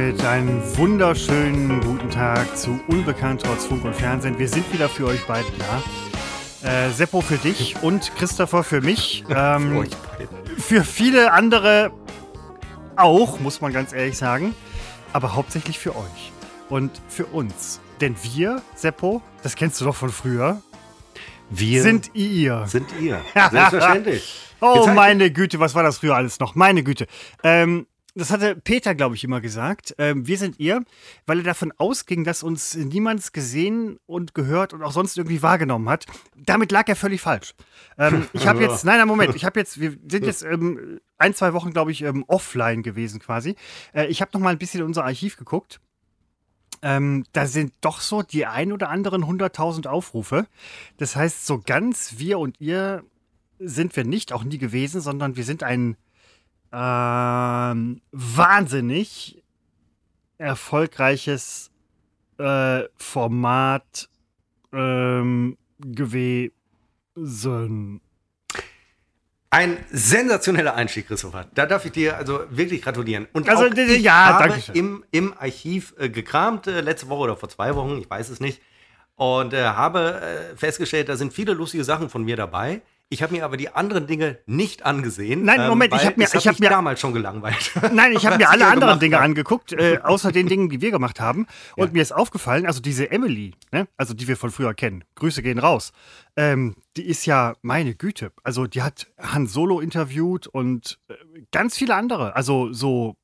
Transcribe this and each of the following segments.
damit einen wunderschönen guten Tag zu Unbekannt trotz Funk und Fernsehen. Wir sind wieder für euch beiden da. Äh, Seppo für dich und Christopher für mich. Ähm, für viele andere auch, muss man ganz ehrlich sagen. Aber hauptsächlich für euch und für uns. Denn wir, Seppo, das kennst du doch von früher, wir sind ihr. Sind ihr. Selbstverständlich. oh, meine Güte, was war das früher alles noch? Meine Güte. Ähm, das hatte Peter, glaube ich, immer gesagt. Ähm, wir sind ihr, weil er davon ausging, dass uns niemand gesehen und gehört und auch sonst irgendwie wahrgenommen hat. Damit lag er völlig falsch. Ähm, ich habe jetzt, nein, nein, Moment, ich habe jetzt, wir sind jetzt ähm, ein, zwei Wochen, glaube ich, ähm, offline gewesen quasi. Äh, ich habe noch mal ein bisschen in unser Archiv geguckt. Ähm, da sind doch so die ein oder anderen 100.000 Aufrufe. Das heißt, so ganz wir und ihr sind wir nicht, auch nie gewesen, sondern wir sind ein ähm, wahnsinnig erfolgreiches äh, Format ähm, gewesen. Ein sensationeller Einstieg, Christopher. Da darf ich dir also wirklich gratulieren. Und also, ich ja, habe im, im Archiv äh, gekramt, äh, letzte Woche oder vor zwei Wochen, ich weiß es nicht, und äh, habe äh, festgestellt, da sind viele lustige Sachen von mir dabei. Ich habe mir aber die anderen Dinge nicht angesehen. Nein, Moment, ähm, ich habe mir, ich hab mir damals schon gelangweilt. Nein, ich habe mir alle anderen Dinge haben. angeguckt, äh, außer den Dingen, die wir gemacht haben. Und ja. mir ist aufgefallen, also diese Emily, ne, also die wir von früher kennen, Grüße gehen raus. Ähm, die ist ja meine Güte. Also die hat Han Solo interviewt und äh, ganz viele andere. Also so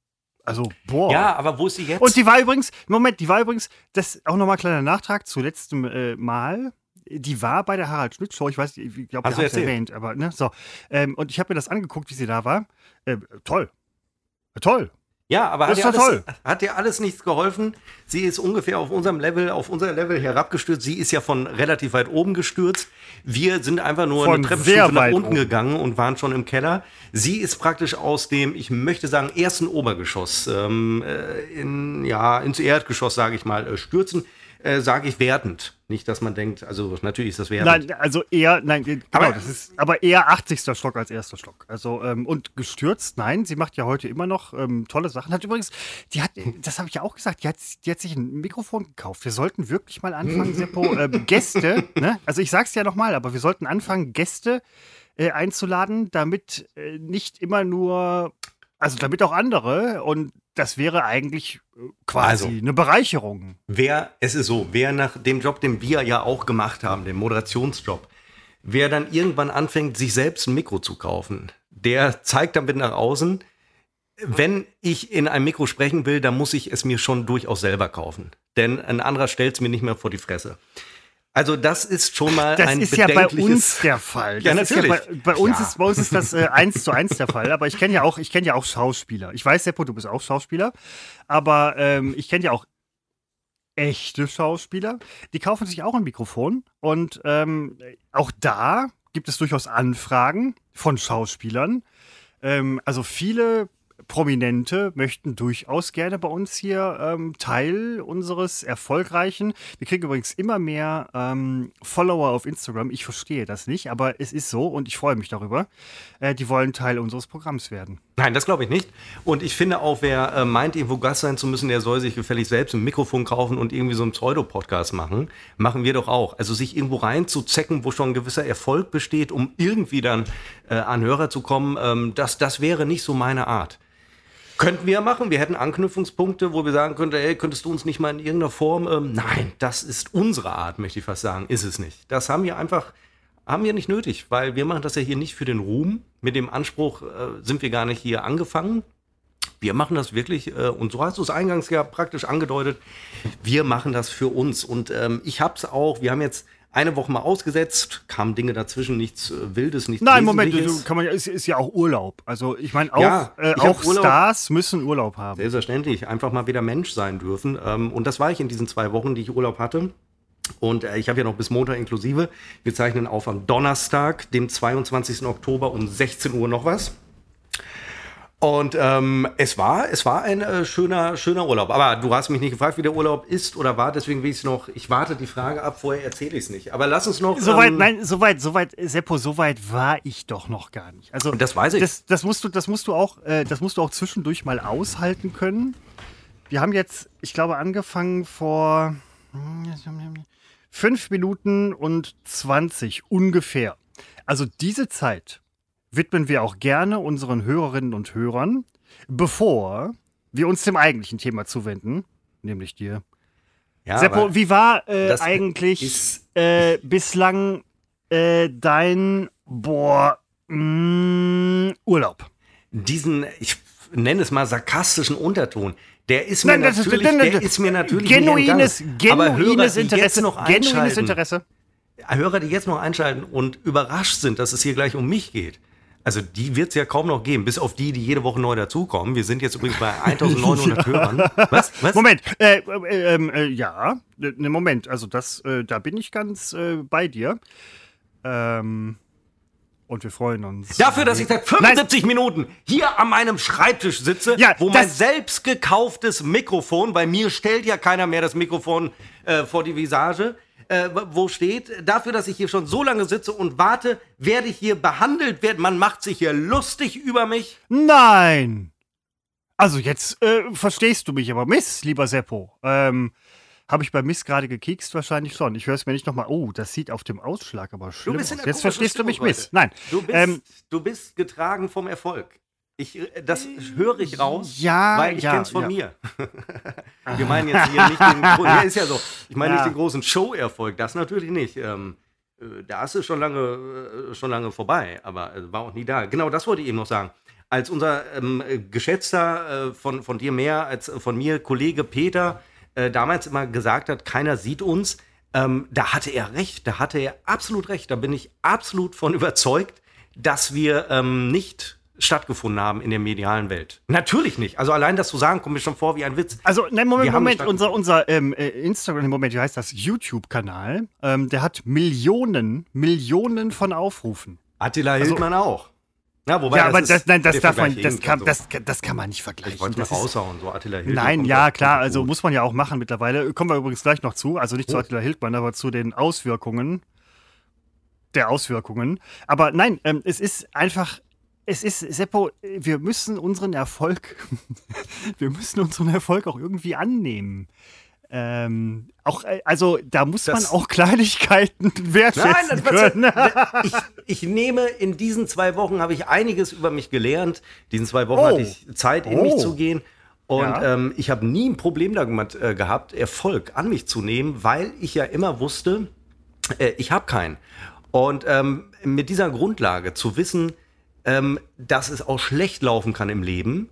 also, boah. Ja, aber wo ist sie jetzt? Und die war übrigens, Moment, die war übrigens, das auch nochmal kleiner Nachtrag zu letztem äh, Mal die war bei der Harald Schmidt Show, ich weiß, ich glaube, ich habe es erwähnt, aber ne, so. Ähm, und ich habe mir das angeguckt, wie sie da war. Äh, toll. Äh, toll. Ja, aber hat dir, alles, hat dir alles nichts geholfen? Sie ist ungefähr auf unserem Level, auf unser Level herabgestürzt. Sie ist ja von relativ weit oben gestürzt. Wir sind einfach nur von eine Treppenstufe nach unten oben. gegangen und waren schon im Keller. Sie ist praktisch aus dem, ich möchte sagen, ersten Obergeschoss ähm, äh, in, ja, ins Erdgeschoss, sage ich mal, äh, stürzen äh, sage ich wertend. Nicht, dass man denkt, also natürlich ist das wertend. Nein, also eher, nein, genau, aber, das ist aber eher 80. Stock als erster Stock. Also, ähm, und gestürzt, nein, sie macht ja heute immer noch ähm, tolle Sachen. Hat übrigens, die hat, das habe ich ja auch gesagt, die hat, die hat sich ein Mikrofon gekauft. Wir sollten wirklich mal anfangen, Seppo, äh, Gäste, ne? Also ich sag's ja nochmal, aber wir sollten anfangen, Gäste äh, einzuladen, damit äh, nicht immer nur also damit auch andere und das wäre eigentlich äh, quasi also, eine Bereicherung. Wer, es ist so, wer nach dem Job, den wir ja auch gemacht haben, dem Moderationsjob, wer dann irgendwann anfängt, sich selbst ein Mikro zu kaufen, der zeigt damit nach außen, wenn ich in einem Mikro sprechen will, dann muss ich es mir schon durchaus selber kaufen. Denn ein anderer stellt es mir nicht mehr vor die Fresse. Also das ist schon mal das ein ist ja bei uns der Fall. Das ja, natürlich. Ja bei, bei, uns ja. ist bei uns ist das äh, eins zu eins der Fall. Aber ich kenne ja auch ich kenne ja auch Schauspieler. Ich weiß, Seppo, du bist auch Schauspieler, aber ähm, ich kenne ja auch echte Schauspieler. Die kaufen sich auch ein Mikrofon und ähm, auch da gibt es durchaus Anfragen von Schauspielern. Ähm, also viele Prominente möchten durchaus gerne bei uns hier ähm, Teil unseres erfolgreichen. Wir kriegen übrigens immer mehr ähm, Follower auf Instagram. Ich verstehe das nicht, aber es ist so und ich freue mich darüber. Äh, die wollen Teil unseres Programms werden. Nein, das glaube ich nicht. Und ich finde auch, wer äh, meint, irgendwo Gast sein zu müssen, der soll sich gefällig selbst ein Mikrofon kaufen und irgendwie so einen Pseudo-Podcast machen. Machen wir doch auch. Also sich irgendwo reinzuzecken, wo schon ein gewisser Erfolg besteht, um irgendwie dann äh, an Hörer zu kommen, ähm, das, das wäre nicht so meine Art. Könnten wir machen. Wir hätten Anknüpfungspunkte, wo wir sagen könnten, ey, könntest du uns nicht mal in irgendeiner Form. Ähm, nein, das ist unsere Art, möchte ich fast sagen. Ist es nicht. Das haben wir einfach, haben wir nicht nötig, weil wir machen das ja hier nicht für den Ruhm. Mit dem Anspruch äh, sind wir gar nicht hier angefangen. Wir machen das wirklich, äh, und so hast du es eingangs ja praktisch angedeutet, wir machen das für uns. Und ähm, ich habe es auch, wir haben jetzt eine Woche mal ausgesetzt, kamen Dinge dazwischen, nichts äh, Wildes, nichts Nein, Moment, du, kann man, ist, ist ja auch Urlaub. Also ich meine, auch, ja, äh, auch Stars müssen Urlaub haben. Selbstverständlich, einfach mal wieder Mensch sein dürfen. Ähm, und das war ich in diesen zwei Wochen, die ich Urlaub hatte. Und äh, ich habe ja noch bis Montag inklusive. Wir zeichnen auf am Donnerstag, dem 22. Oktober um 16 Uhr noch was. Und ähm, es war, es war ein äh, schöner, schöner Urlaub. Aber du hast mich nicht gefragt, wie der Urlaub ist oder war, deswegen will ich es noch. Ich warte die Frage ab, vorher erzähle ich es nicht. Aber lass uns noch. Soweit, ähm, nein, soweit, soweit, Seppo, soweit war ich doch noch gar nicht. Also das weiß ich. Das, das musst du, das musst du auch, äh, das musst du auch zwischendurch mal aushalten können. wir haben jetzt, ich glaube, angefangen vor fünf Minuten und 20 ungefähr. Also diese Zeit widmen wir auch gerne unseren Hörerinnen und Hörern, bevor wir uns dem eigentlichen Thema zuwenden, nämlich dir. Ja, Seppo, wie war äh, das eigentlich äh, bislang äh, dein boah, mh, Urlaub? diesen, ich nenne es mal sarkastischen Unterton, der ist mir Nein, das natürlich, nein, nein, der ist mir natürlich nicht Genuines, Hörer, genuines jetzt Interesse. noch Genuines Interesse. Hörer, die jetzt noch einschalten und überrascht sind, dass es hier gleich um mich geht. Also die wird es ja kaum noch geben, bis auf die, die jede Woche neu dazukommen. Wir sind jetzt übrigens bei 1900 Hörern. Was? Was? Moment, äh, äh, ähm, äh, ja, ne Moment, also das, äh, da bin ich ganz äh, bei dir. Ähm, und wir freuen uns. Dafür, dass ich seit 75 Minuten hier an meinem Schreibtisch sitze, Ja, wo mein selbst gekauftes Mikrofon, bei mir stellt ja keiner mehr das Mikrofon äh, vor die Visage, äh, wo steht, dafür, dass ich hier schon so lange sitze und warte, werde ich hier behandelt werden. Man macht sich hier lustig über mich. Nein! Also jetzt äh, verstehst du mich aber Miss, lieber Seppo. Ähm, habe ich bei Miss gerade gekekst? Wahrscheinlich schon. Ich höre es mir nicht nochmal. Oh, das sieht auf dem Ausschlag aber schlimm aus. Jetzt verstehst du mich Miss. Nein. Du bist, Ähm, du bist getragen vom Erfolg. Ich, äh, das höre ich raus, Ja, weil ich ja, kenn's von ja. mir. Wir meinen jetzt hier nicht den, ja, ist ja so. Ich meine Ja. nicht den großen Show-Erfolg, das natürlich nicht. Ähm, äh, da ist es schon lange, äh, schon lange vorbei, aber war auch nie da. Genau, das wollte ich eben noch sagen. Als unser ähm, äh, geschätzter, äh, von, von dir mehr als von mir, Kollege Peter, äh, damals immer gesagt hat, keiner sieht uns, ähm, da hatte er recht, da hatte er absolut recht. Da bin ich absolut von überzeugt, dass wir ähm, nicht stattgefunden haben in der medialen Welt. Natürlich nicht. Also allein das zu sagen, kommt mir schon vor wie ein Witz. Also, nein, Moment, Moment. Unser, unser ähm, äh, Instagram, Moment, wie heißt das? YouTube-Kanal, ähm, der hat Millionen, Millionen von Aufrufen. Attila Hildmann auch. Ja, wobei Also ja, aber ist das, nein, das darf man, das hinkt kann, das, das kann man nicht vergleichen. Ich wollte mal Das raushauen, so Attila Hildmann. Nein, ja, klar, also gut. muss man ja auch machen mittlerweile. Kommen wir übrigens gleich noch zu. Also nicht zu Oh. Attila Hildmann, aber zu den Auswirkungen der Auswirkungen. Aber nein, ähm, es ist einfach, es ist, Seppo, wir müssen unseren Erfolg, wir müssen unseren Erfolg auch irgendwie annehmen. Ähm, auch, äh, also da muss Das- man auch Kleinigkeiten wertschätzen können. ich, ich nehme in diesen zwei Wochen habe ich einiges über mich gelernt. Diesen zwei Wochen Oh. hatte ich Zeit, in mich Oh. zu gehen. Und Ja. ähm, ich habe nie ein Problem damit äh, gehabt, Erfolg an mich zu nehmen, weil ich ja immer wusste, äh, ich habe keinen. Und ähm, mit dieser Grundlage zu wissen, ähm, dass es auch schlecht laufen kann im Leben,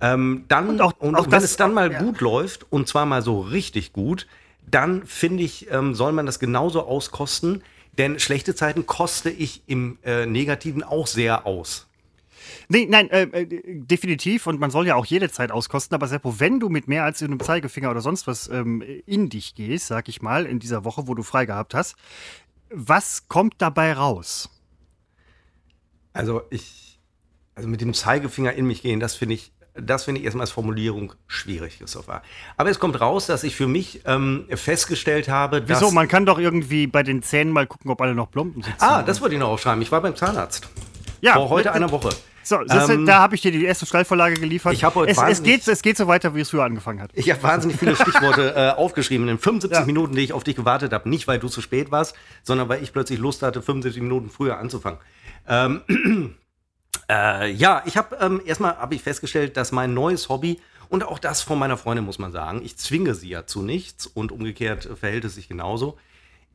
ähm, dann Und auch- auch wenn es dann mal ja. gut läuft und zwar mal so richtig gut, dann finde ich, ähm, soll man das genauso auskosten, denn schlechte Zeiten koste ich im äh, Negativen auch sehr aus. Nee, nein, äh, äh, definitiv. Und man soll ja auch jede Zeit auskosten. Aber Seppo, wenn du mit mehr als einem Zeigefinger oder sonst was ähm, in dich gehst, sag ich mal, in dieser Woche, wo du frei gehabt hast, was kommt dabei raus? Also ich, also mit dem Zeigefinger in mich gehen, das finde ich, das finde ich erstmal als Formulierung schwierig, Christopher. Aber es kommt raus, dass ich für mich ähm, festgestellt habe, dass Wieso? Man kann doch irgendwie bei den Zähnen mal gucken, ob alle noch Plomben sitzen. Ah, das wollte ich noch aufschreiben. Ich war beim Zahnarzt. ja, Vor heute äh, einer Woche. So, siehste, Ähm, da habe ich dir die erste Steilvorlage geliefert. Ich hab heute es, es, geht, es geht so weiter, wie es früher angefangen hat. Ich habe wahnsinnig viele Stichworte äh, aufgeschrieben in den 75 Ja. Minuten, die ich auf dich gewartet habe. Nicht, weil du zu spät warst, sondern weil ich plötzlich Lust hatte, 75 Minuten früher anzufangen. Ähm, äh, ja, ich habe ähm, erstmal habe ich festgestellt, dass mein neues Hobby und auch das von meiner Freundin muss man sagen, ich zwinge sie ja zu nichts und umgekehrt äh, verhält es sich genauso.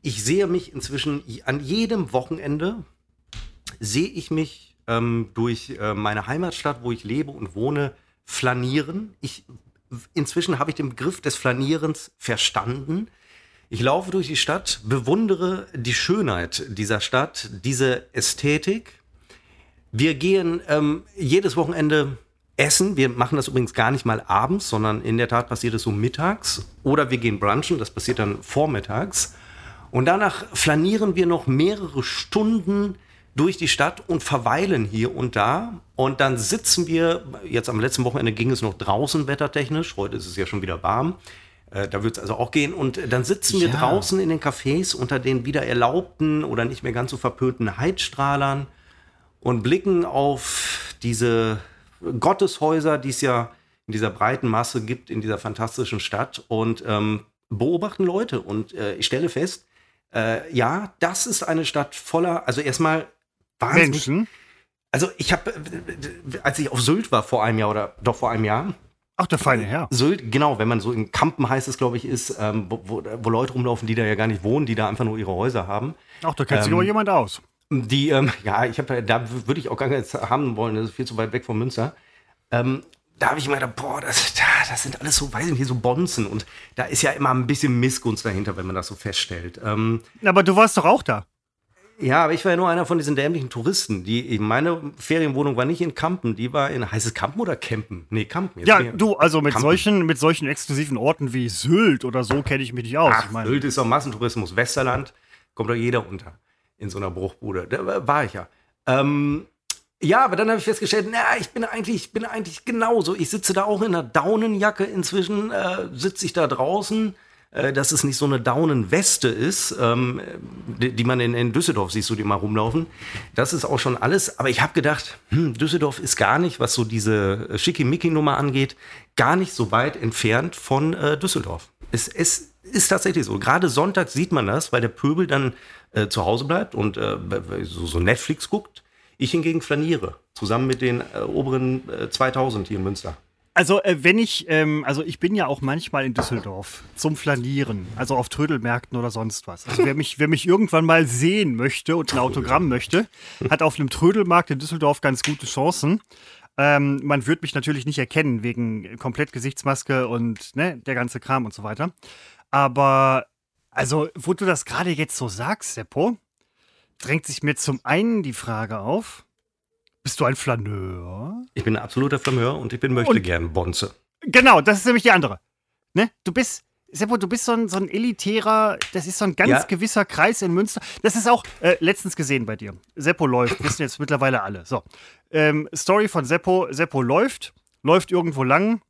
Ich sehe mich inzwischen an jedem Wochenende sehe ich mich ähm, durch äh, meine Heimatstadt, wo ich lebe und wohne, flanieren. Ich, inzwischen habe ich den Begriff des Flanierens verstanden. Ich laufe durch die Stadt, bewundere die Schönheit dieser Stadt, diese Ästhetik. Wir gehen ähm, jedes Wochenende essen. Wir machen das übrigens gar nicht mal abends, sondern in der Tat passiert es so mittags. Oder wir gehen brunchen, das passiert dann vormittags. Und danach flanieren wir noch mehrere Stunden durch die Stadt und verweilen hier und da. Und dann sitzen wir, jetzt am letzten Wochenende ging es noch draußen wettertechnisch, heute ist es ja schon wieder warm. Äh, Da wird es also auch gehen. Und dann sitzen wir Ja. draußen in den Cafés unter den wieder erlaubten oder nicht mehr ganz so verpönten Heizstrahlern und blicken auf diese Gotteshäuser, die es ja in dieser breiten Masse gibt, in dieser fantastischen Stadt und ähm, beobachten Leute. Und äh, ich stelle fest, äh, ja, das ist eine Stadt voller, also erstmal wahnsinnig. Menschen. Also ich habe, als ich auf Sylt war vor einem Jahr oder doch vor einem Jahr, Ach, der feine Herr. Sylt, genau, wenn man so in Kampen heißt es, glaube ich, ist, ähm, wo, wo, wo, Leute rumlaufen, die da ja gar nicht wohnen, die da einfach nur ihre Häuser haben. Ach, da kennt ähm, sich aber jemand aus. Die, ähm, ja, ich habe da würde ich auch gar nicht haben wollen, das ist viel zu weit weg von Münster. Ähm, da habe ich mir gedacht, boah, das, das sind alles so, weiß ich nicht, so Bonzen. Und da ist ja immer ein bisschen Missgunst dahinter, wenn man das so feststellt. Ähm, aber du warst doch auch da. Ja, aber ich war ja nur einer von diesen dämlichen Touristen. Die, meine Ferienwohnung war nicht in Kampen, die war in, heißt es Kampen oder Campen? Nee, Kampen. Jetzt ja, du, also mit solchen, mit solchen exklusiven Orten wie Sylt oder so kenne ich mich nicht aus. Ach, ich mein, Sylt ist auch Massentourismus. Westerland kommt doch jeder unter in so einer Bruchbude. Da war ich ja. Ähm, ja, aber dann habe ich festgestellt, na, ich bin eigentlich, ich bin eigentlich genauso. Ich sitze da auch in einer Daunenjacke. Inzwischen äh, sitze ich da draußen äh, dass es nicht so eine Daunenweste ist, ähm, die, die, man in, in, Düsseldorf siehst du die mal rumlaufen. Das ist auch schon alles. Aber ich habe gedacht, hm, Düsseldorf ist gar nicht, was so diese äh, Schickimicki-Nummer angeht, gar nicht so weit entfernt von äh, Düsseldorf. Es, es ist tatsächlich so. Gerade Sonntag sieht man das, weil der Pöbel dann äh, zu Hause bleibt und äh, so, so, Netflix guckt. Ich hingegen flaniere, zusammen mit den äh, oberen 2000 hier in Münster. Also, äh, wenn ich, ähm, also ich bin ja auch manchmal in Düsseldorf zum Flanieren, also auf Trödelmärkten oder sonst was. Also, wer mich, wer mich irgendwann mal sehen möchte und ein Autogramm möchte, hat auf einem Trödelmarkt in Düsseldorf ganz gute Chancen. Ähm, man wird mich natürlich nicht erkennen wegen komplett Gesichtsmaske und ne, der ganze Kram und so weiter. Aber, also, wo du das gerade jetzt so sagst, Seppo, drängt sich mir zum einen die Frage auf, bist du ein Flaneur? Ich bin ein absoluter Flaneur und ich bin möchte und, gern Bonze. Genau, das ist nämlich die andere. Ne? Du bist, Seppo, du bist so ein, so ein elitärer, das ist so ein ganz ja. gewisser Kreis in Münster. Das ist auch äh, letztens gesehen bei dir. Seppo läuft, wissen jetzt mittlerweile alle. So. Ähm, Story von Seppo, Seppo läuft, läuft irgendwo lang,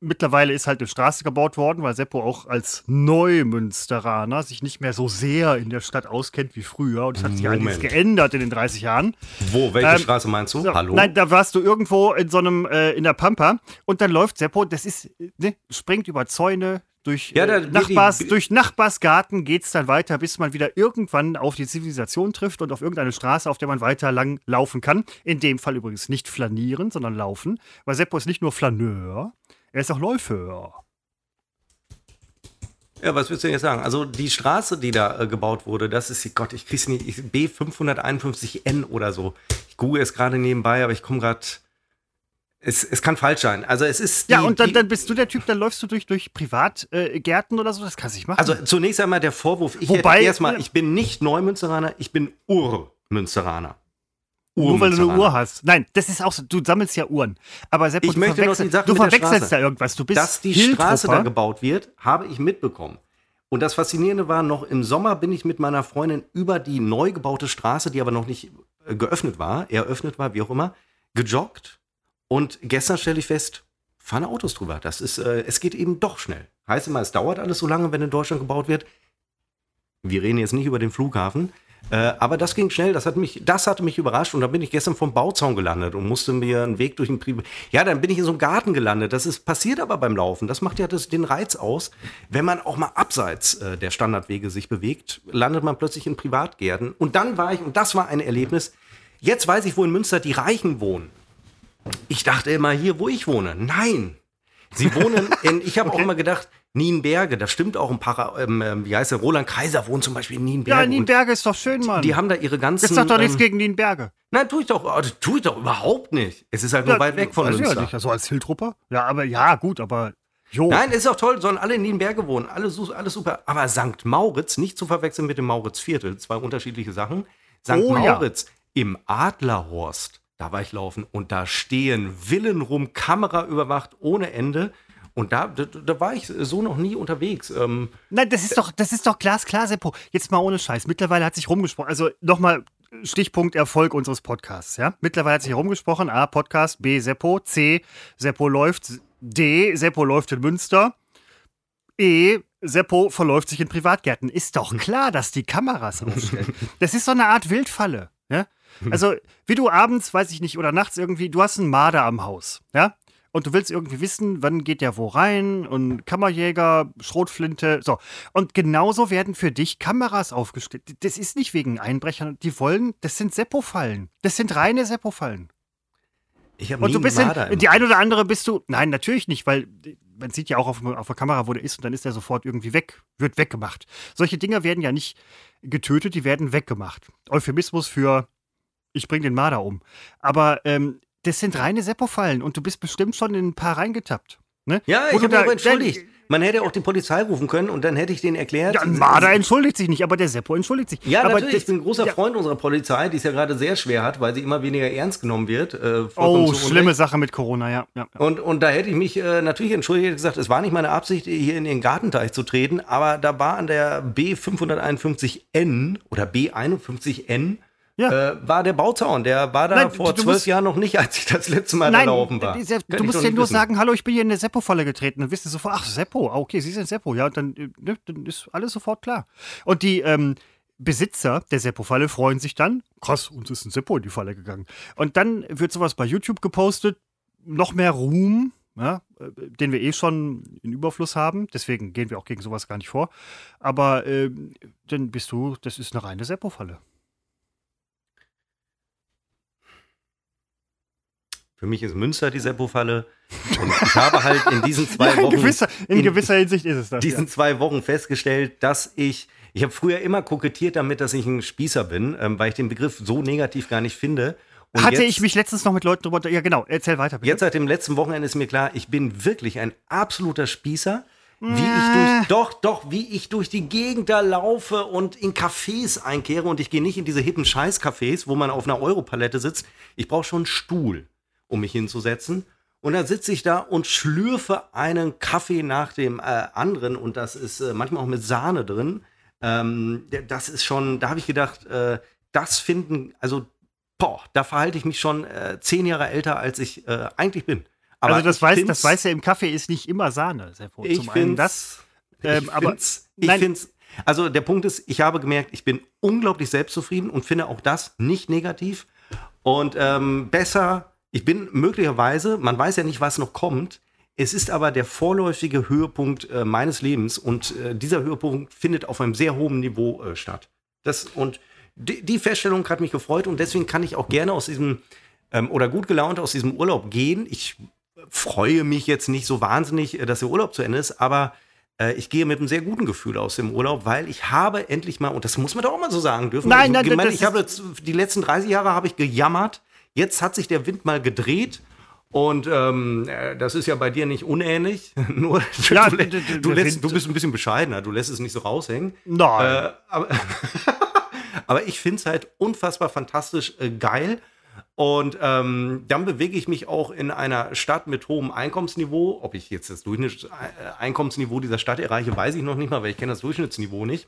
mittlerweile ist halt eine Straße gebaut worden, weil Seppo auch als Neumünsteraner sich nicht mehr so sehr in der Stadt auskennt wie früher. Und es hat sich Moment. einiges geändert in den 30 Jahren. Wo? Welche ähm, Straße meinst du? So, Hallo? Nein, da warst du irgendwo in so einem, äh, in der Pampa. Und dann läuft Seppo, das ist, ne, springt über Zäune, durch, ja, äh, Nachbars, die, durch Nachbarsgarten geht es dann weiter, bis man wieder irgendwann auf die Zivilisation trifft und auf irgendeine Straße, auf der man weiter lang laufen kann. In dem Fall übrigens nicht flanieren, sondern laufen. Weil Seppo ist nicht nur Flaneur, er ist auch Läufer. Ja, was willst du denn jetzt sagen? Also die Straße, die da äh, gebaut wurde, das ist, Gott, ich krieg's nicht, B551N oder so. Ich google es gerade nebenbei, aber ich komme gerade. Es, es kann falsch sein. Also es ist. Die, ja, und dann, dann, bist du der Typ, dann läufst du durch, durch Privatgärten äh, oder so. Das kannst du nicht machen. Also zunächst einmal der Vorwurf, ich Wobei, erstmal, ich bin nicht Neumünsteraner, ich bin Urmünsteraner. Nur weil du eine Uhr hast. Nein, das ist auch so. Du sammelst ja Uhren. Aber Seppo, ich du, möchte verwechsel, du verwechselst da irgendwas. Du bist Dass die Straße da gebaut wird, habe ich mitbekommen. Und das Faszinierende war, noch im Sommer bin ich mit meiner Freundin über die neu gebaute Straße, die aber noch nicht äh, geöffnet war, eröffnet war, wie auch immer, gejoggt. Und gestern stelle ich fest, fahren Autos drüber. Das ist, äh, es geht eben doch schnell. Heißt immer, es dauert alles so lange, wenn in Deutschland gebaut wird. Wir reden jetzt nicht über den Flughafen. Äh, aber das ging schnell, das hat mich, das hatte mich überrascht und da bin ich gestern vom Bauzaun gelandet und musste mir einen Weg durch den Pri Ja, dann bin ich in so einem Garten gelandet. Das ist passiert aber beim Laufen. Das macht ja das, den Reiz aus. Wenn man auch mal abseits äh, der Standardwege sich bewegt, landet man plötzlich in Privatgärten. Und dann war ich, und das war ein Erlebnis, jetzt weiß ich, wo in Münster die Reichen wohnen. Ich dachte immer hier, wo ich wohne. Nein. Sie wohnen in, ich habe okay. auch immer gedacht, Nienberge, da stimmt auch ein paar, ähm, ähm, wie heißt der, Roland Kaiser wohnt zum Beispiel in Nienberge. Ja, Nienberge ist doch schön, Mann. Die, die haben da ihre ganzen. Das sagt doch nichts ähm, gegen Nienberge. Nein, tue ich doch, oh, tue ich doch überhaupt nicht. Es ist halt nur weit weg von uns. Ja, nicht, so als Hiltrupper? Ja, aber ja, gut, aber Jo. Nein, ist auch toll, sollen alle in Nienberge wohnen, alles, alles super. Aber St. Mauritz, nicht zu verwechseln mit dem Mauritzviertel, zwei unterschiedliche Sachen. St. Oh, Mauritz ja. im Adlerhorst, da war ich laufen und da stehen Villen rum, Kamera überwacht ohne Ende. Und da, da, da, war ich so noch nie unterwegs. Ähm, Nein, das ist doch, das ist doch glasklar, Seppo. Jetzt mal ohne Scheiß. Mittlerweile hat sich rumgesprochen. Also nochmal Stichpunkt Erfolg unseres Podcasts. Ja? Mittlerweile hat sich rumgesprochen. A, Podcast. B, Seppo. C, Seppo läuft. D, Seppo läuft in Münster. E, Seppo verläuft sich in Privatgärten. Ist doch klar, dass die Kameras ausstellen. Das ist so eine Art Wildfalle. Ja? Also, wie du abends, weiß ich nicht, oder nachts irgendwie, du hast einen Marder am Haus. Ja? Und du willst irgendwie wissen, wann geht der wo rein und Kammerjäger, Schrotflinte, so. Und genauso werden für dich Kameras aufgestellt. Das ist nicht wegen Einbrechern, die wollen, das sind Seppo-Fallen. Das sind reine Seppo-Fallen. Ich habe Und nie du bist einen in, die ein oder andere bist du, nein, natürlich nicht, weil man sieht ja auch auf, auf der Kamera, wo der ist und dann ist er sofort irgendwie weg, wird weggemacht. Solche Dinger werden ja nicht getötet, die werden weggemacht. Euphemismus für ich bring den Marder um. Aber ähm, das sind reine Seppo-Fallen und du bist bestimmt schon in ein paar reingetappt. Ne? Ja, ich habe da- aber entschuldigt. Man hätte auch die Polizei rufen können und dann hätte ich denen erklärt. Ja, Marder entschuldigt sich nicht, aber der Seppo entschuldigt sich. Ja, aber natürlich. das- ich bin ein großer ja. Freund unserer Polizei, die es ja gerade sehr schwer hat, weil sie immer weniger ernst genommen wird. Äh, Oh, schlimme. Sache mit Corona, ja. ja. ja. Und, und da hätte ich mich äh, natürlich entschuldigt und gesagt, es war nicht meine Absicht, hier in den Gartenteich zu treten, aber da war an der B551N oder B51N Ja. äh, war der Bauzaun. Der war da Nein, vor zwölf musst- Jahren noch nicht, als ich das letzte Mal Nein, da laufen war. dieser- Könnte du musst ja nur wissen. sagen, hallo, ich bin hier in eine Seppo-Falle getreten. Dann wisst ihr sofort, ach, Seppo, ah, okay, Sie sind Seppo. Ja, dann, äh, ne, dann ist alles sofort klar. Und die ähm, Besitzer der Seppo-Falle freuen sich dann, krass, uns ist ein Seppo in die Falle gegangen. Und dann wird sowas bei YouTube gepostet, noch mehr Ruhm, ja, äh, den wir eh schon in Überfluss haben. Deswegen gehen wir auch gegen sowas gar nicht vor. Aber ähm, dann bist du, das ist eine reine Seppo-Falle. Für mich ist Münster die Seppo-Falle. Und ich habe halt in diesen zwei Ja, in, Wochen. gewisser, in, in gewisser Hinsicht ist es das. diesen ja. zwei Wochen festgestellt, dass ich, ich habe früher immer kokettiert damit, dass ich ein Spießer bin, ähm, weil ich den Begriff so negativ gar nicht finde. Und Hatte jetzt, ich mich letztens noch mit Leuten drüber. Ja, genau, erzähl weiter bitte. Jetzt seit dem letzten Wochenende ist mir klar, ich bin wirklich ein absoluter Spießer. Wie ich durch, doch, doch, wie ich durch die Gegend da laufe und in Cafés einkehre und ich gehe nicht in diese hippen Scheiß-Cafés, wo man auf einer Europalette sitzt. Ich brauche schon einen Stuhl, um mich hinzusetzen. Und dann sitze ich da und schlürfe einen Kaffee nach dem äh, anderen und das ist äh, manchmal auch mit Sahne drin. Ähm, das ist schon, da habe ich gedacht, äh, das finden, also, boah, da verhalte ich mich schon äh, zehn Jahre älter, als ich äh, eigentlich bin. Aber also das ich weiß, das weiß ja im Kaffee ist nicht immer Sahne. Seppo. ich Zum einen finde das. ich ähm, aber- find's, ich nein. find's, also der Punkt ist, ich habe gemerkt, ich bin unglaublich selbstzufrieden und finde auch das nicht negativ. Und ähm, besser, ich bin möglicherweise, man weiß ja nicht, was noch kommt. Es ist aber der vorläufige Höhepunkt äh, meines Lebens und äh, dieser Höhepunkt findet auf einem sehr hohen Niveau äh, statt. Das, und die, die Feststellung hat mich gefreut und deswegen kann ich auch gerne aus diesem ähm, oder gut gelaunt aus diesem Urlaub gehen. Ich freue mich jetzt nicht so wahnsinnig, äh, dass der Urlaub zu Ende ist, aber äh, ich gehe mit einem sehr guten Gefühl aus dem Urlaub, weil ich habe endlich mal, und das muss man doch auch mal so sagen dürfen, Nein, ich, nein, gemeint, das ich habe jetzt, die letzten 30 Jahre habe ich gejammert, jetzt hat sich der Wind mal gedreht. Und ähm, äh, das ist ja bei dir nicht unähnlich. Nur Ja, du, du, lässt, du bist ein bisschen bescheidener, du lässt es nicht so raushängen. Nein. Äh, aber, aber ich finde es halt unfassbar fantastisch äh, geil. Und ähm, dann bewege ich mich auch in einer Stadt mit hohem Einkommensniveau. Ob ich jetzt das Durchschnittseinkommensniveau dieser Stadt erreiche, weiß ich noch nicht mal, weil ich kenne das Durchschnittsniveau nicht.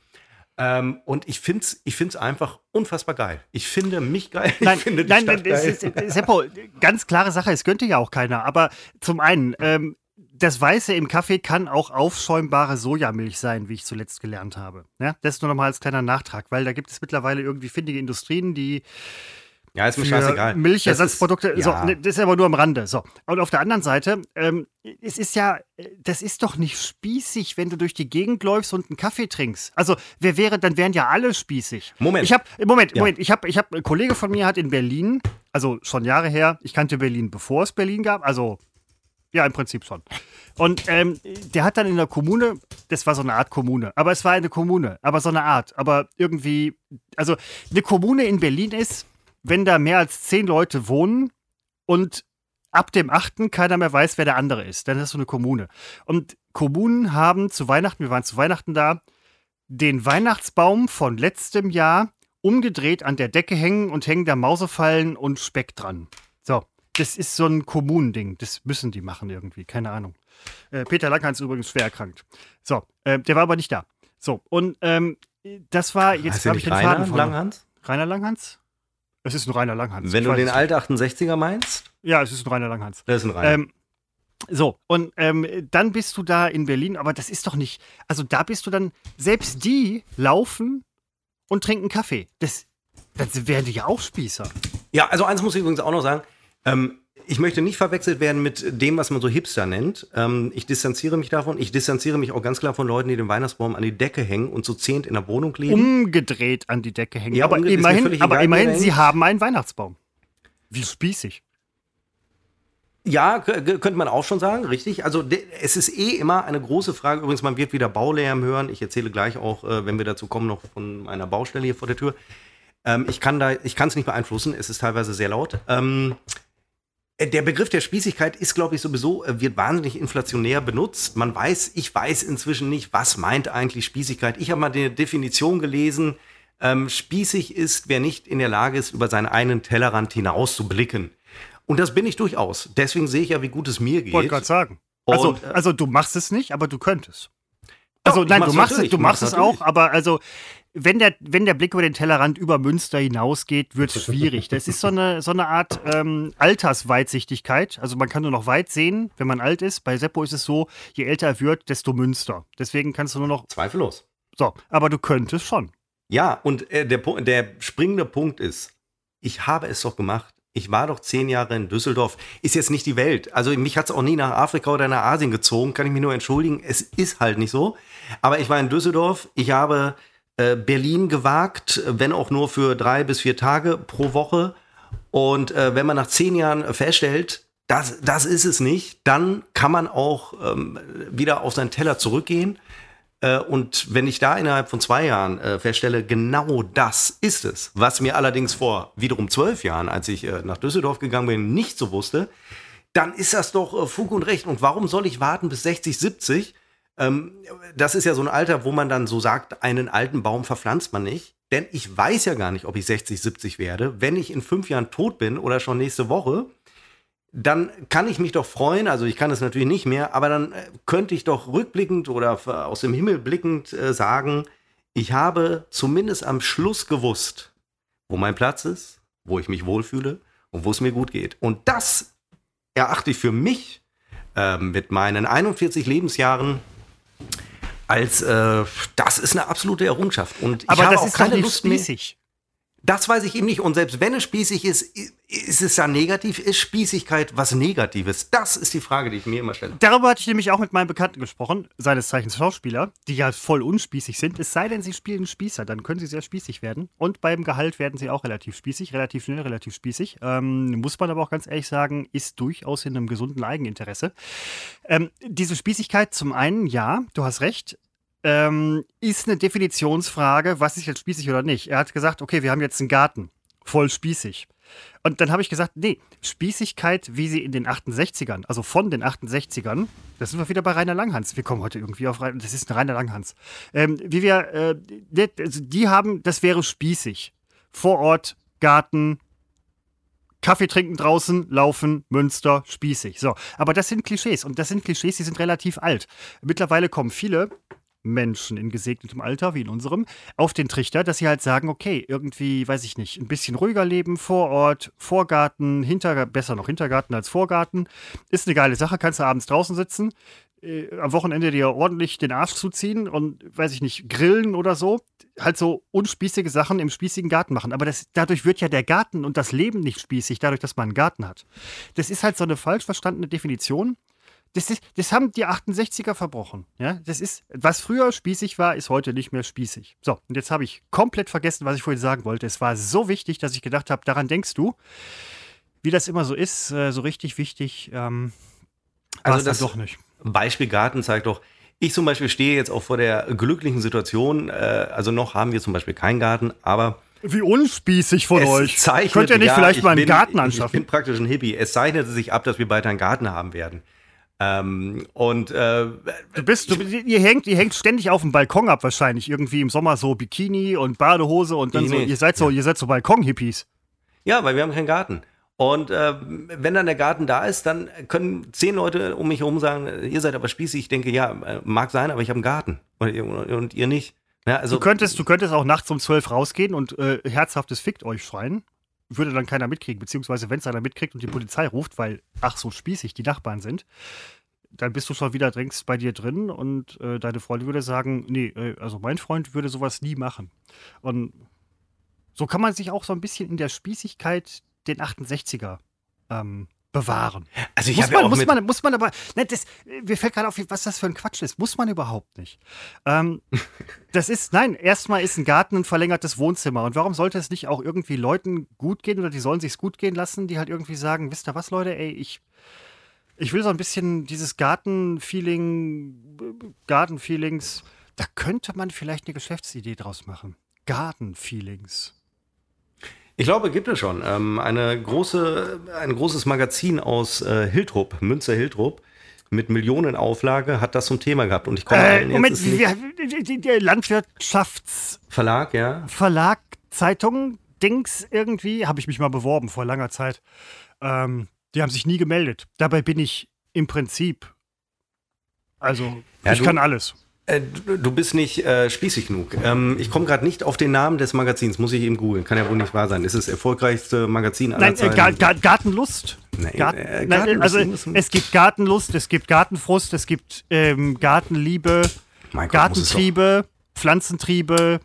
Ähm, und ich finde es ich find's einfach unfassbar geil. Ich finde mich geil. Nein, ich finde die nein, Stadt das geil. ist, äh, Seppo, ganz klare Sache, es könnte ja auch keiner. Aber zum einen, ähm, das Weiße im Kaffee kann auch aufschäumbare Sojamilch sein, wie ich zuletzt gelernt habe. Ja, das nur noch mal als kleiner Nachtrag, weil da gibt es mittlerweile irgendwie findige Industrien, die ja, ist mir scheißegal. Milchersatzprodukte. Das ist- So, ja. ne, das ist aber nur am Rande. So. Und auf der anderen Seite, ähm, es ist ja, das ist doch nicht spießig, wenn du durch die Gegend läufst und einen Kaffee trinkst. Also, wer wäre, dann wären ja alle spießig. Moment. Ich habe, Moment, Ja. Moment, ich habe, ich habe, ein Kollege von mir hat in Berlin, also schon Jahre her, ich kannte Berlin, bevor es Berlin gab, also ja, im Prinzip schon. Und ähm, der hat dann in der Kommune, das war so eine Art Kommune, aber es war eine Kommune, aber so eine Art, aber irgendwie, also eine Kommune in Berlin ist, wenn da mehr als zehn Leute wohnen und ab dem achten keiner mehr weiß, wer der andere ist, dann ist das so eine Kommune. Und Kommunen haben zu Weihnachten, wir waren zu Weihnachten da, den Weihnachtsbaum von letztem Jahr umgedreht an der Decke hängen und hängen da Mausefallen und Speck dran. So, das ist so ein Kommunending. Das müssen die machen irgendwie, keine Ahnung. Äh, Peter Langhans ist übrigens schwer erkrankt. So, äh, der war aber nicht da. So, und ähm, das war, jetzt habe ich den Rainer Faden verloren. Langhans? Rainer Langhans? Es ist ein Rainer Langhans. Wenn du den alt 68er meinst. Ja, es ist ein Rainer Langhans. das ist ein Rainer. Ähm, so, und ähm, dann bist du da in Berlin, aber das ist doch nicht. Also da bist du dann, selbst die laufen und trinken Kaffee. Das, das werden die ja auch Spießer. Ja, also eins muss ich übrigens auch noch sagen. Ähm, ich möchte nicht verwechselt werden mit dem, was man so Hipster nennt. Ähm, ich distanziere mich davon. Ich distanziere mich auch ganz klar von Leuten, die den Weihnachtsbaum an die Decke hängen und so zehnt in der Wohnung leben. Umgedreht an die Decke hängen. Ja, aber immerhin, aber immerhin sie haben einen Weihnachtsbaum. Wie spießig. Ja, könnte man auch schon sagen, richtig. Also es ist eh immer eine große Frage. Übrigens, man wird wieder Baulärm hören. Ich erzähle gleich auch, äh, wenn wir dazu kommen, noch von meiner Baustelle hier vor der Tür. Ähm, ich kann da, ich kann es nicht beeinflussen. Es ist teilweise sehr laut. Ähm, der Begriff der Spießigkeit ist, glaube ich, sowieso, äh, wird wahnsinnig inflationär benutzt. Man weiß, ich weiß inzwischen nicht, was meint eigentlich Spießigkeit. Ich habe mal die Definition gelesen. Ähm, spießig ist, wer nicht in der Lage ist, über seinen eigenen Tellerrand hinaus zu blicken. Und das bin ich durchaus. Deswegen sehe ich ja, wie gut es mir geht. Wollte gerade sagen. Also, Und, äh, also du machst es nicht, aber du könntest. Also nein, du machst es, du machst es auch, aber also wenn der, wenn der Blick über den Tellerrand über Münster hinausgeht, wird es schwierig. Das ist so eine, so eine Art ähm, Altersweitsichtigkeit. Also man kann nur noch weit sehen, wenn man alt ist. Bei Seppo ist es so, je älter er wird, desto Münster. Deswegen kannst du nur noch. Zweifellos. So, aber du könntest schon. Ja, und äh, der, der springende Punkt ist, ich habe es doch gemacht ich war doch zehn Jahre in Düsseldorf. Ist jetzt nicht die Welt. Also mich hat es auch nie nach Afrika oder nach Asien gezogen, kann ich mich nur entschuldigen. Es ist halt nicht so. Aber ich war in Düsseldorf. Ich habe Berlin gewagt, wenn auch nur für drei bis vier Tage pro Woche. Und äh, wenn man nach zehn Jahren feststellt, das, das ist es nicht, dann kann man auch ähm, wieder auf seinen Teller zurückgehen äh, und wenn ich da innerhalb von zwei Jahren äh, feststelle, genau das ist es, was mir allerdings vor wiederum zwölf Jahren, als ich äh, nach Düsseldorf gegangen bin, nicht so wusste, dann ist das doch äh, Fug und Recht. Und warum soll ich warten bis 60, 70? Ähm, das ist ja so ein Alter, wo man dann so sagt, einen alten Baum verpflanzt man nicht. Denn ich weiß ja gar nicht, ob ich 60, 70 werde. Wenn ich in fünf Jahren tot bin oder schon nächste Woche, dann kann ich mich doch freuen, also ich kann es natürlich nicht mehr, aber dann äh, könnte ich doch rückblickend oder aus dem Himmel blickend äh, sagen, ich habe zumindest am Schluss gewusst, wo mein Platz ist, wo ich mich wohlfühle und wo es mir gut geht. Und das erachte ich für mich äh, mit meinen 41 Lebensjahren als äh, das ist eine absolute Errungenschaft. Und ich aber habe das auch ist keine Lust spießig. mehr. Das weiß ich eben nicht. Und selbst wenn es spießig ist, ist es ja negativ? Ist Spießigkeit was Negatives? Das ist die Frage, die ich mir immer stelle. Darüber hatte ich nämlich auch mit meinem Bekannten gesprochen, seines Zeichens Schauspieler, die ja voll unspießig sind. Es sei denn, sie spielen Spießer, dann können sie sehr spießig werden. Und beim Gehalt werden sie auch relativ spießig, relativ schnell, relativ spießig. Ähm, muss man aber auch ganz ehrlich sagen, ist durchaus in einem gesunden Eigeninteresse. Ähm, diese Spießigkeit zum einen, ja, du hast recht, ähm, ist eine Definitionsfrage, was ist jetzt spießig oder nicht. Er hat gesagt, okay, wir haben jetzt einen Garten, voll spießig. Und dann habe ich gesagt, nee, Spießigkeit, wie sie in den 68ern, also von den 68ern, da sind wir wieder bei Rainer Langhans. Wir kommen heute irgendwie auf Rainer, das ist ein Rainer Langhans. Ähm, wie wir, äh, also die haben, das wäre spießig. Vor Ort, Garten, Kaffee trinken draußen, laufen, Münster, spießig. So, aber das sind Klischees und das sind Klischees, die sind relativ alt. Mittlerweile kommen viele Menschen in gesegnetem Alter, wie in unserem, auf den Trichter, dass sie halt sagen, okay, irgendwie, weiß ich nicht, ein bisschen ruhiger leben, vor Ort, Vorgarten, Hintergarten, besser noch Hintergarten als Vorgarten, ist eine geile Sache, kannst du abends draußen sitzen, äh, am Wochenende dir ordentlich den Arsch zuziehen und, weiß ich nicht, grillen oder so, halt so unspießige Sachen im spießigen Garten machen. Aber das, dadurch wird ja der Garten und das Leben nicht spießig, dadurch, dass man einen Garten hat. Das ist halt so eine falsch verstandene Definition das, ist, das haben die 68er verbrochen. Ja? Das ist, was früher spießig war, ist heute nicht mehr spießig. So, und jetzt habe ich komplett vergessen, was ich vorhin sagen wollte. Es war so wichtig, dass ich gedacht habe, daran denkst du. Wie das immer so ist, äh, so richtig wichtig, ähm, also das doch nicht. Beispiel Garten zeigt doch, ich zum Beispiel stehe jetzt auch vor der glücklichen Situation, äh, also noch haben wir zum Beispiel keinen Garten, aber wie unspießig von euch. Könnt ihr nicht ja, vielleicht mal einen bin, Garten anschaffen? Ich bin praktisch ein Hippie. Es zeichnete sich ab, dass wir bald einen Garten haben werden. Ähm, und äh, du bist, du, ihr hängt, ihr hängt ständig auf dem Balkon ab wahrscheinlich irgendwie im Sommer so Bikini und Badehose und dann nee, so, nee. ihr seid so, ja. ihr seid so Balkon-Hippies. Ja, weil wir haben keinen Garten. Und äh, wenn dann der Garten da ist, dann können zehn Leute um mich herum sagen, ihr seid aber spießig. Ich denke, ja, äh, mag sein, aber ich habe einen Garten und, und ihr nicht. Ja, also, du, könntest, du könntest auch nachts um zwölf rausgehen und äh, herzhaftes Fickt euch schreien. Würde dann keiner mitkriegen, beziehungsweise wenn es einer mitkriegt und die Polizei ruft, weil, ach so spießig die Nachbarn sind, dann bist du schon wieder drängst bei dir drin und äh, deine Freundin würde sagen, nee, äh, also mein Freund würde sowas nie machen. Und so kann man sich auch so ein bisschen in der Spießigkeit den 68er ähm, bewahren. Also ich muss, ja man, auch muss, man, muss man aber, ne, das, mir fällt gerade auf, was das für ein Quatsch ist. Muss man überhaupt nicht. Ähm, das ist, nein, erstmal ist ein Garten ein verlängertes Wohnzimmer. Und warum sollte es nicht auch irgendwie Leuten gut gehen oder die sollen sich's gut gehen lassen, die halt irgendwie sagen, wisst ihr was, Leute, ey, ich, ich will so ein bisschen dieses Garten-Feeling, Garten-Feelings, da könnte man vielleicht eine Geschäftsidee draus machen. Garten-Feelings. Ich glaube, gibt es schon. Ähm, eine große, ein großes Magazin aus äh, Hiltrup, Münster Hiltrup, mit Millionenauflage hat das zum Thema gehabt. Und ich komme Äh, Moment, die Landwirtschaftsverlag, Verlag, ja. Zeitung, Dings irgendwie, habe ich mich mal beworben vor langer Zeit. Ähm, die haben sich nie gemeldet. Dabei bin ich im Prinzip, also Ja, ich du- kann alles. Äh, du, bist nicht äh, spießig genug. Ähm, ich komme gerade nicht auf den Namen des Magazins, muss ich eben googeln. Kann ja wohl nicht wahr sein. Ist es das erfolgreichste Magazin aller Nein, äh, Zeiten? Ga Ga Gartenlust. Nein, Garten, äh, Gartenlust, also es gibt Gartenlust, es gibt Gartenfrust, es gibt ähm, Gartenliebe, Gott, Gartentriebe, Pflanzentriebe,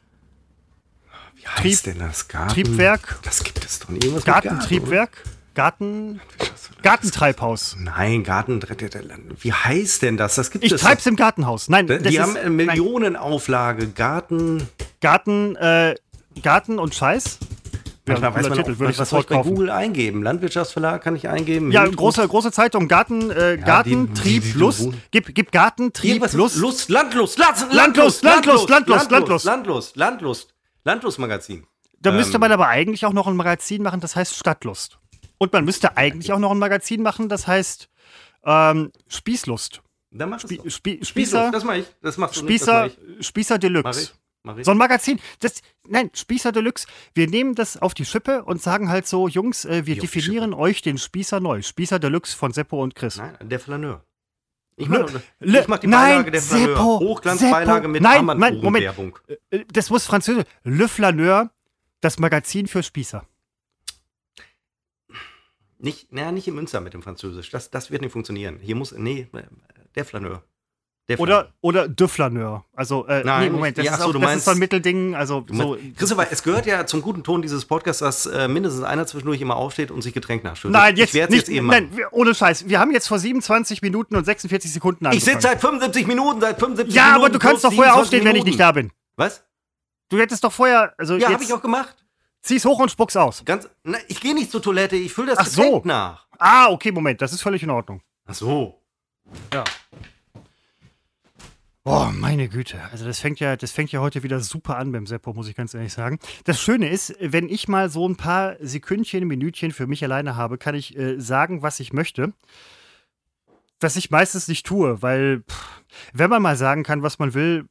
Wie heißt denn das? Garten, Triebwerk? Das gibt es doch nicht. Irgendwas Gartentriebwerk, Garten? Gartentreibhaus. Nein, Garten. Wie heißt denn das? Das gibt Ich es. treib's im Gartenhaus. Nein, das Die ist, haben eine Millionenauflage. Garten. Garten, äh, Garten und Scheiß. Manchmal Ja, weiß man Titel, auch, würde ich soll ich bei. Google eingeben? Landwirtschaftsverlag kann ich eingeben. Ja, große, große Zeitung, Garten, äh, Garten, die- Trieb, die- die- Lust. Gib, gib Garten, Trieb, Lust. Lust, Landlust, Landlust, Landlust, Landlust, Landlust, Landlust, Landlust, Landlust, Landlustmagazin. Da müsste Ähm. man aber eigentlich auch noch ein Magazin machen, das heißt Stadtlust. Und man müsste eigentlich auch noch ein Magazin machen, das heißt ähm, Spießlust. Dann mach Spie. Spie Spießer, das mach ich. Das machst du nicht, das Spießer, mach ich. Spießer Mach Deluxe. ich. Mach ich. So ein Magazin. Das, nein, Spießer Deluxe. Wir nehmen das auf die Schippe und sagen halt so, Jungs, äh, wir Wie definieren euch den Spießer neu. Spießer Deluxe von Seppo und Chris. Nein, der Flaneur. Ich Le- mach, Le- ich mach die nein, Beilage der Flaneur. Seppo, Hochglanzbeilage mit Nein, Moment, Moment. Armbanduhrenwerbung. Äh, Das muss französisch. Le Flaneur, das Magazin für Spießer. Nicht, naja, nicht in Münster mit dem Französisch. Das, das wird nicht funktionieren. Hier muss, nee, äh, der Flaneur. Der Oder, oder De Flaneur. Also, äh, Nein, nee, Moment, das, ja, ist, so, auch, du das meinst- ist so ein Mittelding. Also, so, Christopher, es gehört ja zum guten Ton dieses Podcasts, dass äh, mindestens einer zwischendurch immer aufsteht und sich Getränk nachschüttet. nein, jetzt nicht. jetzt eben nein, machen. ohne Scheiß. Wir haben jetzt vor 27 Minuten und 46 Sekunden Ich sitze angefangen. seit 75 Minuten, seit 75 Ja, Minuten. aber du kannst doch vorher 27 aufstehen, wenn ich nicht Minuten. da bin. Was? Du hättest doch vorher, also Ja, habe ich auch gemacht. Zieh's hoch und spuck's aus. Ganz, na, ich gehe nicht zur Toilette, ich fülle das Ach so. Nach. Ah, okay, Moment, das ist völlig in Ordnung. Ach so. Ja. Boah, meine Güte. Also das fängt ja, das fängt ja heute wieder super an beim Seppo, muss ich ganz ehrlich sagen. Das Schöne ist, wenn ich mal so ein paar Sekündchen, Minütchen für mich alleine habe, kann ich äh, sagen, was ich möchte. Was ich meistens nicht tue, weil pff, wenn man mal sagen kann, was man will,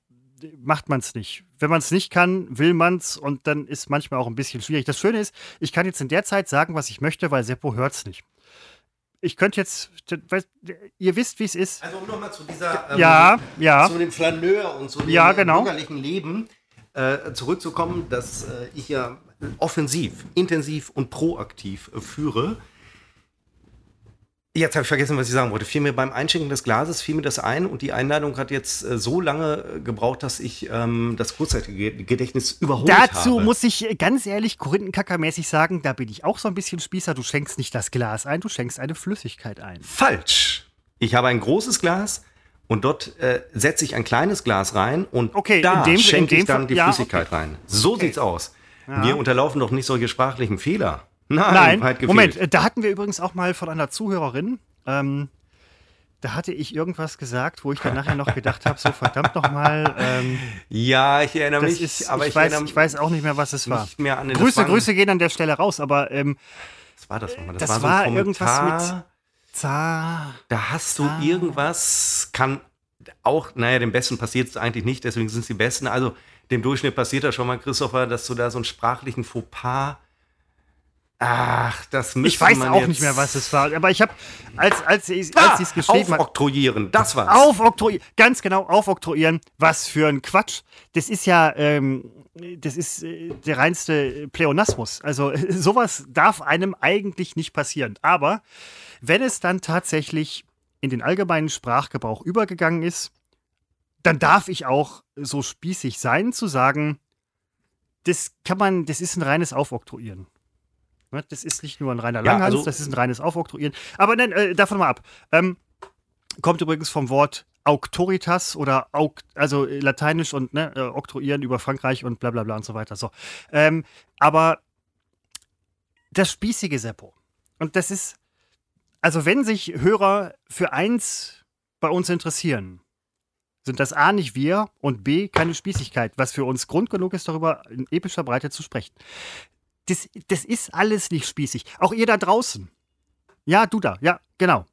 macht man es nicht. Wenn man es nicht kann, will man es und dann ist manchmal auch ein bisschen schwierig. Das Schöne ist, ich kann jetzt in der Zeit sagen, was ich möchte, weil Seppo hört es nicht. Ich könnte jetzt, ihr wisst, wie es ist. Also um nochmal zu dieser ähm, Ja, ja. zu dem Flaneur und zu dem Ja, genau. bürgerlichen Leben äh, zurückzukommen, dass äh, ich ja offensiv, intensiv und proaktiv äh, führe. Jetzt habe ich vergessen, was ich sagen wollte. Fiel mir beim Einschenken des Glases fiel mir das ein und die Einladung hat jetzt äh, so lange äh, gebraucht, dass ich ähm, das Kurzzeitgedächtnis überholt Dazu habe. muss ich äh, ganz ehrlich Korinthenkackermäßig sagen, da bin ich auch so ein bisschen Spießer. Du schenkst nicht das Glas ein, du schenkst eine Flüssigkeit ein. Falsch. Ich habe ein großes Glas und dort äh, setze ich ein kleines Glas rein und Okay, da dem- schenke ich dann die ja, Flüssigkeit rein. So sieht's aus. Mir unterlaufen doch nicht solche sprachlichen Fehler. Nein, Nein. Moment, äh, da hatten wir übrigens auch mal von einer Zuhörerin, ähm, da hatte ich irgendwas gesagt, wo ich dann nachher noch gedacht habe, so verdammt nochmal, ähm, Ja, ich erinnere das mich, ist, aber ich, ich, weiß, ich weiß auch nicht mehr, was es war. Grüße, das Grüße gehen an der Stelle raus, aber ähm, Was war das nochmal? das so ein war Kommentar. irgendwas mit- Za Da hast du irgendwas, kann auch, naja, dem Besten passiert es eigentlich nicht, deswegen sind es die Besten. Also dem Durchschnitt passiert das schon mal, Christopher, dass du da so einen sprachlichen Fauxpas. Ach, das müsste Ich weiß auch nicht mehr, was es war. Aber ich habe, als, als sie Ah, als es geschrieben hat. aufoktroyieren, das war's. Aufoktroyieren, ganz genau, aufoktroyieren. Was für ein Quatsch. Das ist ja, ähm, das ist äh, der reinste Pleonasmus. Also äh, sowas darf einem eigentlich nicht passieren. Aber wenn es dann tatsächlich in den allgemeinen Sprachgebrauch übergegangen ist, dann darf ich auch so spießig sein, zu sagen, das kann man, das ist ein reines Aufoktroyieren. Ne, das ist nicht nur ein reiner Langhans, ja, also das ist ein reines Aufoktroyieren. Aber nein, äh, davon mal ab. Ähm, kommt übrigens vom Wort Auctoritas oder Auk, also lateinisch und ne, äh, oktroyieren über Frankreich und bla bla bla und so weiter. So. Ähm, aber das spießige Seppo. Und das ist, also wenn sich Hörer für eins bei uns interessieren, sind das A nicht wir und B keine Spießigkeit, was für uns Grund genug ist, darüber in epischer Breite zu sprechen. Das, das ist alles nicht spießig. Auch ihr da draußen. Ja, du da. Ja, genau.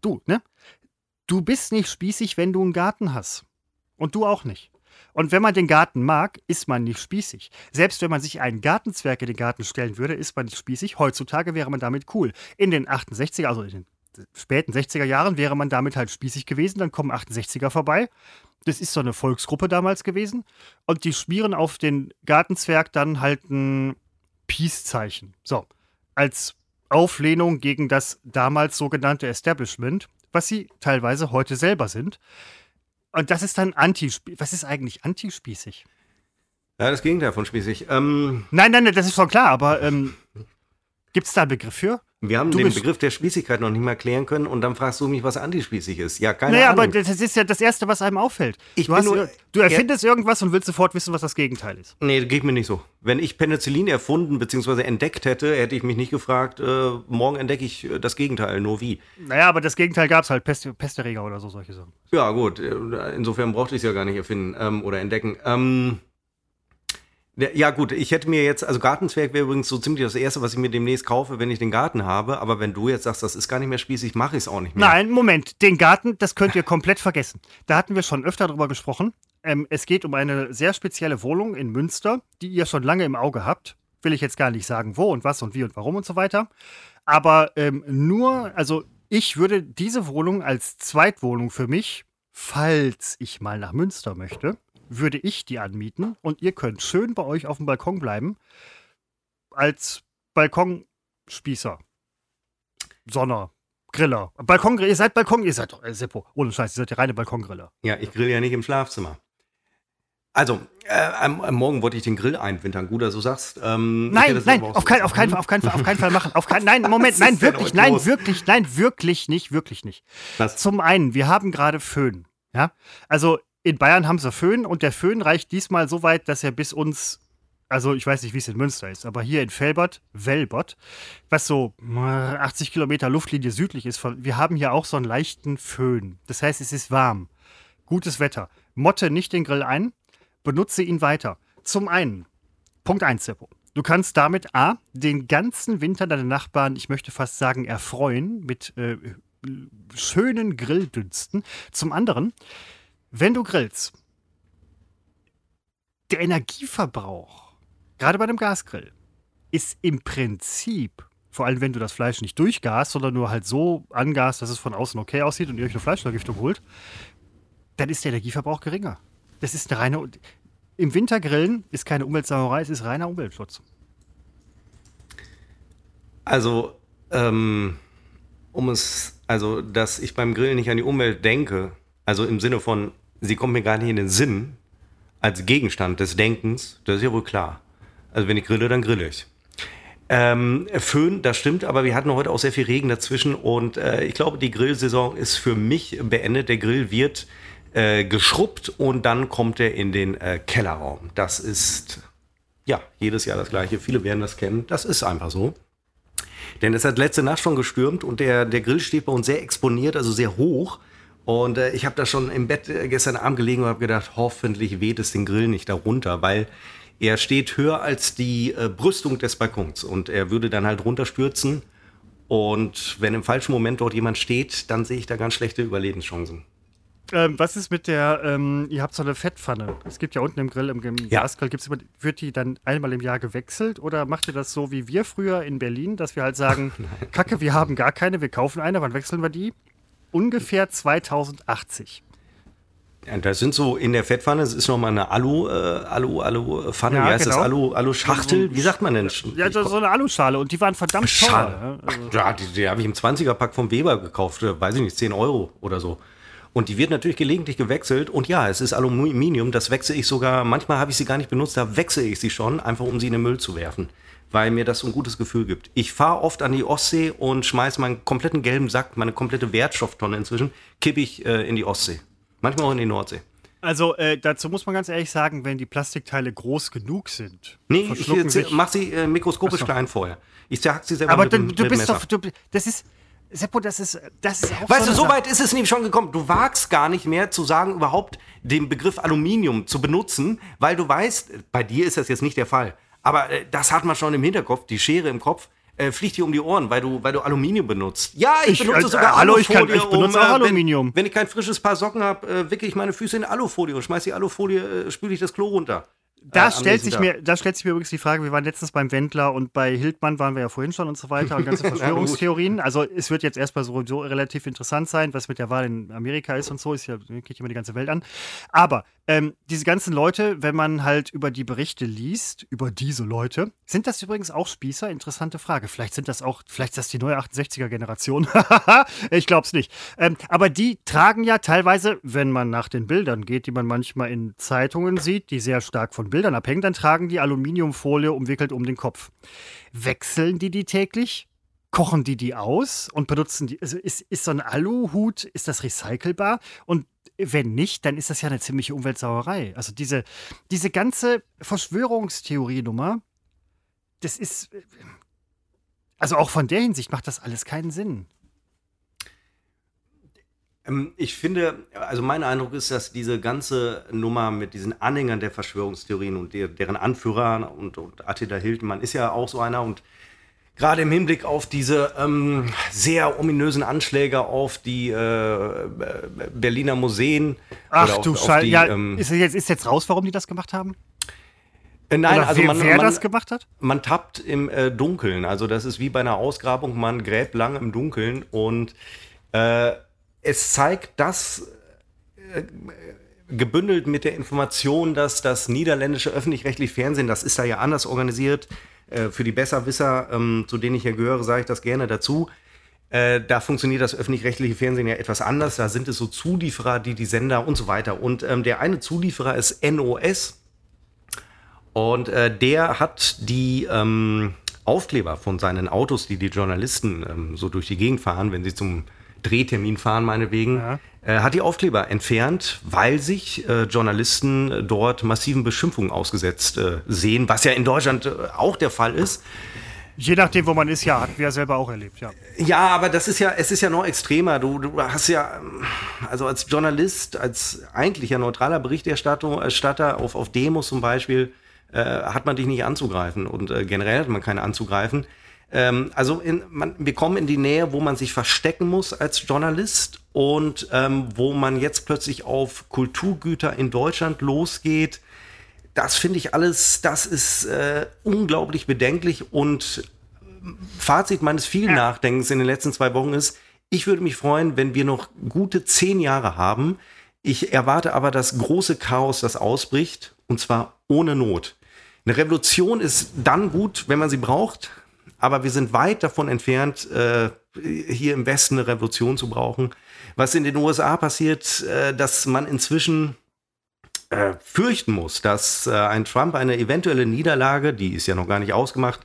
Du, ne? Du bist nicht spießig, wenn du einen Garten hast. Und du auch nicht. Und wenn man den Garten mag, ist man nicht spießig. Selbst wenn man sich einen Gartenzwerg in den Garten stellen würde, ist man nicht spießig. Heutzutage wäre man damit cool. In den 68er, also in den späten 60er Jahren wäre man damit halt spießig gewesen. Dann kommen 68er vorbei. Das ist so eine Volksgruppe damals gewesen. Und die schmieren auf den Gartenzwerg dann halt ein Peace-Zeichen. So, als Auflehnung gegen das damals sogenannte Establishment, was sie teilweise heute selber sind. Und das ist dann anti Was ist eigentlich antispießig? Ja, das Gegenteil von spießig. Ähm, nein, nein, das ist schon klar, aber ähm, gibt es da einen Begriff für? Wir haben du den Begriff der Spießigkeit noch nicht mal klären können und dann fragst du mich, was antispießig ist. Ja, keine naja, Ahnung. aber das ist ja das Erste, was einem auffällt. Ich du, nur, du erfindest ja, irgendwas und willst sofort wissen, was das Gegenteil ist. Nee, das geht mir nicht so. Wenn ich Penicillin erfunden bzw. entdeckt hätte, hätte ich mich nicht gefragt, äh, morgen entdecke ich äh, das Gegenteil, nur wie. Naja, aber das Gegenteil gab es halt, Pest, Pesterreger oder so, solche Sachen. Ja, gut. Äh, insofern brauchte ich es ja gar nicht erfinden ähm, oder entdecken. Ähm, ja, gut, ich hätte mir jetzt, also Gartenzwerg wäre übrigens so ziemlich das Erste, was ich mir demnächst kaufe, wenn ich den Garten habe. Aber wenn du jetzt sagst, das ist gar nicht mehr spießig, mache ich es auch nicht mehr. Nein, Moment, den Garten, das könnt ihr komplett vergessen. Da hatten wir schon öfter drüber gesprochen. Ähm, es geht um eine sehr spezielle Wohnung in Münster, die ihr schon lange im Auge habt. Will ich jetzt gar nicht sagen, wo und was und wie und warum und so weiter. Aber ähm, nur, also ich würde diese Wohnung als Zweitwohnung für mich, falls ich mal nach Münster möchte, würde ich die anmieten und ihr könnt schön bei euch auf dem Balkon bleiben. Als Balkonspießer. Sonner. Griller. Balkon, ihr seid Balkon, ihr seid doch, äh, Seppo, ohne Scheiß, ihr seid der reine Balkongriller. Ja, ich grill ja nicht im Schlafzimmer. Also, äh, am, am, Morgen wollte ich den Grill einwintern. Gut, dass du sagst. Ähm, nein, nein, auf, kein, auf, keinen, auf, keinen Fall, auf keinen Fall machen. Auf kein, nein, Moment, nein, wirklich, nein, los? wirklich, nein, wirklich nicht, wirklich nicht. Was? Zum einen, wir haben gerade Föhn. Ja, also in Bayern haben sie Föhn und der Föhn reicht diesmal so weit, dass er bis uns, also ich weiß nicht, wie es in Münster ist, aber hier in Felbert, Welbert, was so 80 Kilometer Luftlinie südlich ist, wir haben hier auch so einen leichten Föhn. Das heißt, es ist warm. Gutes Wetter. Motte nicht den Grill ein, benutze ihn weiter. Zum einen, Punkt 1, Seppo. Du kannst damit A, den ganzen Winter deine Nachbarn, ich möchte fast sagen, erfreuen mit äh, schönen Grilldünsten. Zum anderen, wenn du grillst, der Energieverbrauch, gerade bei einem Gasgrill, ist im Prinzip, vor allem wenn du das Fleisch nicht durchgast, sondern nur halt so angast, dass es von außen okay aussieht und ihr euch eine Fleischvergiftung holt, dann ist der Energieverbrauch geringer. Das ist eine reine. Im Winter grillen ist keine Umweltsauerei, es ist reiner Umweltschutz. Also, ähm, um es, also, dass ich beim Grillen nicht an die Umwelt denke, also im Sinne von, sie kommt mir gar nicht in den Sinn als Gegenstand des Denkens, das ist ja wohl klar. Also wenn ich grille, dann grille ich. Ähm, Föhn, das stimmt, aber wir hatten heute auch sehr viel Regen dazwischen und äh, ich glaube, die Grillsaison ist für mich beendet. Der Grill wird äh, geschrubbt und dann kommt er in den äh, Kellerraum. Das ist ja jedes Jahr das gleiche. Viele werden das kennen. Das ist einfach so. Denn es hat letzte Nacht schon gestürmt und der, der Grill steht bei uns sehr exponiert, also sehr hoch. Und äh, ich habe da schon im Bett äh, gestern Abend gelegen und habe gedacht, hoffentlich weht es den Grill nicht darunter, weil er steht höher als die äh, Brüstung des Balkons und er würde dann halt runterstürzen. Und wenn im falschen Moment dort jemand steht, dann sehe ich da ganz schlechte Überlebenschancen. Ähm, was ist mit der, ähm, ihr habt so eine Fettpfanne. Es gibt ja unten im Grill, im, im ja. Gasgrill, gibt's immer, wird die dann einmal im Jahr gewechselt oder macht ihr das so wie wir früher in Berlin, dass wir halt sagen, Kacke, wir haben gar keine, wir kaufen eine, wann wechseln wir die? Ungefähr 2080. Ja, das sind so in der Fettpfanne, das ist nochmal eine Alu, äh, Alu, Alu Pfanne, ja, wie heißt genau. das? Alu, Alu Schachtel, wie sagt man denn? Ja, so eine Aluschale und die waren verdammt teuer. Also. Ja, die, die habe ich im 20er Pack vom Weber gekauft, weiß ich nicht, 10 Euro oder so. Und die wird natürlich gelegentlich gewechselt. Und ja, es ist Aluminium, das wechsle ich sogar, manchmal habe ich sie gar nicht benutzt, da wechsle ich sie schon, einfach um sie in den Müll zu werfen. Weil mir das so ein gutes Gefühl gibt. Ich fahre oft an die Ostsee und schmeiße meinen kompletten gelben Sack, meine komplette Wertstofftonne inzwischen, kippe ich äh, in die Ostsee. Manchmal auch in die Nordsee. Also äh, dazu muss man ganz ehrlich sagen, wenn die Plastikteile groß genug sind. Nee, ich mach sie äh, mikroskopisch so. klein vorher. Ich zerhack sie selber Aber mit, du, du mit bist doch, du, das ist, Seppo, das ist, das ist auch Weißt so du, so weit ist es nämlich schon gekommen. Du wagst gar nicht mehr zu sagen, überhaupt den Begriff Aluminium zu benutzen, weil du weißt, bei dir ist das jetzt nicht der Fall. Aber äh, das hat man schon im Hinterkopf, die Schere im Kopf. Äh, fliegt dir um die Ohren, weil du, weil du Aluminium benutzt. Ja, ich, ich benutze äh, sogar hallo, Alufolie. Ich, kann, ich benutze um, auch Aluminium. Wenn, wenn, ich kein frisches Paar Socken habe, äh, wicke ich meine Füße in Alufolie und schmeiße die Alufolie, äh, spüle ich das Klo runter. Da, äh, stellt sich mir, da stellt sich mir übrigens die Frage, wir waren letztens beim Wendler und bei Hildmann waren wir ja vorhin schon und so weiter und ganze Verschwörungstheorien. Also es wird jetzt erstmal so, so relativ interessant sein, was mit der Wahl in Amerika ist und so, ist ja, geht immer die ganze Welt an. Aber ähm, diese ganzen Leute, wenn man halt über die Berichte liest, über diese Leute, sind das übrigens auch Spießer? Interessante Frage. Vielleicht sind das auch, vielleicht ist das die neue 68er-Generation. ich glaube es nicht. Ähm, aber die tragen ja teilweise, wenn man nach den Bildern geht, die man manchmal in Zeitungen sieht, die sehr stark von Bildern abhängen, dann tragen die Aluminiumfolie umwickelt um den Kopf. Wechseln die die täglich? Kochen die die aus und benutzen die? Also ist, ist so ein Aluhut, ist das recycelbar? Und wenn nicht, dann ist das ja eine ziemliche Umweltsauerei. Also diese, diese ganze Verschwörungstheorie-Nummer, das ist. Also auch von der Hinsicht macht das alles keinen Sinn. Ähm, ich finde, also mein Eindruck ist, dass diese ganze Nummer mit diesen Anhängern der Verschwörungstheorien und der, deren Anführer und, und Attila Hildmann ist ja auch so einer und gerade im Hinblick auf diese ähm, sehr ominösen Anschläge auf die äh, Berliner Museen. Ach du Scheiße, ja, ähm, ist, jetzt, ist jetzt raus, warum die das gemacht haben? Äh, nein, Oder also wer, man, wer man, das gemacht hat? Man tappt im äh, Dunkeln. Also das ist wie bei einer Ausgrabung, man gräbt lang im Dunkeln und äh, es zeigt das äh, gebündelt mit der Information, dass das niederländische öffentlich-rechtliche Fernsehen, das ist da ja anders organisiert, äh, für die Besserwisser, ähm, zu denen ich ja gehöre, sage ich das gerne dazu. Äh, da funktioniert das öffentlich-rechtliche Fernsehen ja etwas anders. Da sind es so Zulieferer, die die Sender und so weiter. Und ähm, der eine Zulieferer ist NOS. Und der hat die ähm, Aufkleber von seinen Autos, die die Journalisten ähm, so durch die Gegend fahren, wenn sie zum Drehtermin fahren, meinetwegen, ja. äh, hat die Aufkleber entfernt, weil sich äh, Journalisten dort massiven Beschimpfungen ausgesetzt äh, sehen, was ja in Deutschland äh, auch der Fall ist. Je nachdem, wo man ist, ja, hatten wir ja selber auch erlebt, ja. Ja, aber das ist ja, es ist ja noch extremer. Du, du hast ja, also als Journalist, als eigentlicher neutraler Berichterstatter auf, auf Demos zum Beispiel, äh, hat man dich nicht anzugreifen und äh, generell hat man keine anzugreifen. Ähm, also in, man, wir kommen in die Nähe, wo man sich verstecken muss als Journalist und ähm, wo man jetzt plötzlich auf Kulturgüter in Deutschland losgeht. Das finde ich alles, das ist äh, unglaublich bedenklich und Fazit meines vielen Nachdenkens in den letzten zwei Wochen ist, ich würde mich freuen, wenn wir noch gute zehn Jahre haben. Ich erwarte aber das große Chaos, das ausbricht, und zwar ohne Not. Eine Revolution ist dann gut, wenn man sie braucht, aber wir sind weit davon entfernt, äh, hier im Westen eine Revolution zu brauchen. Was in den USA passiert, äh, dass man inzwischen äh, fürchten muss, dass äh, ein Trump eine eventuelle Niederlage, die ist ja noch gar nicht ausgemacht,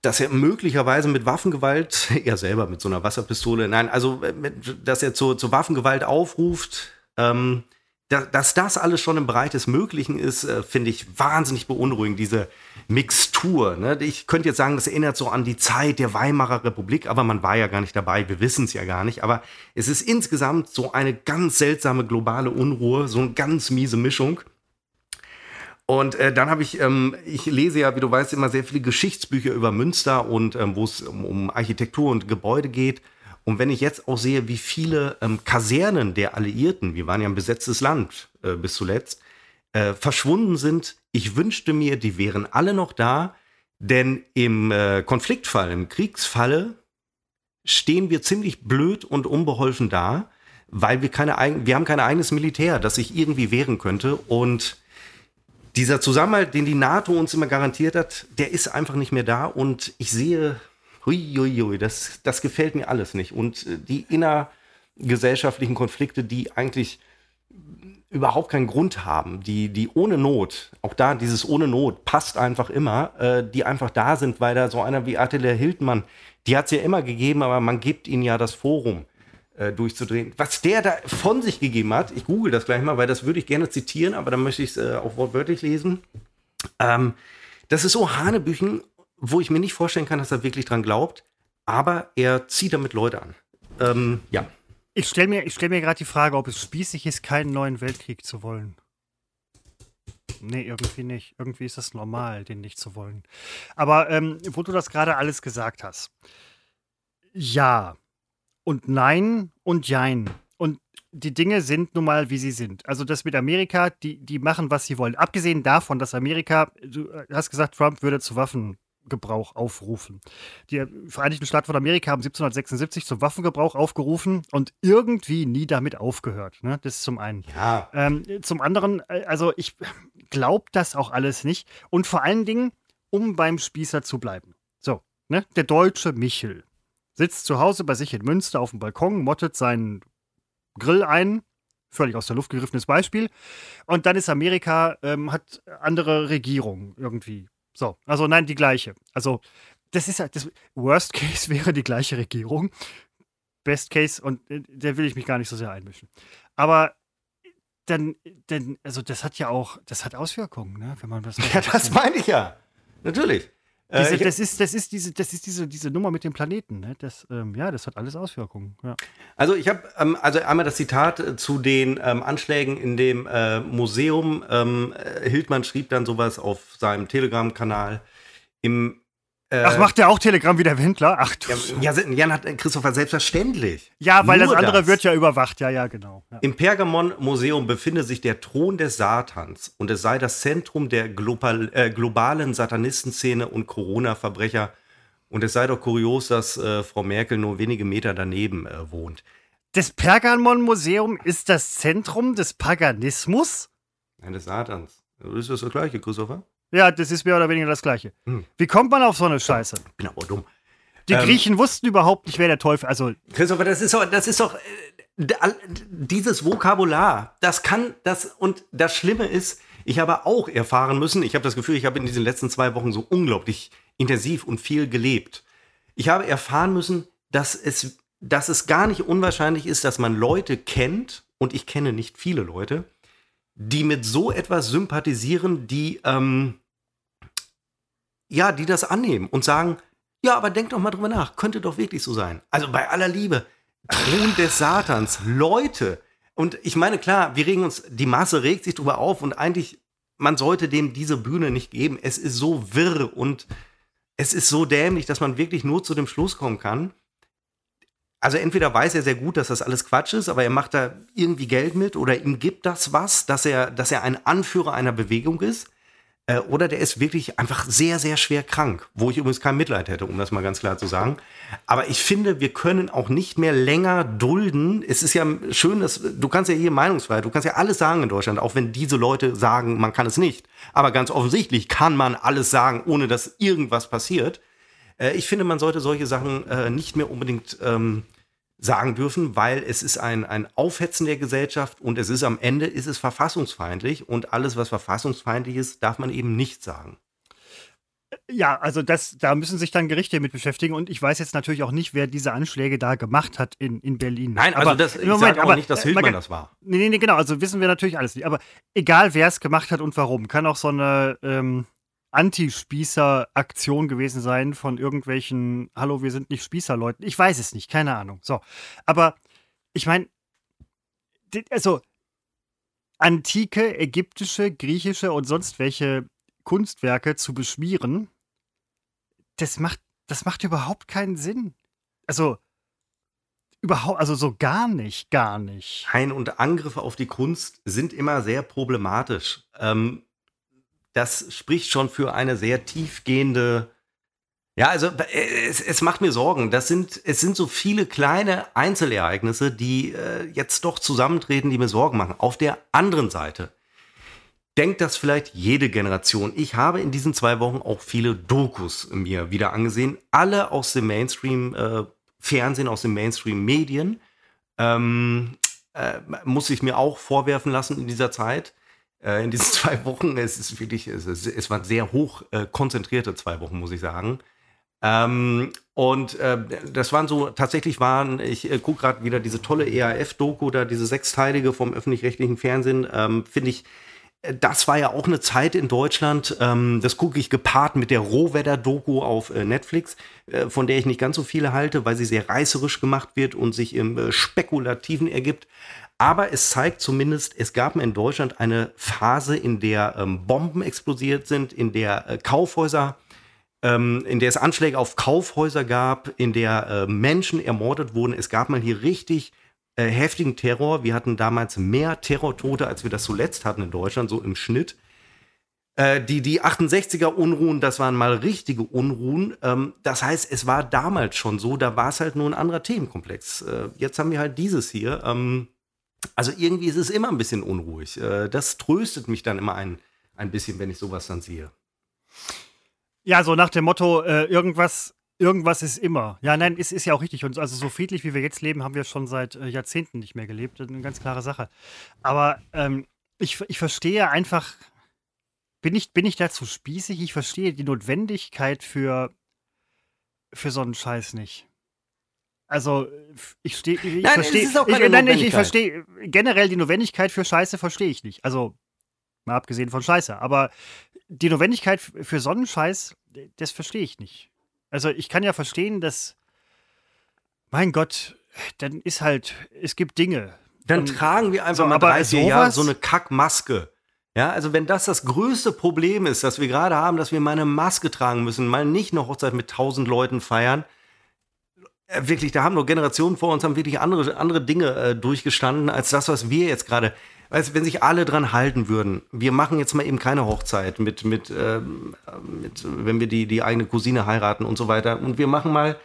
dass er möglicherweise mit Waffengewalt, er selber mit so einer Wasserpistole, nein, also äh, dass er zur, zur Waffengewalt aufruft, ähm, dass das alles schon im Bereich des Möglichen ist, äh, finde ich wahnsinnig beunruhigend, diese Mixtur. Ne? Ich könnte jetzt sagen, das erinnert so an die Zeit der Weimarer Republik, aber man war ja gar nicht dabei, wir wissen es ja gar nicht. Aber es ist insgesamt so eine ganz seltsame globale Unruhe, so eine ganz miese Mischung. Und äh, dann habe ich, ähm, ich lese ja, wie du weißt, immer sehr viele Geschichtsbücher über Münster und ähm, wo es um, um Architektur und Gebäude geht. Und wenn ich jetzt auch sehe, wie viele ähm, Kasernen der Alliierten, wir waren ja ein besetztes Land äh, bis zuletzt, äh, verschwunden sind, ich wünschte mir, die wären alle noch da, denn im äh, Konfliktfall, im Kriegsfalle stehen wir ziemlich blöd und unbeholfen da, weil wir keine wir haben kein eigenes Militär, das sich irgendwie wehren könnte. Und dieser Zusammenhalt, den die NATO uns immer garantiert hat, der ist einfach nicht mehr da. Und ich sehe Huiuiui, das, das gefällt mir alles nicht. Und äh, die inner, gesellschaftlichen Konflikte, die eigentlich überhaupt keinen Grund haben, die, die ohne Not, auch da dieses ohne Not passt einfach immer, äh, die einfach da sind, weil da so einer wie Attila Hildmann, die hat es ja immer gegeben, aber man gibt ihnen ja das Forum äh, durchzudrehen. Was der da von sich gegeben hat, ich google das gleich mal, weil das würde ich gerne zitieren, aber dann möchte ich es äh, auch wortwörtlich lesen. Ähm, das ist so Hanebüchen, wo ich mir nicht vorstellen kann, dass er wirklich dran glaubt, aber er zieht damit Leute an. Ähm, ja. Ich stelle mir, stell mir gerade die Frage, ob es spießig ist, keinen neuen Weltkrieg zu wollen. Nee, irgendwie nicht. Irgendwie ist das normal, den nicht zu wollen. Aber ähm, wo du das gerade alles gesagt hast. Ja und nein und jein. Und die Dinge sind nun mal, wie sie sind. Also das mit Amerika, die, die machen, was sie wollen. Abgesehen davon, dass Amerika, du hast gesagt, Trump würde zu Waffen Waffengebrauch aufrufen. Die Vereinigten Staaten von Amerika haben 1776 zum Waffengebrauch aufgerufen und irgendwie nie damit aufgehört. Ne? Das ist zum einen. Ja. Ähm, zum anderen, äh, also ich glaube das auch alles nicht. Und vor allen Dingen, um beim Spießer zu bleiben. So, ne? der deutsche Michel sitzt zu Hause bei sich in Münster auf dem Balkon, mottet seinen Grill ein, völlig aus der Luft gegriffenes Beispiel. Und dann ist Amerika, ähm, hat andere Regierung irgendwie. So, also nein, die gleiche. Also, das ist ja, das Worst Case wäre die gleiche Regierung. Best Case, und äh, da will ich mich gar nicht so sehr einmischen. Aber dann, dann, also das hat ja auch, das hat Auswirkungen, ne? wenn man das. Ja, das meine ich ja. Natürlich. Diese, äh, das, ist, das ist diese, das ist diese, diese Nummer mit dem Planeten. Ne? Das, ähm, ja, das hat alles Auswirkungen. Ja. Also ich habe ähm, also einmal das Zitat äh, zu den ähm, Anschlägen in dem äh, Museum. Ähm, äh, Hildmann schrieb dann sowas auf seinem Telegram-Kanal. Im äh, Ach, macht der auch Telegram wie der Wendler? Ach du. Ja, Jan hat äh, Christopher selbstverständlich. Ja, weil Nur das andere das. wird ja überwacht. Ja, ja, genau. Ja. Im Pergamon-Museum befinde sich der Thron des Satans und es sei das Zentrum der global, äh, globalen Satanistenszene und Corona-Verbrecher. Und es sei doch kurios, dass äh, Frau Merkel nur wenige Meter daneben äh, wohnt. Das Pergamon-Museum ist das Zentrum des Paganismus? Nein, des Satans. Ist das das gleiche, Christopher? Ja, das ist mehr oder weniger das Gleiche. Hm. Wie kommt man auf so eine Scheiße? Ich bin aber dumm. Die ähm, Griechen wussten überhaupt nicht, wer der Teufel. Also Christopher, das ist doch, das ist doch äh, dieses Vokabular. Das kann das und das Schlimme ist, ich habe auch erfahren müssen. Ich habe das Gefühl, ich habe in diesen letzten zwei Wochen so unglaublich intensiv und viel gelebt. Ich habe erfahren müssen, dass es, dass es gar nicht unwahrscheinlich ist, dass man Leute kennt und ich kenne nicht viele Leute, die mit so etwas sympathisieren, die, ähm, ja, die das annehmen und sagen, ja, aber denk doch mal drüber nach, könnte doch wirklich so sein. Also bei aller Liebe, Thron des Satans, Leute. Und ich meine, klar, wir regen uns, die Masse regt sich drüber auf und eigentlich, man sollte dem diese Bühne nicht geben. Es ist so wirr und es ist so dämlich, dass man wirklich nur zu dem Schluss kommen kann, also entweder weiß er sehr gut, dass das alles Quatsch ist, aber er macht da irgendwie Geld mit oder ihm gibt das was, dass er, dass er ein Anführer einer Bewegung ist. Äh, oder der ist wirklich einfach sehr, sehr schwer krank, wo ich übrigens kein Mitleid hätte, um das mal ganz klar zu sagen. Aber ich finde, wir können auch nicht mehr länger dulden. Es ist ja schön, dass du kannst ja hier Meinungsfreiheit, du kannst ja alles sagen in Deutschland, auch wenn diese Leute sagen, man kann es nicht. Aber ganz offensichtlich kann man alles sagen, ohne dass irgendwas passiert. Äh, ich finde, man sollte solche Sachen äh, nicht mehr unbedingt ähm, sagen dürfen, weil es ist ein, ein Aufhetzen der Gesellschaft und es ist am Ende ist es verfassungsfeindlich und alles, was verfassungsfeindlich ist, darf man eben nicht sagen. Ja, also das, da müssen sich dann Gerichte mit beschäftigen und ich weiß jetzt natürlich auch nicht, wer diese Anschläge da gemacht hat in, in Berlin. Nein, also aber das, ich Moment, aber, nicht, dass äh, Hildmann das war. Nee, nee, nee, genau, also wissen wir natürlich alles nicht. Aber egal, wer es gemacht hat und warum, kann auch so eine ähm, Anti-Spießer-Aktion gewesen sein von irgendwelchen, hallo, wir sind nicht Spießer-Leuten. Ich weiß es nicht, keine Ahnung. So. Aber ich meine, also antike, ägyptische, griechische und sonst welche Kunstwerke zu beschmieren, das macht, das macht überhaupt keinen Sinn. Also, überhaupt, also so gar nicht, gar nicht. Nein, und Angriffe auf die Kunst sind immer sehr problematisch. Ähm, das spricht schon für eine sehr tiefgehende. Ja, also äh, es, es macht mir Sorgen. Das sind, es sind so viele kleine Einzelereignisse, die äh, jetzt doch zusammentreten, die mir Sorgen machen. Auf der anderen Seite denkt das vielleicht jede Generation. Ich habe in diesen zwei Wochen auch viele Dokus mir wieder angesehen, alle aus dem Mainstream äh, Fernsehen, aus den Mainstream Medien. ähm, äh, muss ich mir auch vorwerfen lassen in dieser Zeit. Äh, in diesen zwei Wochen, es ist wirklich, es, ist, es waren sehr hoch äh, konzentrierte zwei Wochen, muss ich sagen. Ähm, und äh, das waren so, tatsächlich waren, ich äh, gucke gerade wieder diese tolle EAF-Doku da, diese sechsteilige vom öffentlich-rechtlichen Fernsehen, ähm, finde ich, äh, das war ja auch eine Zeit in Deutschland, ähm, das gucke ich gepaart mit der Rohwetter-Doku auf äh, Netflix, äh, von der ich nicht ganz so viele halte, weil sie sehr reißerisch gemacht wird und sich im äh, Spekulativen ergibt. Aber es zeigt zumindest, es gab in Deutschland eine Phase, in der ähm, Bomben explodiert sind, in der äh, Kaufhäuser ähm, in der es Anschläge auf Kaufhäuser gab, in der äh, Menschen ermordet wurden. Es gab mal hier richtig äh, heftigen Terror. Wir hatten damals mehr Terrortote, als wir das zuletzt hatten in Deutschland, so im Schnitt. Äh, die, die 68er Unruhen, das waren mal richtige Unruhen. Ähm, das heißt, es war damals schon so, da war es halt nur ein anderer Themenkomplex. Äh, jetzt haben wir halt dieses hier. Also irgendwie ist es immer ein bisschen unruhig. Äh, das tröstet mich dann immer ein, ein bisschen, wenn ich sowas dann sehe. Ja, so nach dem Motto, äh, irgendwas, irgendwas ist immer. Ja, nein, es ist, ja auch richtig. Und also so friedlich, wie wir jetzt leben, haben wir schon seit äh, Jahrzehnten nicht mehr gelebt. Eine ganz klare Sache. Aber ähm, ich, ich verstehe einfach, bin ich, bin ich dazu spießig? Ich verstehe die Notwendigkeit für, für so einen Scheiß nicht. Also, ich stehe, ich Nein, verstehe, es ist auch ich, nein, ich, ich verstehe generell die Notwendigkeit für Scheiße verstehe ich nicht. Also, mal abgesehen von Scheiße. Aber die Notwendigkeit für Sonnenscheiß, das verstehe ich nicht. Also, ich kann ja verstehen, dass, mein Gott, dann ist halt, es gibt Dinge. Dann Und- tragen wir einfach so, mal aber drei, vier Jahre sowas- so eine Kackmaske. Ja, also wenn das das größte Problem ist, das wir gerade haben, dass wir mal eine Maske tragen müssen, mal nicht eine Hochzeit mit tausend Leuten feiern, äh, wirklich, da haben noch Generationen vor uns, haben wirklich andere, andere Dinge äh, durchgestanden, als das, was wir jetzt gerade, du, wenn sich alle dran halten würden, wir machen jetzt mal eben keine Hochzeit mit, mit, ähm, mit wenn wir die, die eigene Cousine heiraten und so weiter, und wir machen mal,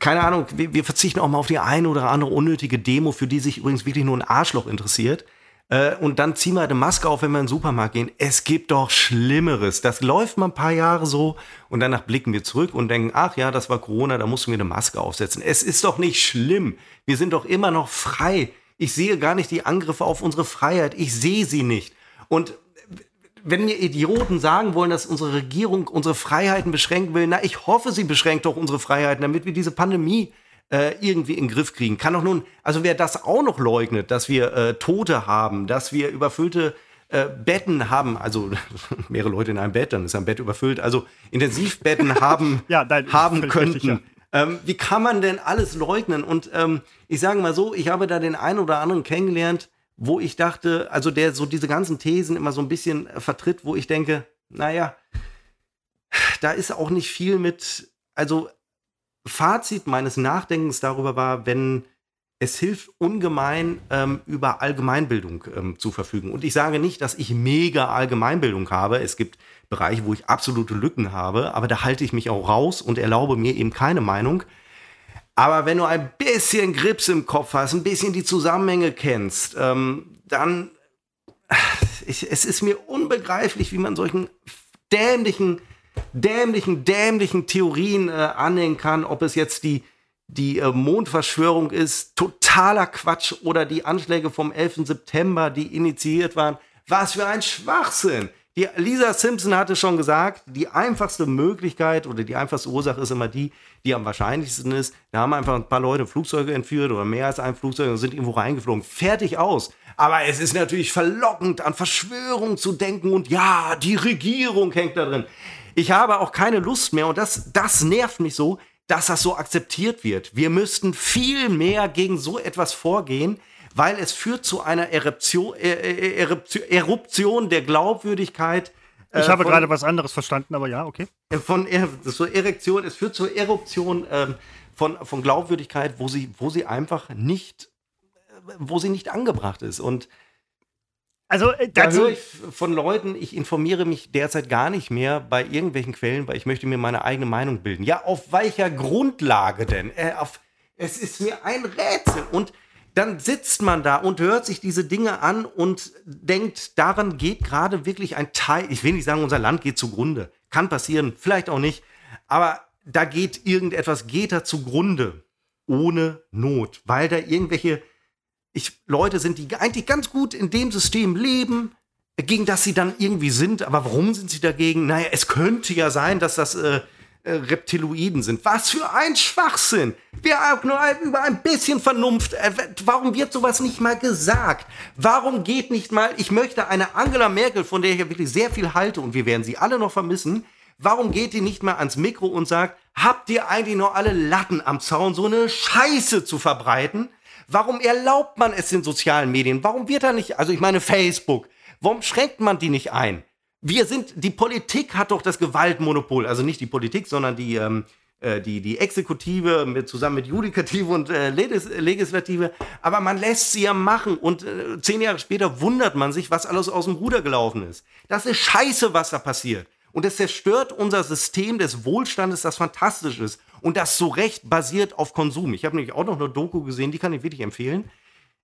keine Ahnung, wir, wir verzichten auch mal auf die eine oder andere unnötige Demo, für die sich übrigens wirklich nur ein Arschloch interessiert. Äh, und dann ziehen wir eine Maske auf, wenn wir in den Supermarkt gehen. Es gibt doch Schlimmeres. Das läuft mal ein paar Jahre so und danach blicken wir zurück und denken, ach ja, das war Corona, da mussten wir eine Maske aufsetzen. Es ist doch nicht schlimm. Wir sind doch immer noch frei. Ich sehe gar nicht die Angriffe auf unsere Freiheit. Ich sehe sie nicht. Und wenn mir Idioten sagen wollen, dass unsere Regierung unsere Freiheiten beschränken will, na, ich hoffe, sie beschränkt doch unsere Freiheiten, damit wir diese Pandemie äh, irgendwie in den Griff kriegen. Kann doch nun, also wer das auch noch leugnet, dass wir äh, Tote haben, dass wir überfüllte äh, Betten haben, also mehrere Leute in einem Bett, dann ist ein Bett überfüllt, also Intensivbetten haben, Ja, nein, haben könnten. Ähm, wie kann man denn alles leugnen? Und ähm, ich sage mal so, ich habe da den einen oder anderen kennengelernt, wo ich dachte, also der so diese ganzen Thesen immer so ein bisschen äh, vertritt, wo ich denke, naja, da ist auch nicht viel mit, also Fazit meines Nachdenkens darüber war, wenn es hilft ungemein, ähm, über Allgemeinbildung ähm, zu verfügen. Und ich sage nicht, dass ich mega Allgemeinbildung habe. Es gibt Bereiche, wo ich absolute Lücken habe, aber da halte ich mich auch raus und erlaube mir eben keine Meinung. Aber wenn du ein bisschen Grips im Kopf hast, ein bisschen die Zusammenhänge kennst, ähm, dann ich, es ist mir unbegreiflich, wie man solchen dämlichen, dämlichen, dämlichen Theorien äh, anhängen kann, ob es jetzt die, die äh, Mondverschwörung ist, totaler Quatsch, oder die Anschläge vom 11. September, die initiiert waren. Was für ein Schwachsinn! Die Lisa Simpson hatte schon gesagt, die einfachste Möglichkeit oder die einfachste Ursache ist immer die, die am wahrscheinlichsten ist. Da haben einfach ein paar Leute Flugzeuge entführt oder mehr als ein Flugzeug und sind irgendwo reingeflogen. Fertig aus. Aber es ist natürlich verlockend, an Verschwörung zu denken und ja, die Regierung hängt da drin. Ich habe auch keine Lust mehr und das, das nervt mich so, dass das so akzeptiert wird. Wir müssten viel mehr gegen so etwas vorgehen, weil es führt zu einer Eruption, äh, äh, Eruption, Eruption der Glaubwürdigkeit. äh, Ich habe von- gerade was anderes verstanden, aber ja, okay. von zur Erektion, es führt zur Eruption ähm, von, von Glaubwürdigkeit, wo sie, wo sie einfach nicht, äh, wo sie nicht angebracht ist. Und Also äh, da höre ich von Leuten, ich informiere mich derzeit gar nicht mehr bei irgendwelchen Quellen, weil ich möchte mir meine eigene Meinung bilden. Ja, auf welcher Grundlage denn? Äh, auf, es ist mir ein Rätsel. Und dann sitzt man da und hört sich diese Dinge an und denkt, daran geht gerade wirklich ein Teil, ich will nicht sagen, unser Land geht zugrunde. Kann passieren, vielleicht auch nicht. Aber da geht irgendetwas, geht da zugrunde. ohne Not, weil da irgendwelche ich, Leute sind, die eigentlich ganz gut in dem System leben, gegen das sie dann irgendwie sind. Aber warum sind sie dagegen? Naja, es könnte ja sein, dass das äh, äh, Reptiloiden sind. Was für ein Schwachsinn! Wir haben nur über ein bisschen Vernunft. Äh, warum wird sowas nicht mal gesagt? Warum geht nicht mal, ich möchte eine Angela Merkel, von der ich ja wirklich sehr viel halte und wir werden sie alle noch vermissen, warum geht die nicht mal ans Mikro und sagt, habt ihr eigentlich noch alle Latten am Zaun, so eine Scheiße zu verbreiten? Warum erlaubt man es in sozialen Medien? Warum wird da nicht, also ich meine Facebook, warum schränkt man die nicht ein? Wir sind, die Politik hat doch das Gewaltmonopol, also nicht die Politik, sondern die, ähm, äh, die, die Exekutive mit, zusammen mit Judikative und äh, Legislative. Aber man lässt sie ja machen und äh, zehn Jahre später wundert man sich, was alles aus dem Ruder gelaufen ist. Das ist scheiße, was da passiert. Und es zerstört unser System des Wohlstandes, das fantastisch ist. Und das so recht basiert auf Konsum. Ich habe nämlich auch noch eine Doku gesehen, die kann ich wirklich empfehlen.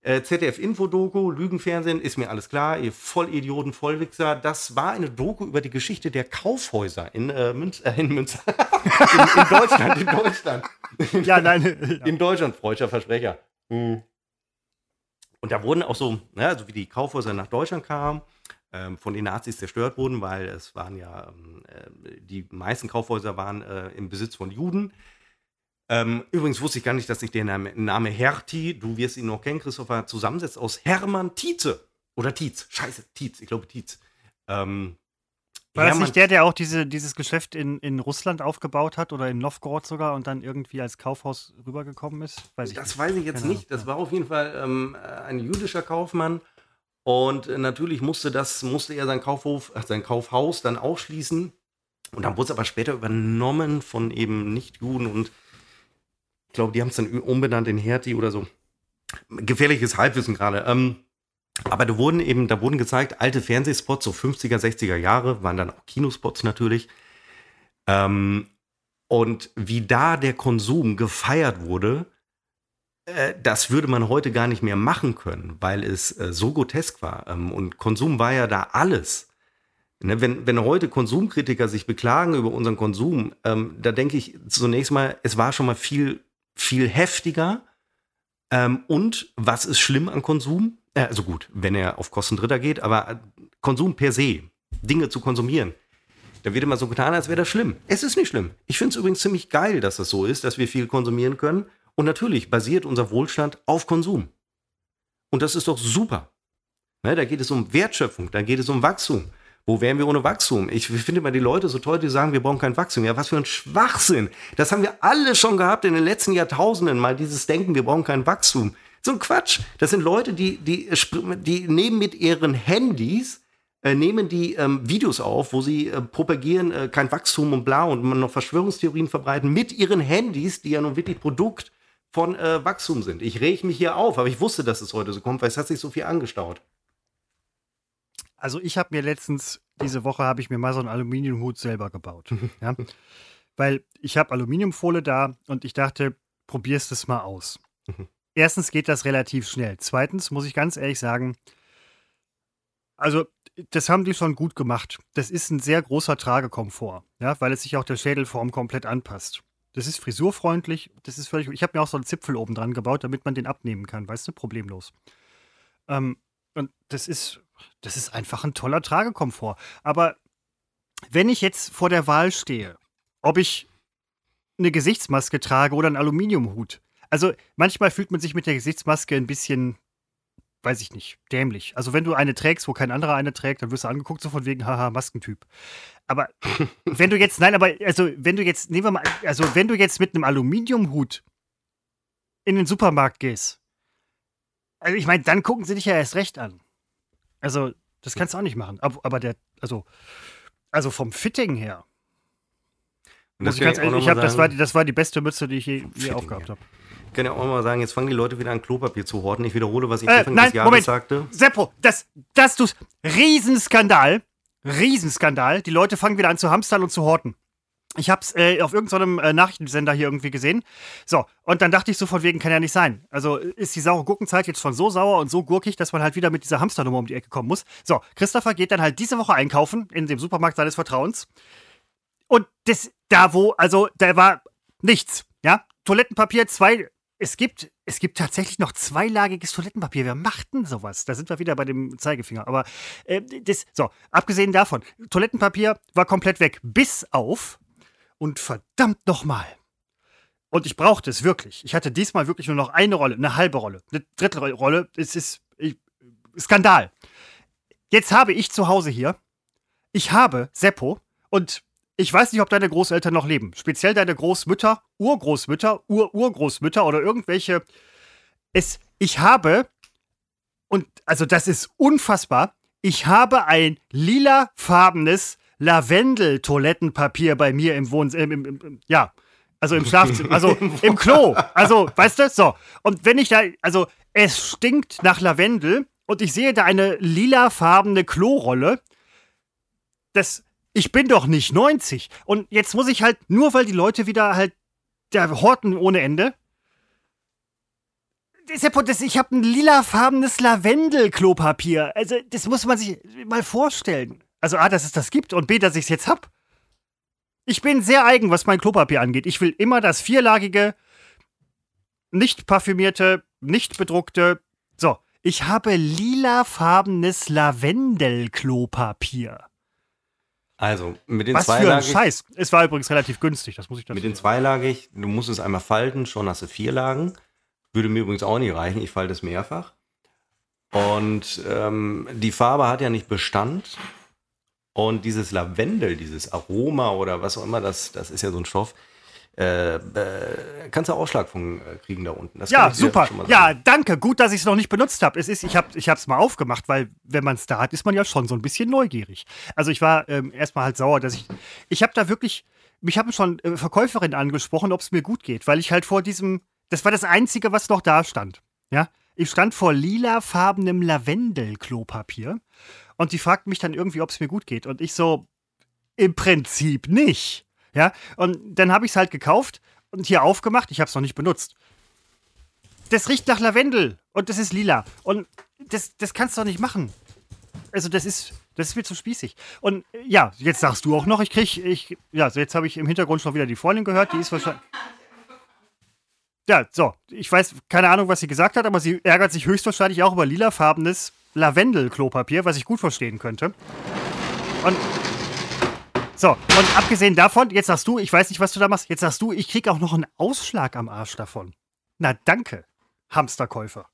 Äh, ZDF-Info-Doku, Lügenfernsehen, ist mir alles klar, ihr Vollidioten, Vollwichser. Das war eine Doku über die Geschichte der Kaufhäuser in, äh, Münz, äh, in Münster. in, in, Deutschland, in Deutschland. Ja, nein. In Deutschland, freudscher Versprecher. Hm. Und da wurden auch so, ne, also wie die Kaufhäuser nach Deutschland kamen, von den Nazis zerstört wurden, weil es waren ja, ähm, äh, die meisten Kaufhäuser waren äh, im Besitz von Juden. Ähm, übrigens wusste ich gar nicht, dass sich der Name, Name Hertie, du wirst ihn noch kennen, Christopher, zusammensetzt aus Hermann Tietze. Oder Tietz. Scheiße, Tietz, ich glaube Tietz. Ähm, war das nicht der, der auch diese, dieses Geschäft in, in Russland aufgebaut hat oder in Novgorod sogar und dann irgendwie als Kaufhaus rübergekommen ist? Weiß das nicht. weiß ich jetzt genau. nicht. Das war auf jeden Fall ähm, ein jüdischer Kaufmann und natürlich musste das, musste er sein Kaufhof, äh, sein Kaufhaus dann aufschließen. Und dann wurde es aber später übernommen von eben Nicht-Juden und ich glaube, die haben es dann umbenannt in Hertie oder so. Gefährliches Halbwissen gerade. Ähm, aber da wurden eben, da wurden gezeigt, alte Fernsehspots, so 50er, 60er Jahre, waren dann auch Kinospots natürlich. Ähm, und wie da der Konsum gefeiert wurde, das würde man heute gar nicht mehr machen können, weil es äh, so grotesk war. Ähm, und Konsum war ja da alles. Ne, wenn, wenn heute Konsumkritiker sich beklagen über unseren Konsum, ähm, da denke ich zunächst mal, es war schon mal viel, viel heftiger. Ähm, und was ist schlimm an Konsum? Äh, also gut, wenn er auf Kosten Dritter geht, aber äh, Konsum per se, Dinge zu konsumieren, da wird immer so getan, als wäre das schlimm. Es ist nicht schlimm. Ich finde es übrigens ziemlich geil, dass das so ist, dass wir viel konsumieren können und natürlich basiert unser Wohlstand auf Konsum. Und das ist doch super. Ne, da geht es um Wertschöpfung, da geht es um Wachstum. Wo wären wir ohne Wachstum? Ich finde immer die Leute so toll, die sagen, wir brauchen kein Wachstum. Ja, was für ein Schwachsinn. Das haben wir alle schon gehabt in den letzten Jahrtausenden, mal dieses Denken, wir brauchen kein Wachstum. So ein Quatsch. Das sind Leute, die, die, die nehmen mit ihren Handys, äh, nehmen die ähm, Videos auf, wo sie äh, propagieren, äh, kein Wachstum und bla und man noch Verschwörungstheorien verbreiten mit ihren Handys, die ja nun wirklich Produkt von äh, Wachstum sind. Ich reg mich hier auf, aber ich wusste, dass es heute so kommt, weil es hat sich so viel angestaut. Also ich habe mir letztens, diese Woche habe ich mir mal so einen Aluminiumhut selber gebaut. ja? Weil ich habe Aluminiumfolie da und ich dachte, probierst es mal aus. Mhm. Erstens geht das relativ schnell. Zweitens muss ich ganz ehrlich sagen, also das haben die schon gut gemacht. Das ist ein sehr großer Tragekomfort, ja, weil es sich auch der Schädelform komplett anpasst. Das ist frisurfreundlich. Das ist völlig. Ich habe mir auch so einen Zipfel oben dran gebaut, damit man den abnehmen kann. Weißt du, problemlos. Ähm, und das ist, das ist einfach ein toller Tragekomfort. Aber wenn ich jetzt vor der Wahl stehe, ob ich eine Gesichtsmaske trage oder einen Aluminiumhut. Also manchmal fühlt man sich mit der Gesichtsmaske ein bisschen weiß ich nicht, dämlich. Also wenn du eine trägst, wo kein anderer eine trägt, dann wirst du angeguckt, so von wegen, haha, Maskentyp. Aber wenn du jetzt, nein, aber also wenn du jetzt, nehmen wir mal, also wenn du jetzt mit einem Aluminiumhut in den Supermarkt gehst, also ich meine, dann gucken sie dich ja erst recht an. Also, das kannst du auch nicht machen. Aber, aber der, also, also vom Fitting her. Das, ich, ganz ehrlich, ich hab, das, war die, das war die beste Mütze, die ich je, je aufgehabt habe kann ja auch mal sagen, jetzt fangen die Leute wieder an, Klopapier zu horten. Ich wiederhole, was ich äh, Anfang nein, des Jahres Moment. sagte. Seppo, das, das tust. Riesenskandal. Riesenskandal. Die Leute fangen wieder an zu hamstern und zu horten. Ich hab's äh, auf irgendeinem äh, Nachrichtensender hier irgendwie gesehen. So, und dann dachte ich so von wegen, kann ja nicht sein. Also ist die saure Gurkenzeit jetzt schon so sauer und so gurkig, dass man halt wieder mit dieser Hamsternummer um die Ecke kommen muss. So, Christopher geht dann halt diese Woche einkaufen in dem Supermarkt seines Vertrauens. Und das, da wo, also da war nichts. Ja, Toilettenpapier, zwei es gibt, es gibt tatsächlich noch zweilagiges Toilettenpapier. Wer macht denn sowas? Da sind wir wieder bei dem Zeigefinger. Aber äh, das, so, abgesehen davon, Toilettenpapier war komplett weg, bis auf und verdammt nochmal. Und ich brauchte es wirklich. Ich hatte diesmal wirklich nur noch eine Rolle, eine halbe Rolle, eine dritte Rolle. Es ist ich, Skandal. Jetzt habe ich zu Hause hier, ich habe Seppo und ich weiß nicht, ob deine Großeltern noch leben. Speziell deine Großmütter, Urgroßmütter, Ururgroßmütter oder irgendwelche. Es, ich habe, und also das ist unfassbar, ich habe ein lilafarbenes Lavendel-Toilettenpapier bei mir im Wohnzimmer. Im, im, im, ja, also im Schlafzimmer, also im Klo. Also, weißt du, so. Und wenn ich da, also es stinkt nach Lavendel und ich sehe da eine lilafarbene Klorolle. Das, ich bin doch nicht 90. Und jetzt muss ich halt, nur weil die Leute wieder halt der horten ohne Ende. Ich habe ein lilafarbenes Lavendel-Klopapier. Also, das muss man sich mal vorstellen. Also, A, dass es das gibt und B, dass ich es jetzt hab. Ich bin sehr eigen, was mein Klopapier angeht. Ich will immer das vierlagige, nicht parfümierte, nicht bedruckte. So, ich habe lilafarbenes Lavendel-Klopapier. Also, mit den Was für ein zweilagig. Scheiß. Es war übrigens relativ günstig, das muss ich dazu Mit den zweilagig, du musst es einmal falten, schon hast du vier Lagen. Würde mir übrigens auch nicht reichen, ich falte es mehrfach. Und ähm, die Farbe hat ja nicht Bestand. Und dieses Lavendel, dieses Aroma oder was auch immer, das, das ist ja so ein Stoff, äh, äh, kannst du Ausschlag von äh, kriegen da unten. Das Ja, super. schon mal Ja, danke. Gut, dass ich es noch nicht benutzt habe. Es ist, ich habe ich es mal aufgemacht, weil wenn man es da hat, ist man ja schon so ein bisschen neugierig. Also ich war ähm, erstmal halt sauer, dass ich. Ich habe da wirklich. Mich haben schon äh, Verkäuferinnen angesprochen, ob es mir gut geht, weil ich halt vor diesem. Das war das Einzige, was noch da stand. Ja. Ich stand vor lilafarbenem Lavendel-Klopapier und die fragten mich dann irgendwie, ob es mir gut geht. Und ich so, im Prinzip nicht. Ja, und dann habe ich es halt gekauft und hier aufgemacht. Ich habe es noch nicht benutzt. Das riecht nach Lavendel und das ist lila. Und das, das kannst du doch nicht machen. Also, das ist, das ist mir zu spießig. Und ja, jetzt sagst du auch noch, ich krieg, ich, ja, so jetzt habe ich im Hintergrund schon wieder die Freundin gehört, die ist wahrscheinlich. Ja, so, ich weiß, keine Ahnung, was sie gesagt hat, aber sie ärgert sich höchstwahrscheinlich auch über lilafarbenes Lavendel-Klopapier, was ich gut verstehen könnte. Und so, und abgesehen davon, jetzt sagst du, ich weiß nicht, was du da machst, jetzt sagst du, ich krieg auch noch einen Ausschlag am Arsch davon. Na danke, Hamsterkäufer.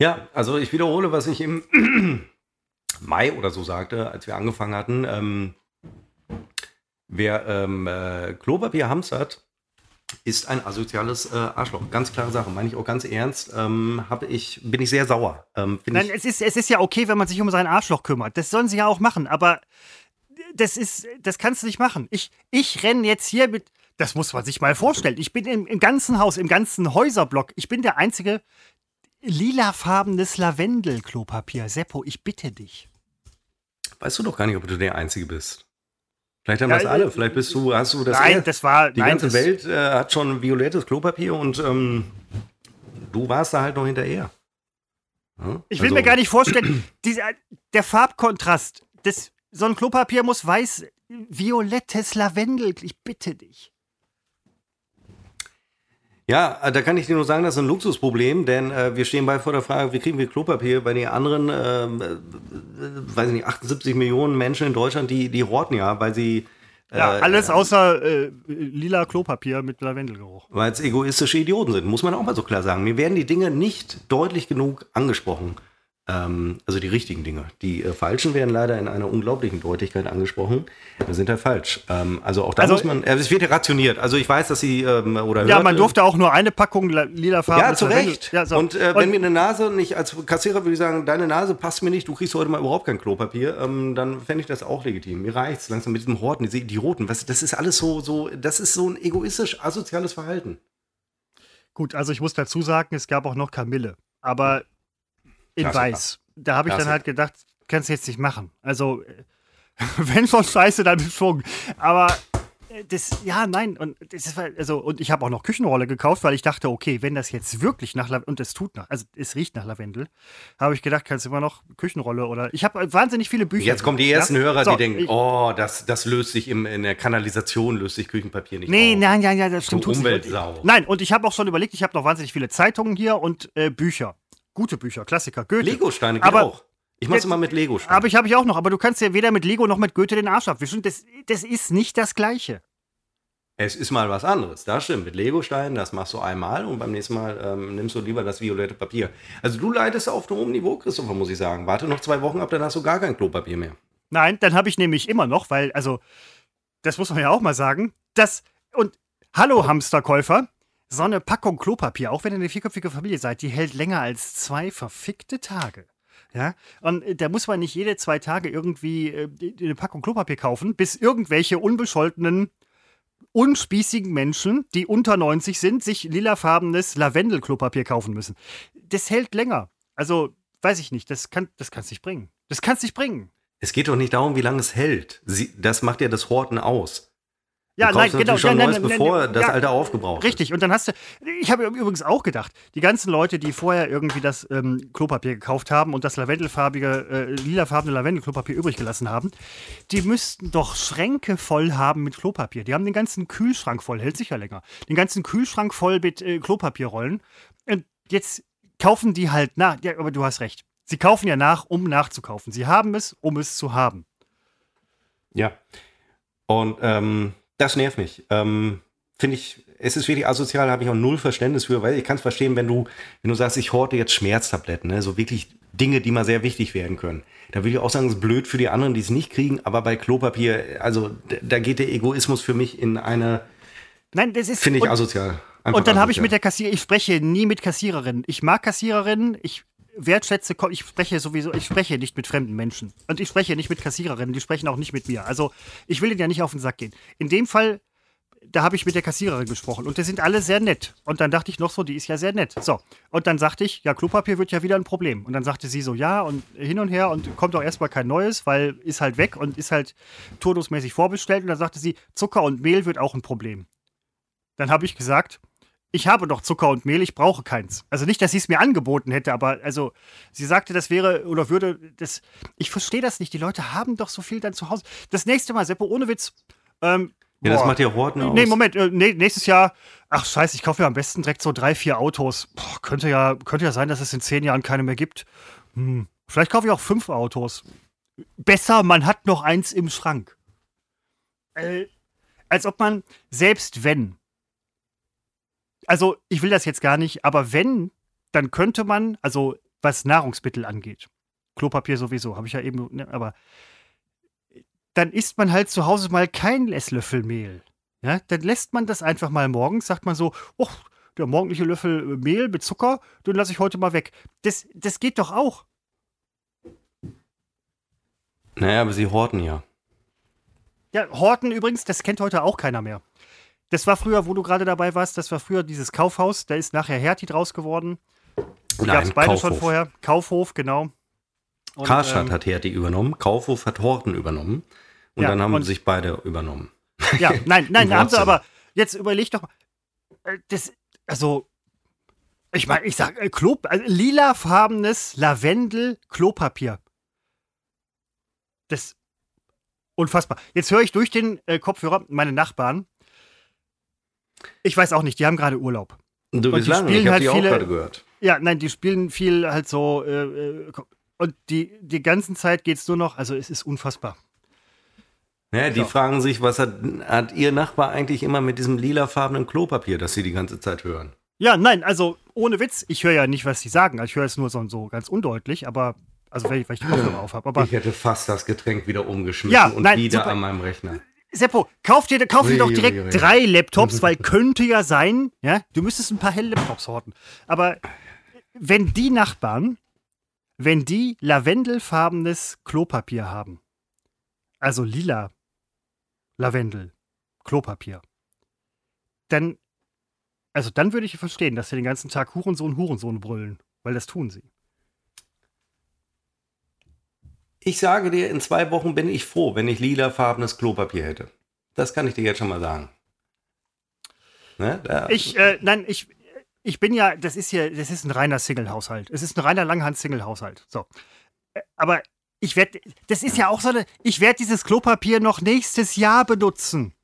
Ja, also ich wiederhole, was ich im Mai oder so sagte, als wir angefangen hatten. Ähm, wer ähm, äh, Klopapier hamstert, ist ein asoziales äh, Arschloch. Ganz klare Sache, meine ich auch ganz ernst. Ähm, ich, bin ich sehr sauer. Ähm, Nein, es ist, es ist ja okay, wenn man sich um sein Arschloch kümmert. Das sollen sie ja auch machen, aber das ist, das kannst du nicht machen. Ich, ich renne jetzt hier mit, das muss man sich mal vorstellen. Ich bin im, im ganzen Haus, im ganzen Häuserblock, ich bin der einzige lilafarbenes Lavendel-Klopapier. Seppo, ich bitte dich. weißt du doch gar nicht, ob du der Einzige bist. Vielleicht haben Ja, das äh, alle. Vielleicht bist du, hast du das. nein, eher- das war, die nein, ganze Welt äh, hat schon violettes Klopapier und ähm, du warst da halt noch hinterher. Ja? Ich will Also- mir gar nicht vorstellen, dieser, der Farbkontrast, das, so ein Klopapier muss weiß, violettes Lavendel, ich bitte dich. Ja, äh, da kann ich dir nur sagen, das ist ein Luxusproblem, denn äh, wir stehen bei vor der Frage, wie kriegen wir Klopapier bei den anderen, ähm, äh, weiß ich nicht, 78 Millionen Menschen in Deutschland, die, die horten ja, weil sie Ja, äh, alles außer äh, lila Klopapier mit Lavendelgeruch. weil es egoistische Idioten sind, muss man auch mal so klar sagen. Mir werden die Dinge nicht deutlich genug angesprochen. Ähm, also die richtigen Dinge. Die äh, falschen werden leider in einer unglaublichen Deutlichkeit angesprochen. Wir sind halt falsch. Ähm, also auch da Also- muss man, äh, es wird ja rationiert. Also ich weiß, dass sie, ähm, oder Ja, hörte- man durfte auch nur eine Packung la- lila Farbe. Ja, zu Recht. Ja, so. Und äh, wenn mir eine Nase nicht, als Kassierer würde ich sagen, deine Nase passt mir nicht, du kriegst heute mal überhaupt kein Klopapier, ähm, dann fände ich das auch legitim. Mir reicht's langsam mit diesem Horten, diese Idioten. Was, das ist alles so, so, das ist so ein egoistisch asoziales Verhalten. Gut, also ich muss dazu sagen, es gab auch noch Kamille. Aber in Klassiker. weiß. Da habe ich dann halt gedacht, kannst du jetzt nicht machen. Also, äh, wenn schon scheiße, dann Schwung. Aber das, ja, nein. Und, das war, also, und ich habe auch noch Küchenrolle gekauft, weil ich dachte, okay, wenn das jetzt wirklich nach Lavendel, und es tut nach, also es riecht nach Lavendel, habe ich gedacht, kannst du immer noch Küchenrolle oder. Ich habe wahnsinnig viele Bücher. Jetzt kommen die ersten ja? Hörer, so, die denken, ich, oh, das, das löst sich im, in der Kanalisation, löst sich Küchenpapier nicht Nee, auf. nein, nein, nein, das stimmt. So Umweltsau. Nein, und ich habe auch schon überlegt, ich habe noch wahnsinnig viele Zeitungen hier und äh, Bücher. Gute Bücher, Klassiker, Goethe. Lego-Steine aber, auch. Ich mach's immer mit Lego. -Steine. Aber ich habe ich auch noch. Aber du kannst ja weder mit Lego noch mit Goethe den Arsch abwischen. Das, das ist nicht das Gleiche. Es ist mal was anderes, das stimmt. Mit Legosteinen, das machst du einmal und beim nächsten Mal ähm, nimmst du lieber das violette Papier. Also du leidest auf einem hohen Niveau, Christopher, muss ich sagen. Warte noch zwei Wochen ab, dann hast du gar kein Klopapier mehr. Nein, dann habe ich nämlich immer noch, weil, also, das muss man ja auch mal sagen, das, und hallo Hamsterkäufer, so eine Packung Klopapier, auch wenn ihr eine vierköpfige Familie seid, die hält länger als zwei verfickte Tage. Ja, und äh, da muss man nicht jede zwei Tage irgendwie äh, eine Packung Klopapier kaufen, bis irgendwelche unbescholtenen, unspießigen Menschen, die unter 90 sind, sich lilafarbenes Lavendel-Klopapier kaufen müssen. Das hält länger. Also, weiß ich nicht, das kann das kann's nicht bringen. Das kann's nicht bringen. Es geht doch nicht darum, wie lange es hält. Sie, das macht ja das Horten aus. Ja, nein, genau. Schon ja, Neues, nein, bevor nein, das ja, alte aufgebraucht Richtig. Und dann hast du, ich habe übrigens auch gedacht, die ganzen Leute, die vorher irgendwie das ähm, Klopapier gekauft haben und das lavendelfarbige, äh, lilafarbene Lavendelklopapier übrig gelassen haben, die müssten doch Schränke voll haben mit Klopapier. Die haben den ganzen Kühlschrank voll, hält sicher länger. Den ganzen Kühlschrank voll mit äh, Klopapierrollen. Und jetzt kaufen die halt nach. Ja, aber du hast recht. Sie kaufen ja nach, um nachzukaufen. Sie haben es, um es zu haben. Ja. Und ähm, das nervt mich. Ähm, Finde ich, es ist wirklich asozial, habe ich auch null Verständnis für, weil ich kann es verstehen, wenn du, wenn du sagst, ich horte jetzt Schmerztabletten, ne? so wirklich Dinge, die mal sehr wichtig werden können. Da würde ich auch sagen, es ist blöd für die anderen, die es nicht kriegen, aber bei Klopapier, also da geht der Egoismus für mich in eine, Nein, das ist. Finde ich asozial. Einfach und dann habe ich mit der Kassiererin, ich spreche nie mit Kassiererinnen. Ich mag Kassiererinnen, ich wertschätze, ich spreche sowieso, ich spreche nicht mit fremden Menschen. Und ich spreche nicht mit Kassiererinnen, die sprechen auch nicht mit mir. Also ich will ihnen ja nicht auf den Sack gehen. In dem Fall, da habe ich mit der Kassiererin gesprochen und die sind alle sehr nett. Und dann dachte ich noch so, die ist ja sehr nett. So. Und dann sagte ich, ja, Klopapier wird ja wieder ein Problem. Und dann sagte sie so, ja, und hin und her und kommt auch erstmal kein neues, weil ist halt weg und ist halt turnusmäßig vorbestellt. Und dann sagte sie, Zucker und Mehl wird auch ein Problem. Dann habe ich gesagt, ich habe doch Zucker und Mehl, ich brauche keins. Also nicht, dass sie es mir angeboten hätte, aber also sie sagte, das wäre oder würde das. Ich verstehe das nicht. Die Leute haben doch so viel dann zu Hause. Das nächste Mal, Seppo, ohne Witz. Ähm, ja, das macht ja Horten aus. Nee, Moment, äh, nee, nächstes Jahr, ach scheiße, ich kaufe mir am besten direkt so drei, vier Autos. Boah, könnte ja, könnte ja sein, dass es in zehn Jahren keine mehr gibt. Hm, vielleicht kaufe ich auch fünf Autos. Besser, man hat noch eins im Schrank. Äh, als ob man, selbst wenn, also ich will das jetzt gar nicht, aber wenn, dann könnte man, also was Nahrungsmittel angeht, Klopapier sowieso, habe ich ja eben, ne, aber dann isst man halt zu Hause mal keinen Esslöffel Mehl. Ja, dann lässt man das einfach mal morgens, sagt man so, oh, der morgendliche Löffel Mehl mit Zucker, den lasse ich heute mal weg. Das, das geht doch auch. Naja, aber sie horten ja. Ja, Horten übrigens, das kennt heute auch keiner mehr. Das war früher, wo du gerade dabei warst, das war früher dieses Kaufhaus. Da ist nachher Hertie draus geworden. Die gab es beide Kaufhof. schon vorher. Kaufhof, genau. Und, Karstadt ähm, hat Hertie übernommen, Kaufhof hat Horten übernommen. Und ja, dann haben und, sich beide übernommen. Ja, nein, nein, da haben sie aber. Jetzt überleg doch mal. Äh, das, also, ich meine, ich sag, äh, Klo, also lilafarbenes Lavendel-Klopapier. Das unfassbar. Jetzt höre ich durch den äh, Kopfhörer meine Nachbarn, ich weiß auch nicht, die haben gerade Urlaub. Du bist lange, ich habe halt die viele, auch gerade gehört. Ja, nein, die spielen viel halt so äh, äh und die, die ganze Zeit geht es nur noch, also es ist unfassbar. Ja, die so. fragen sich, was hat, hat ihr Nachbar eigentlich immer mit diesem lilafarbenen Klopapier, das sie die ganze Zeit hören? Ja, nein, also ohne Witz, ich höre ja nicht, was sie sagen. Ich höre es nur so, so ganz undeutlich, aber also weil ich, weil ich die Kopfhörer auf habe. Ich hätte fast das Getränk wieder umgeschmissen ja, und nein, wieder super. an meinem Rechner. Seppo, kauf dir, kauf dir doch direkt ui, ui. drei Laptops, weil könnte ja sein, ja, du müsstest ein paar helle Laptops horten. Aber wenn die Nachbarn, wenn die lavendelfarbenes Klopapier haben, also lila Lavendel, Klopapier, dann, also dann würde ich verstehen, dass sie den ganzen Tag Hurensohn, Hurensohn brüllen, weil das tun sie. Ich sage dir, in zwei Wochen bin ich froh, wenn ich lilafarbenes Klopapier hätte. Das kann ich dir jetzt schon mal sagen. Ne? Ich, äh, nein, ich, ich bin ja, das ist ja, das ist ein reiner Single-Haushalt. Es ist ein reiner Langhand-Single-Haushalt. So. Äh, aber ich werde, das ist ja auch so eine, ich werde dieses Klopapier noch nächstes Jahr benutzen.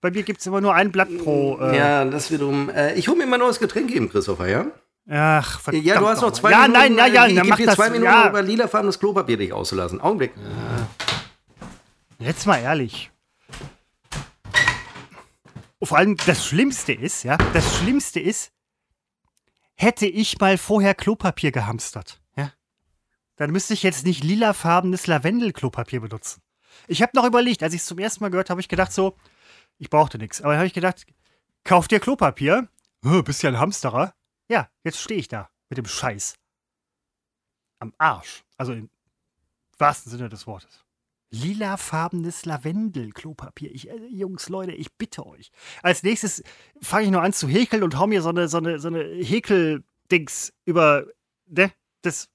Bei mir gibt es immer nur ein Blatt pro. Äh ja, das wiederum. Äh, ich hole mir mal ein neues Getränk eben, Christopher, ja? Ach, verdammt. Ja, du hast noch zwei ja, Minuten. Nein, nein, ja, ich gebe dir zwei das, Minuten, ja. über lilafarbenes Klopapier dich auszulassen. Augenblick. Ja. Jetzt mal ehrlich. Vor allem das Schlimmste ist, ja, das Schlimmste ist, hätte ich mal vorher Klopapier gehamstert, ja, dann müsste ich jetzt nicht lilafarbenes Lavendel-Klopapier benutzen. Ich habe noch überlegt, als ich es zum ersten Mal gehört habe, habe ich gedacht so, ich brauchte nichts. Aber dann habe ich gedacht, kauf dir Klopapier. Bist ja ein Hamsterer. Ja, jetzt stehe ich da mit dem Scheiß. Am Arsch. Also im wahrsten Sinne des Wortes. Lilafarbenes Lavendel-Klopapier. Ich, äh, Jungs, Leute, ich bitte euch. Als nächstes fange ich nur an zu häkeln und hau mir so eine, so eine, so eine Häkel-Dings über. Ne? Das.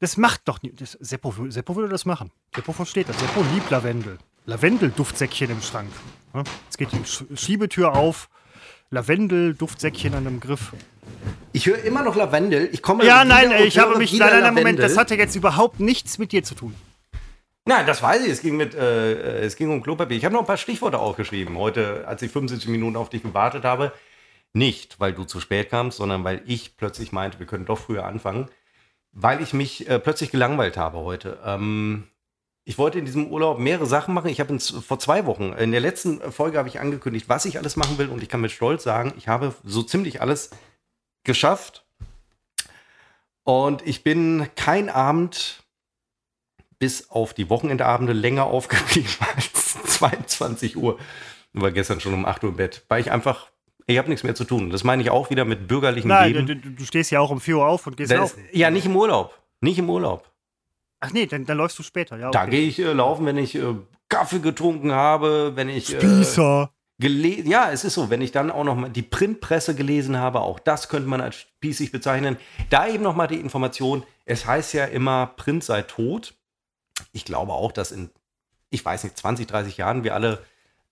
Das macht doch nicht. Seppo, Seppo würde das machen. Seppo versteht das. Seppo liebt Lavendel. Lavendel-Duftsäckchen im Schrank. Jetzt geht die Schiebetür auf. Lavendel-Duftsäckchen an dem Griff. Ich höre immer noch Lavendel. Ich komme Ja, nein, ich habe mich. Nein, nein, nein, Moment, das hatte jetzt überhaupt nichts mit dir zu tun. Nein, das weiß ich. Es ging, mit, äh, es ging um Klopapier. Ich habe noch ein paar Stichworte aufgeschrieben heute, als ich 75 Minuten auf dich gewartet habe. Nicht, weil du zu spät kamst, sondern weil ich plötzlich meinte, wir können doch früher anfangen. Weil ich mich äh, plötzlich gelangweilt habe heute. Ähm, ich wollte in diesem Urlaub mehrere Sachen machen. Ich habe vor zwei Wochen, in der letzten Folge habe ich angekündigt, was ich alles machen will. Und ich kann mit Stolz sagen, ich habe so ziemlich alles geschafft. Und ich bin kein Abend bis auf die Wochenendabende länger aufgeblieben als 22 Uhr. Ich war gestern schon um 8 Uhr im Bett, weil ich einfach, ich habe nichts mehr zu tun. Das meine ich auch wieder mit bürgerlichen Nein, Leben. Du, du, stehst ja auch um 4 Uhr auf und gehst das, laufen. Ja, nicht im Urlaub. Nicht im Urlaub. Ach nee, dann, dann läufst du später, ja. Okay. Da gehe ich äh, laufen, wenn ich äh, Kaffee getrunken habe, wenn ich. Äh, Spießer. Äh, ja, es ist so, wenn ich dann auch noch mal die Printpresse gelesen habe, auch das könnte man als spießig bezeichnen. Da eben noch mal die Information, es heißt ja immer, Print sei tot. Ich glaube auch, dass in, ich weiß nicht, 20, 30 Jahren wir alle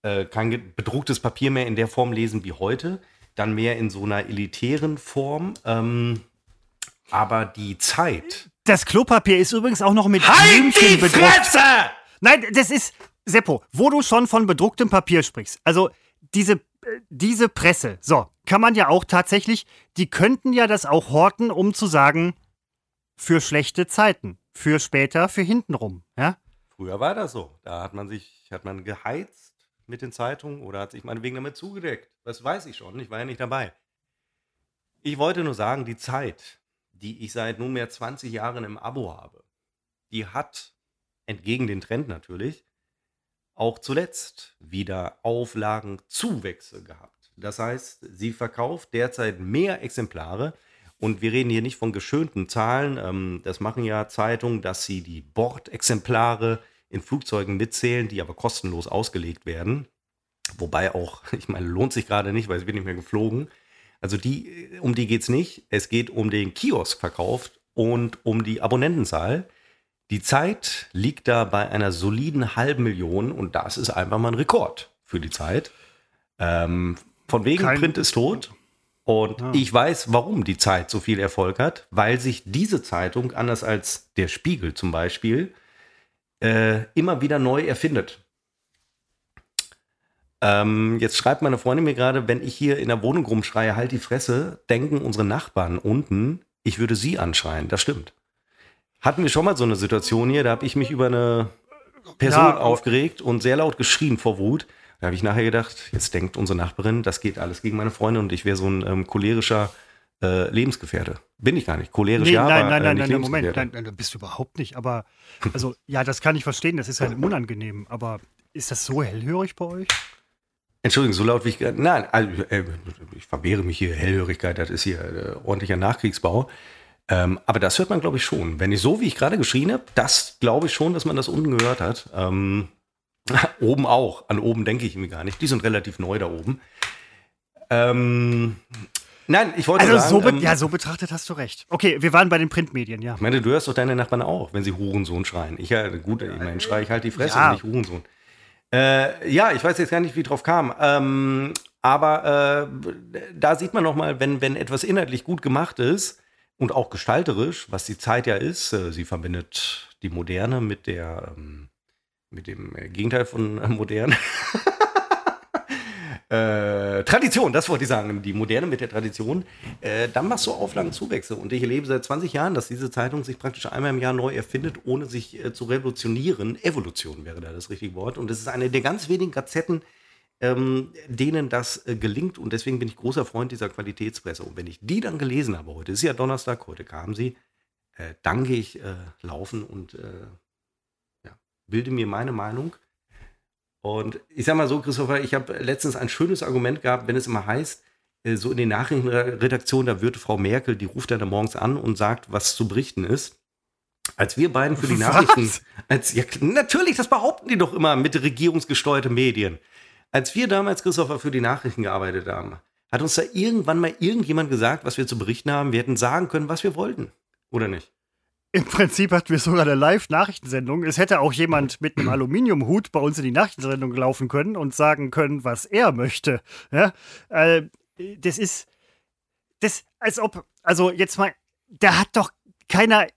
äh, kein bedrucktes Papier mehr in der Form lesen wie heute, dann mehr in so einer elitären Form. Ähm, aber die Zeit. Das Klopapier ist übrigens auch noch mit halt Blümchen bedruckt. Fresse! Nein, das ist Seppo, wo du schon von bedrucktem Papier sprichst. Also diese diese Presse, so, kann man ja auch tatsächlich, die könnten ja das auch horten, um zu sagen, für schlechte Zeiten, für später, für hintenrum, ja? Früher war das so. Da hat man sich, hat man geheizt mit den Zeitungen oder hat sich meinetwegen damit zugedeckt. Das weiß ich schon, ich war ja nicht dabei. Ich wollte nur sagen, die Zeit, die ich seit nunmehr 20 Jahren im Abo habe, die hat, entgegen den Trend natürlich, auch zuletzt wieder Auflagenzuwächse gehabt. Das heißt, sie verkauft derzeit mehr Exemplare und wir reden hier nicht von geschönten Zahlen. Ähm, das machen ja Zeitungen, dass sie die Bordexemplare in Flugzeugen mitzählen, die aber kostenlos ausgelegt werden. Wobei auch, ich meine, lohnt sich gerade nicht, weil es wird nicht mehr geflogen. Also die, um die geht es nicht. Es geht um den Kioskverkauf und um die Abonnentenzahl. Die Zeit liegt da bei einer soliden halben Million und das ist einfach mal ein Rekord für die Zeit. Ähm, von wegen Kein Print ist tot. Und ja. ich weiß, warum die Zeit so viel Erfolg hat, weil sich diese Zeitung, anders als der Spiegel zum Beispiel, äh, immer wieder neu erfindet. Ähm, jetzt schreibt meine Freundin mir gerade, wenn ich hier in der Wohnung rumschreie, halt die Fresse, denken unsere Nachbarn unten, ich würde sie anschreien. Das stimmt. Hatten wir schon mal so eine Situation hier, da habe ich mich über eine Person ja, aufgeregt und sehr laut geschrien vor Wut. Da habe ich nachher gedacht, jetzt denkt unsere Nachbarin, das geht alles gegen meine Freunde und ich wäre so ein ähm, cholerischer äh, Lebensgefährde. Bin ich gar nicht. Cholerisch nee, ja, nein, nein, nein, nein, nein, Moment, nein, nein, bist du überhaupt nicht. Aber, also, ja, das kann ich verstehen, das ist halt unangenehm. Aber ist das so hellhörig bei euch? Entschuldigung, so laut wie ich gerade. Nein, also, äh, ich verwehre mich hier. Hellhörigkeit, das ist hier äh, ordentlicher Nachkriegsbau. Ähm, aber das hört man, glaube ich, schon. Wenn ich so, wie ich gerade geschrien habe, das glaube ich schon, dass man das unten gehört hat. Ähm, oben auch. An oben denke ich mir gar nicht. Die sind relativ neu da oben. Ähm, nein, ich wollte also sagen. So ähm, ja, so betrachtet hast du recht. Okay, wir waren bei den Printmedien, ja. Ich meine, du hörst doch deine Nachbarn auch, wenn sie Hurensohn schreien. Ich ja, gut, ich meine, schreie ich halt die Fresse, ja. nicht Hurensohn. Äh, ja, ich weiß jetzt gar nicht, wie ich drauf kam. Ähm, aber äh, da sieht man noch mal, wenn, wenn etwas inhaltlich gut gemacht ist und auch gestalterisch, was die Zeit ja ist, äh, sie verbindet die Moderne mit der ähm, mit dem Gegenteil von äh, modern. Äh, Tradition, das wollte ich sagen, die Moderne mit der Tradition, äh, dann machst du Auflagen Zuwächse. Und ich erlebe seit 20 Jahren, dass diese Zeitung sich praktisch einmal im Jahr neu erfindet, ohne sich äh, zu revolutionieren. Evolution wäre da das richtige Wort. Und es ist eine der ganz wenigen Gazetten, ähm, denen das äh, gelingt. Und deswegen bin ich großer Freund dieser Qualitätspresse. Und wenn ich die dann gelesen habe, heute ist ja Donnerstag, heute kam sie, äh, danke ich äh, laufen und ja, bilde mir meine Meinung. Und ich sag mal so, Christopher, ich habe letztens ein schönes Argument gehabt, wenn es immer heißt, äh, so in den Nachrichtenredaktionen, da wird Frau Merkel, die ruft dann morgens an und sagt, was zu berichten ist. Als wir beiden für die Nachrichten, als, ja, natürlich, das behaupten die doch immer mit regierungsgesteuerte Medien. Als wir damals, Christopher, für die Nachrichten gearbeitet haben, hat uns da irgendwann mal irgendjemand gesagt, was wir zu berichten haben. Wir hätten sagen können, was wir wollten. Oder nicht? Im Prinzip hatten wir sogar eine Live-Nachrichtensendung. Es hätte auch jemand mit einem Aluminiumhut bei uns in die Nachrichtensendung laufen können und sagen können, was er möchte. Ja? Äh, das ist, das, als ob, also jetzt mal, da hat doch keiner,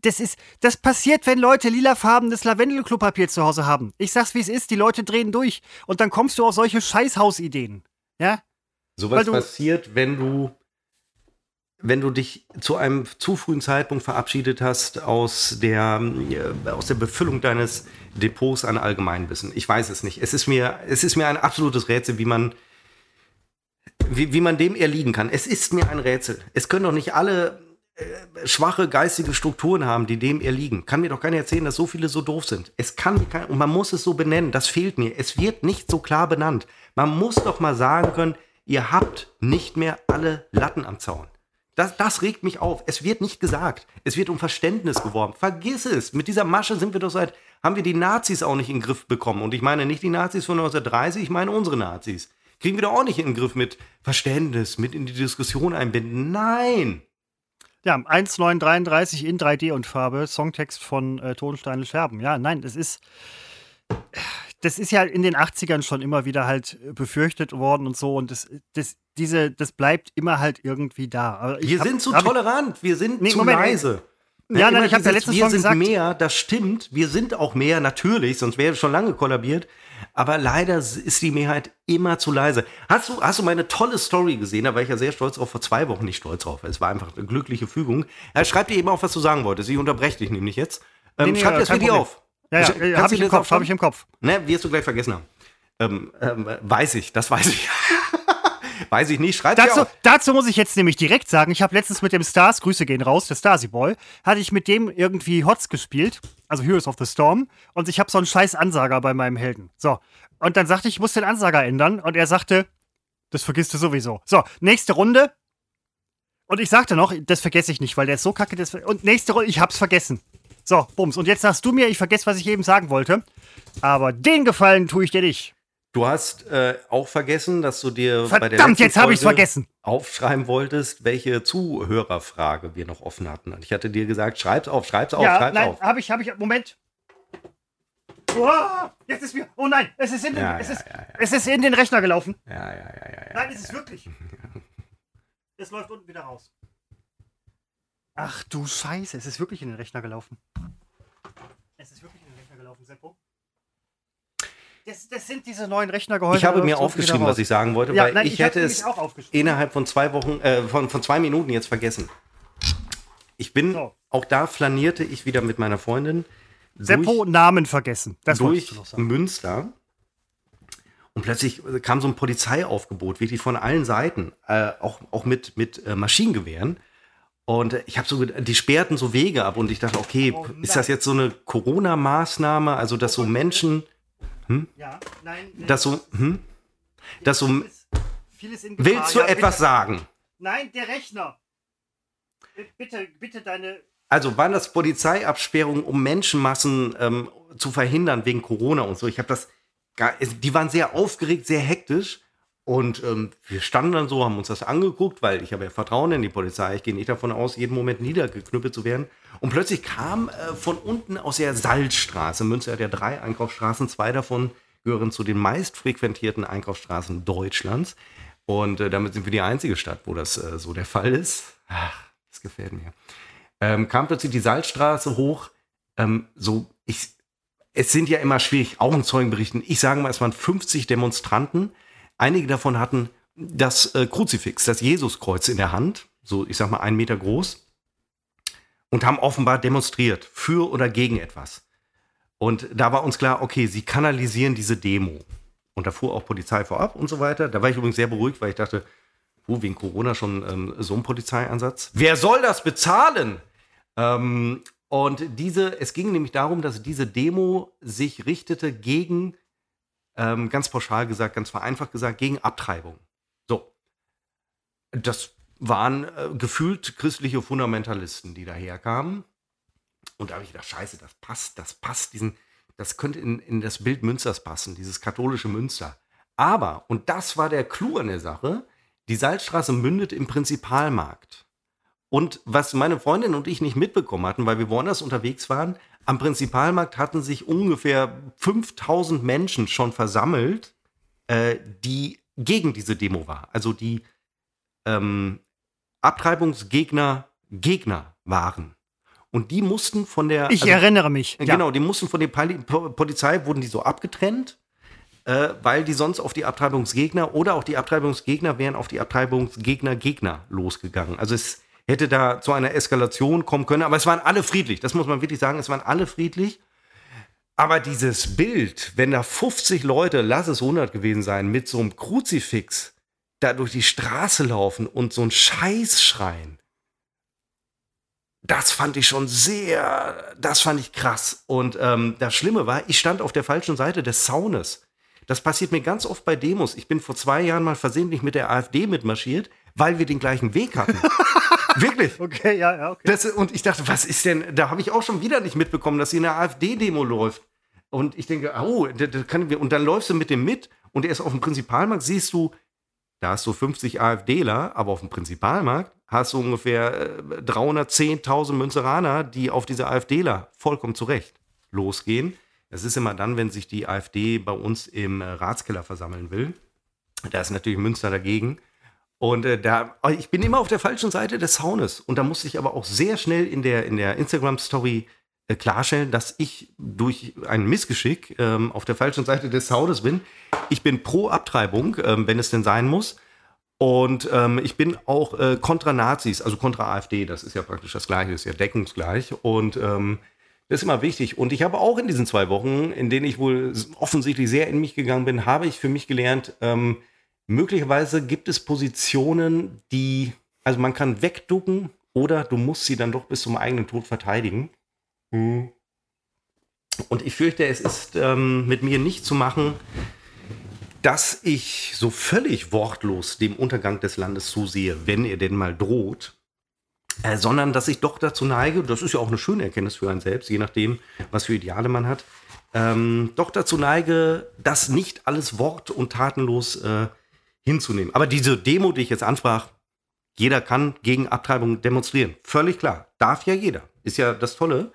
das ist, das passiert, wenn Leute lilafarbenes Lavendelklopapier zu Hause haben. Ich sag's, wie es ist, die Leute drehen durch und dann kommst du auf solche Scheißhausideen. Ja? Sowas passiert, wenn du wenn du dich zu einem zu frühen Zeitpunkt verabschiedet hast aus der, äh, aus der Befüllung deines Depots an Allgemeinwissen. Ich weiß es nicht. Es ist mir, es ist mir ein absolutes Rätsel, wie man, wie, wie man dem erliegen kann. Es ist mir ein Rätsel. Es können doch nicht alle äh, schwache geistige Strukturen haben, die dem erliegen. Kann mir doch keiner erzählen, dass so viele so doof sind. Es kann und man muss es so benennen. Das fehlt mir. Es wird nicht so klar benannt. Man muss doch mal sagen können, ihr habt nicht mehr alle Latten am Zaun. Das, das regt mich auf. Es wird nicht gesagt. Es wird um Verständnis geworben. Vergiss es. Mit dieser Masche sind wir doch seit, haben wir die Nazis auch nicht in den Griff bekommen. Und ich meine nicht die Nazis von 1930, ich meine unsere Nazis. Kriegen wir doch auch nicht in den Griff mit Verständnis, mit in die Diskussion einbinden. Nein! Ja, 1933 in 3D und Farbe, Songtext von äh, Tonsteine Scherben. Ja, nein, das ist das ist ja in den 80ern schon immer wieder halt äh, befürchtet worden und so und das, das, diese, das bleibt immer halt irgendwie da. wir hab, sind zu tolerant, ich, wir sind nee, zu Moment, leise. Ja, nein, ich habe ja letztens wir schon sind mehr, das stimmt. Wir sind auch mehr, natürlich, sonst wäre es schon lange kollabiert. Aber leider ist die Mehrheit immer zu leise. Hast du, hast du meine tolle Story gesehen? Da war ich ja sehr stolz drauf, vor zwei Wochen nicht stolz drauf. Es war einfach eine glückliche Fügung. Er schreibt dir eben auf, was du sagen wolltest. Ich unterbreche dich nämlich jetzt. Ähm, nee, nee, schreib dir das Video auf. Ja, ja, äh, habe ich, im Kopf, hab ich im Kopf. Ne, wirst du gleich vergessen haben. Ähm, ähm, weiß ich, das weiß ich. weiß ich nicht, schreib dazu, dazu muss ich jetzt nämlich direkt sagen, ich habe letztens mit dem Stars, Grüße gehen raus, der Stasi Boy, hatte ich mit dem irgendwie Hots gespielt, also Heroes of the Storm, und ich habe so einen scheiß Ansager bei meinem Helden. So, und dann sagte ich, ich muss den Ansager ändern, und er sagte, das vergisst du sowieso. So, nächste Runde. Und ich sagte noch, das vergesse ich nicht, weil der ist so kacke. Das und nächste Runde, ich hab's vergessen. So, Bums. Und jetzt sagst du mir, ich vergesse, was ich eben sagen wollte. Aber den Gefallen tue ich dir nicht. Du hast äh, auch vergessen, dass du dir Verdammt, bei der letzten jetzt habe ich vergessen. aufschreiben wolltest, welche Zuhörerfrage wir noch offen hatten. Und ich hatte dir gesagt, schreib's auf, schreib's auf, ja, schreib's nein, auf. habe ich, habe ich, Moment. Oh, jetzt ist mir, oh nein, es ist, in den, ja, es, ja, ist, es ist in den Rechner gelaufen. Ja, ja, ja, ja. Nein, es ist wirklich. es läuft unten wieder raus. Ach du Scheiße, es ist wirklich in den Rechner gelaufen. Es ist wirklich in den Rechner gelaufen, Seppo. Das, das sind diese neuen Rechnergehäuse. Ich habe mir aufgeschrieben, was ich sagen wollte, ja, weil nein, ich, ich hätte es innerhalb von zwei Wochen, äh, von, von zwei Minuten jetzt vergessen. Ich bin, so. auch da flanierte ich wieder mit meiner Freundin. Seppo durch, Namen vergessen. Das durch Münster. Und plötzlich kam so ein Polizeiaufgebot, wirklich von allen Seiten, äh, auch, auch mit, mit äh, Maschinengewehren. Und ich habe so, die sperrten so Wege ab und ich dachte, okay, oh, ist das jetzt so eine Corona-Maßnahme, also dass so Menschen, hm? Ja, nein, nein. Dass so, hm? Dass so, vieles in Gefahr. willst du ja, etwas bitte. sagen? Nein, der Rechner. Bitte, bitte deine. Also waren das Polizeiabsperrungen, um Menschenmassen ähm, zu verhindern wegen Corona und so? Ich habe das, die waren sehr aufgeregt, sehr hektisch. Und ähm, wir standen dann so, haben uns das angeguckt, weil ich habe ja Vertrauen in die Polizei. Ich gehe nicht davon aus, jeden Moment niedergeknüppelt zu werden. Und plötzlich kam äh, von unten aus der Salzstraße, Münster hat ja drei Einkaufsstraßen, zwei davon gehören zu den meist frequentierten Einkaufsstraßen Deutschlands. Und äh, damit sind wir die einzige Stadt, wo das äh, so der Fall ist. Ach, das gefällt mir. Ähm, kam plötzlich die Salzstraße hoch. Ähm, so, ich, es sind ja immer schwierig, Augenzeugenberichten. Ich sage mal, es waren 50 Demonstranten. Einige davon hatten das äh, Kruzifix, das Jesuskreuz in der Hand, so ich sag mal einen Meter groß, und haben offenbar demonstriert für oder gegen etwas. Und da war uns klar, okay, sie kanalisieren diese Demo. Und da fuhr auch Polizei vorab und so weiter. Da war ich übrigens sehr beruhigt, weil ich dachte, uh, wegen Corona schon ähm, so ein Polizeieinsatz. Wer soll das bezahlen? Ähm, und diese, es ging nämlich darum, dass diese Demo sich richtete gegen, ähm, ganz pauschal gesagt, ganz vereinfacht gesagt, gegen Abtreibung. So. Das waren äh, gefühlt christliche Fundamentalisten, die daherkamen. Und da habe ich gedacht, scheiße, das passt, das passt, diesen, das könnte in, in das Bild Münsters passen, dieses katholische Münster. Aber, und das war der Clou an der Sache, die Salzstraße mündet im Prinzipalmarkt. Und was meine Freundin und ich nicht mitbekommen hatten, weil wir woanders unterwegs waren, am Prinzipalmarkt hatten sich ungefähr 5000 Menschen schon versammelt, äh, die gegen diese Demo war. Also die ähm, Abtreibungsgegner Gegner waren. Und die mussten von der. Ich also, erinnere mich. Genau, ja. die mussten von der Polizei, wurden die so abgetrennt, äh, weil die sonst auf die Abtreibungsgegner oder auch die Abtreibungsgegner wären auf die Abtreibungsgegner Gegner losgegangen. Also es hätte da zu einer Eskalation kommen können, aber es waren alle friedlich. Das muss man wirklich sagen, es waren alle friedlich. Aber dieses Bild, wenn da 50 Leute, lass es 100 gewesen sein, mit so einem Kruzifix da durch die Straße laufen und so ein Scheiß schreien, das fand ich schon sehr, das fand ich krass. Und ähm, das Schlimme war, ich stand auf der falschen Seite des Zaunes. Das passiert mir ganz oft bei Demos. Ich bin vor zwei Jahren mal versehentlich mit der AfD mitmarschiert, weil wir den gleichen Weg hatten. Wirklich. Okay, ja, ja, okay. Das, und ich dachte, was ist denn, da habe ich auch schon wieder nicht mitbekommen, dass hier eine AfD-Demo läuft. Und ich denke, oh, das, das kann, und dann läufst du mit dem mit und er ist auf dem Prinzipalmarkt, siehst du, da hast du 50 AfDler, aber auf dem Prinzipalmarkt hast du ungefähr 310.000 äh, Münzeraner, die auf diese AfDler vollkommen zurecht losgehen. Es ist immer dann, wenn sich die AfD bei uns im äh, Ratskeller versammeln will. Da ist natürlich Münster dagegen. Und äh, da, ich bin immer auf der falschen Seite des Zaunes. Und da musste ich aber auch sehr schnell in der, in der Instagram-Story äh, klarstellen, dass ich durch ein Missgeschick ähm, auf der falschen Seite des Zaunes bin. Ich bin pro Abtreibung, ähm, wenn es denn sein muss. Und ähm, ich bin auch äh, kontra Nazis, also kontra AfD. Das ist ja praktisch das Gleiche, ist ja deckungsgleich. Und ähm, das ist immer wichtig. Und ich habe auch in diesen zwei Wochen, in denen ich wohl offensichtlich sehr in mich gegangen bin, habe ich für mich gelernt, ähm, möglicherweise gibt es Positionen, die, also man kann wegducken oder du musst sie dann doch bis zum eigenen Tod verteidigen. Mhm. Und ich fürchte, es ist ähm, mit mir nicht zu machen, dass ich so völlig wortlos dem Untergang des Landes zusehe, wenn er denn mal droht, äh, sondern dass ich doch dazu neige, das ist ja auch eine schöne Erkenntnis für einen selbst, je nachdem, was für Ideale man hat, ähm, doch dazu neige, das nicht alles wort- und tatenlos äh, hinzunehmen. Aber diese Demo, die ich jetzt ansprach, jeder kann gegen Abtreibung demonstrieren. Völlig klar. Darf ja jeder. Ist ja das Tolle.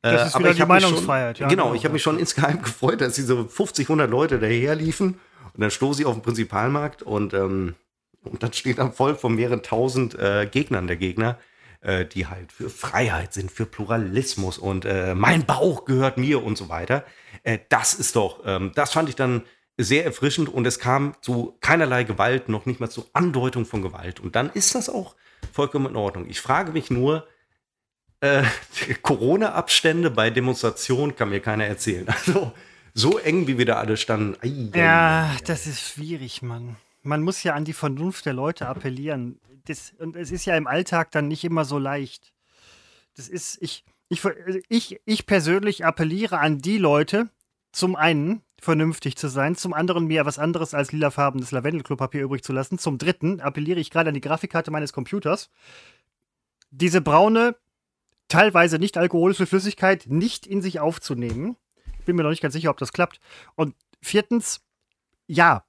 Das ist äh, aber die Meinungsfreiheit. Schon, ja, genau, genau, ich habe mich schon insgeheim gefreut, dass diese 50, 100 Leute daher liefen. Und dann stoße ich auf den Prinzipalmarkt und, ähm, und dann steht am Volk von mehreren tausend äh, Gegnern der Gegner, äh, die halt für Freiheit sind, für Pluralismus und äh, mein Bauch gehört mir und so weiter. Äh, das ist doch, ähm, das fand ich dann sehr erfrischend und es kam zu keinerlei Gewalt, noch nicht mal zu Andeutung von Gewalt. Und dann ist das auch vollkommen in Ordnung. Ich frage mich nur, äh, Corona-Abstände bei Demonstrationen kann mir keiner erzählen. Also so eng, wie wir da alle standen. Ei, ja, das ist schwierig, Mann. Man muss ja an die Vernunft der Leute appellieren. Das, und es ist ja im Alltag dann nicht immer so leicht. Das ist, ich, ich, ich, ich persönlich appelliere an die Leute, zum einen vernünftig zu sein, zum anderen mir was anderes als lilafarbenes Lavendelklopapier übrig zu lassen, zum dritten appelliere ich gerade an die Grafikkarte meines Computers, diese braune, teilweise nicht alkoholische Flüssigkeit nicht in sich aufzunehmen. Bin mir noch nicht ganz sicher, ob das klappt. Und viertens, ja,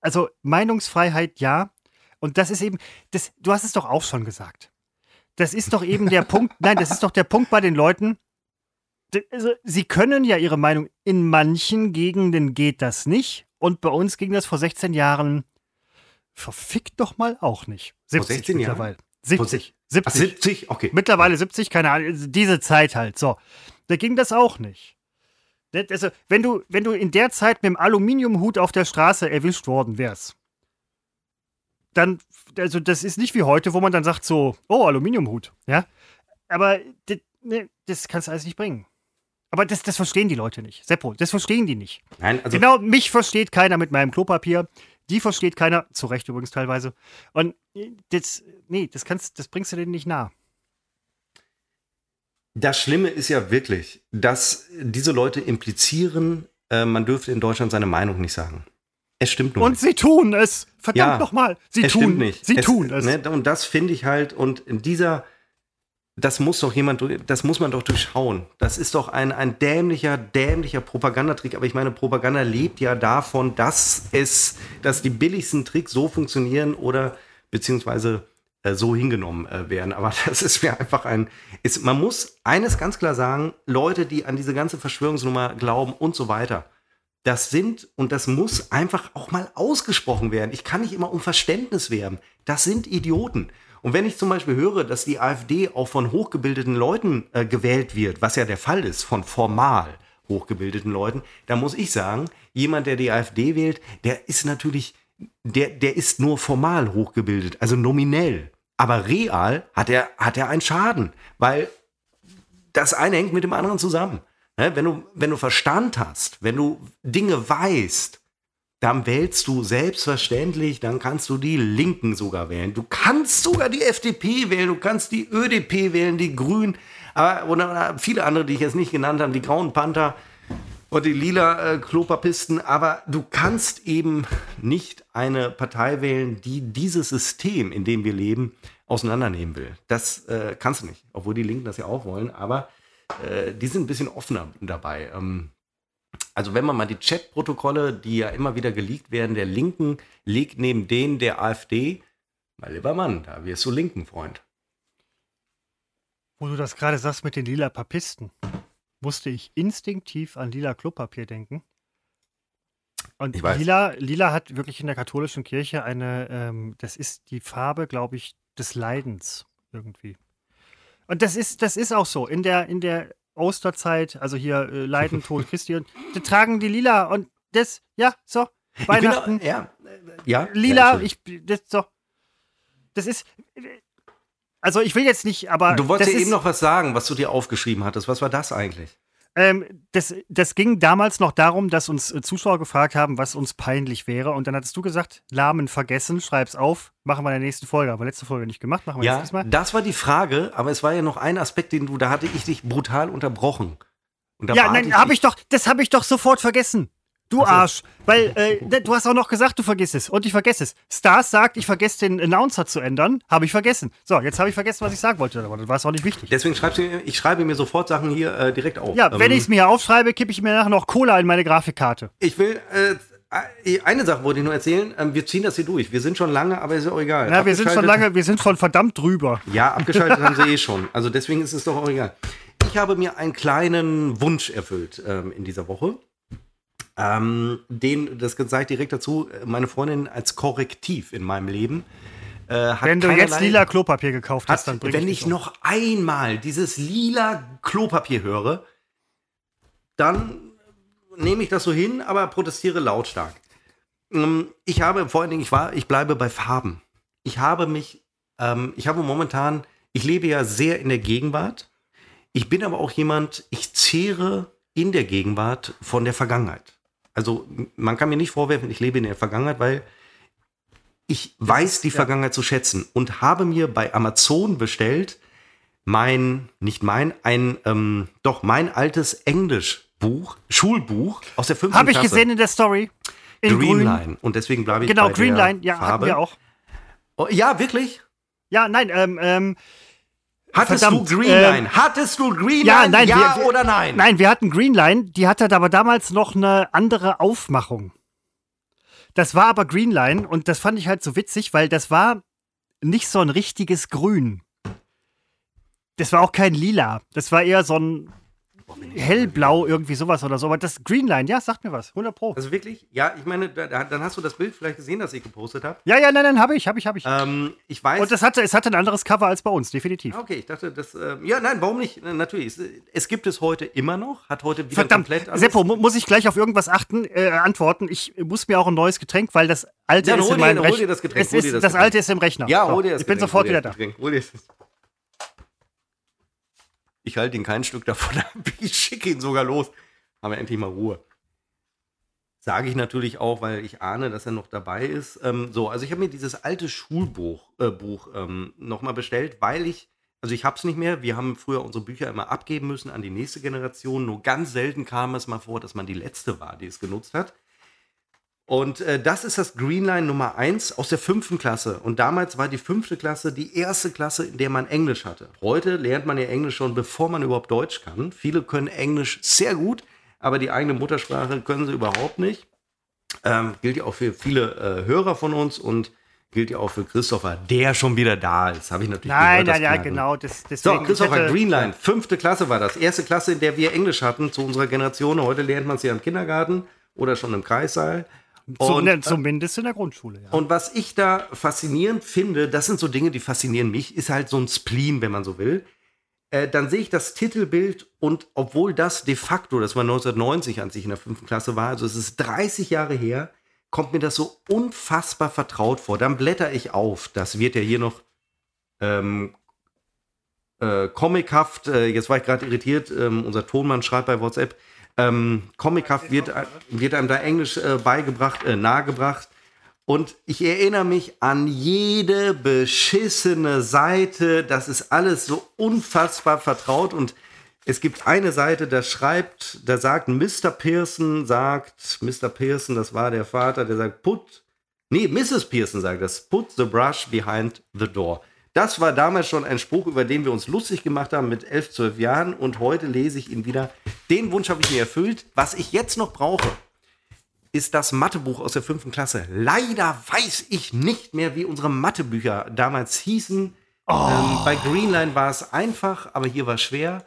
also Meinungsfreiheit ja. Und das ist eben, das, du hast es doch auch schon gesagt. Das ist doch eben der Punkt, nein, das ist doch der Punkt bei den Leuten, also, sie können ja ihre Meinung, in manchen Gegenden geht das nicht. Und bei uns ging das vor 16 Jahren verfickt doch mal auch nicht. 70 vor 16 mittlerweile. Jahren? 70. 70. Ach, 70? Okay. Mittlerweile 70, keine Ahnung, also diese Zeit halt. So. Da ging das auch nicht. Also, wenn du, wenn du in der Zeit mit dem Aluminiumhut auf der Straße erwischt worden wärst, dann, also das ist nicht wie heute, wo man dann sagt so, oh, Aluminiumhut, ja. Aber das, ne, das kannst du alles nicht bringen. Aber das, das verstehen die Leute nicht. Seppo, das verstehen die nicht. Nein, also genau, mich versteht keiner mit meinem Klopapier. Die versteht keiner, zu Recht übrigens teilweise. Und das, nee, das kannst, das bringst du denen nicht nah. Das Schlimme ist ja wirklich, dass diese Leute implizieren, äh, man dürfte in Deutschland seine Meinung nicht sagen. Es stimmt nur. Und nicht. sie tun es. Verdammt ja, nochmal. Sie es tun stimmt nicht. Sie es, tun es. Ne, und das finde ich halt, und in dieser, das muss doch jemand, das muss man doch durchschauen. Das ist doch ein, ein dämlicher, dämlicher Propagandatrick. Aber ich meine, Propaganda lebt ja davon, dass es, dass die billigsten Tricks so funktionieren oder beziehungsweise äh, so hingenommen äh, werden. Aber das ist mir einfach ein, ist, man muss eines ganz klar sagen, Leute, die an diese ganze Verschwörungsnummer glauben und so weiter, das sind, und das muss einfach auch mal ausgesprochen werden. Ich kann nicht immer um Verständnis werben. Das sind Idioten. Und wenn ich zum Beispiel höre, dass die AfD auch von hochgebildeten Leuten äh, gewählt wird, was ja der Fall ist, von formal hochgebildeten Leuten, dann muss ich sagen, jemand, der die AfD wählt, der ist natürlich, der, der ist nur formal hochgebildet, also nominell. Aber real hat er, hat er einen Schaden, weil das eine hängt mit dem anderen zusammen. Ne, wenn, du, wenn du Verstand hast, wenn du Dinge weißt, dann wählst du selbstverständlich, dann kannst du die Linken sogar wählen. Du kannst sogar die FDP wählen, du kannst die ÖDP wählen, die Grünen, aber oder viele andere, die ich jetzt nicht genannt habe, die Grauen Panther und die lila äh, Klopapisten, aber du kannst eben nicht eine Partei wählen, die dieses System, in dem wir leben, auseinandernehmen will. Das äh, kannst du nicht, obwohl die Linken das ja auch wollen, aber äh, die sind ein bisschen offener dabei. Ähm, also wenn man mal die Chatprotokolle, die ja immer wieder geleakt werden, der Linken legt neben denen der AfD, mein lieber Mann, da wirst du Linken, Freund. Wo du das gerade sagst mit den lila Papisten, musste ich instinktiv an lila Klopapier denken. Und lila, lila hat wirklich in der katholischen Kirche eine, ähm, das ist die Farbe, glaube ich, des Leidens irgendwie. Und das ist, das ist auch so. In der, in der Osterzeit, also hier äh, Leiden, Tod Christi, und die tragen die lila und das, ja, so, Weihnachten. Auch, ja, ja, lila, ja, ich, das, so. Das ist, also ich will jetzt nicht, aber. Du wolltest ja eben noch was sagen, was du dir aufgeschrieben hattest. Was war das eigentlich? Ähm, das, das ging damals noch darum, dass uns äh, Zuschauer gefragt haben, was uns peinlich wäre. Und dann hattest du gesagt, Lahmen vergessen, schreib's auf, machen wir in der nächsten Folge. Aber letzte Folge nicht gemacht, machen wir ja, jetzt Mal. Das war die Frage, aber es war ja noch ein Aspekt, den du, da hatte ich dich brutal unterbrochen. ja, nein, habe ich doch, das habe ich doch sofort vergessen. Du also. Arsch. Weil äh, du hast auch noch gesagt, du vergisst es. Und ich vergesse es. Stars sagt, ich vergesse den Announcer zu ändern. Habe ich vergessen. So, jetzt habe ich vergessen, was ich sagen wollte. Aber das war es auch nicht wichtig. Deswegen schreibst du ich schreibe mir sofort Sachen hier äh, direkt auf. Ja, wenn ähm, ich es mir aufschreibe, kippe ich mir nachher noch Cola in meine Grafikkarte. Ich will. Äh, eine Sache wollte ich nur erzählen. Ähm, wir ziehen das hier durch. Wir sind schon lange, aber ist ja auch egal. Ja, wir sind schon lange, wir sind schon verdammt drüber. Ja, abgeschaltet haben sie eh schon. Also deswegen ist es doch auch egal. Ich habe mir einen kleinen Wunsch erfüllt ähm, in dieser Woche. Ähm, den, das sage ich direkt dazu, meine Freundin als Korrektiv in meinem Leben. Äh, wenn du jetzt lila Klopapier gekauft hast, dann bring Wenn ich, ich noch einmal dieses lila Klopapier höre, dann nehme ich das so hin, aber protestiere lautstark. Ähm, ich habe vor allen Dingen, ich war, ich bleibe bei Farben. Ich habe mich, ähm, ich habe momentan, ich lebe ja sehr in der Gegenwart. Ich bin aber auch jemand, ich zehre in der Gegenwart von der Vergangenheit. Also man kann mir nicht vorwerfen, ich lebe in der Vergangenheit, weil ich weiß die ja. Vergangenheit zu schätzen und habe mir bei Amazon bestellt mein, nicht mein, ein, ähm, doch mein altes Englischbuch, Schulbuch aus der fünften Habe ich gesehen in der Story. In Greenline. Grün. Und deswegen bleibe ich genau, bei Greenline, der ja, Farbe. wir auch. Oh, ja, wirklich? Ja, nein, ähm, ähm, Hattest Verdammt, du Greenline? Ähm, Hattest du Greenline? Ja, nein, ja wir, oder nein? Nein, wir hatten Greenline. Die hatte aber damals noch eine andere Aufmachung. Das war aber Greenline und das fand ich halt so witzig, weil das war nicht so ein richtiges Grün. Das war auch kein Lila. Das war eher so ein hellblau, irgendwie sowas oder so. Aber das Greenline, ja, sagt mir was. 100 Pro. Also wirklich? Ja, ich meine, da, dann hast du das Bild vielleicht gesehen, das ich gepostet habe. Ja, ja, nein, nein, habe ich, habe ich, habe ich. Ähm, ich weiß. Und das hatte, es hatte ein anderes Cover als bei uns, definitiv. Ah, Okay, ich dachte, das. Äh, ja, nein, warum nicht? Äh, Natürlich. Es, es gibt es heute immer noch. Hat heute wieder Verdammt, komplett alles. Seppo, mu muss ich gleich auf irgendwas achten, äh, antworten? Ich muss mir auch ein neues Getränk, weil das alte Ja, ist hol in meinem hol Rechner. dir das Getränk, Es hol ist, das, das alte ist im Rechner. Ja, hol dir das Ich bin Getränk, sofort hol wieder da. Getränk, hol dir das. Ich halte ihn kein Stück davon ab. Ich schicke ihn sogar los. Haben wir endlich mal Ruhe. Sage ich natürlich auch, weil ich ahne, dass er noch dabei ist. Ähm, so, also ich habe mir dieses alte Schulbuch äh, Buch, ähm, nochmal bestellt, weil ich, also ich habe es nicht mehr. Wir haben früher unsere Bücher immer abgeben müssen an die nächste Generation. Nur ganz selten kam es mal vor, dass man die letzte war, die es genutzt hat. Und äh, das ist das Greenline Nummer 1 aus der fünften Klasse. Und damals war die fünfte Klasse die erste Klasse, in der man Englisch hatte. Heute lernt man ja Englisch schon, bevor man überhaupt Deutsch kann. Viele können Englisch sehr gut, aber die eigene Muttersprache können sie überhaupt nicht. Ähm, gilt ja auch für viele äh, Hörer von uns und gilt ja auch für Christopher, der schon wieder da ist. Habe ich natürlich Nein, gehört. das nein, ja, genau. Das, So, Christopher, hätte- Greenline, fünfte Klasse war das. Erste Klasse, in der wir Englisch hatten zu unserer Generation. Heute lernt man es ja im Kindergarten oder schon im Kreissaal. Und, ne, zumindest in der Grundschule, ja. und was ich da faszinierend finde, das sind so Dinge, die faszinieren mich, ist halt so ein Spleen, wenn man so will. Äh, dann sehe ich das Titelbild und obwohl das de facto, das war 1990, als ich in der fünften Klasse war, also es ist 30 Jahre her, kommt mir das so unfassbar vertraut vor. Dann blätter ich auf. Das wird ja hier noch ähm, äh, comichaft, äh, jetzt war ich gerade irritiert, ähm, unser Tonmann schreibt bei WhatsApp, ähm, comichaft wird, wird einem da Englisch äh, beigebracht, äh, nahegebracht. Und ich erinnere mich an jede beschissene Seite. Das ist alles so unfassbar vertraut. Und es gibt eine Seite, da schreibt, da sagt Mr. Pearson, sagt, Mr. Pearson, das war der Vater, der sagt, put, nee, Mrs. Pearson sagt das, put the brush behind the door. Das war damals schon ein Spruch, über den wir uns lustig gemacht haben mit 11, 12 Jahren. Und heute lese ich ihn wieder. Den Wunsch habe ich mir erfüllt. Was ich jetzt noch brauche, ist das Mathebuch aus der fünften Klasse. Leider weiß ich nicht mehr, wie unsere Mathebücher damals hießen. Ähm, bei Greenline war es einfach, aber hier war es schwer.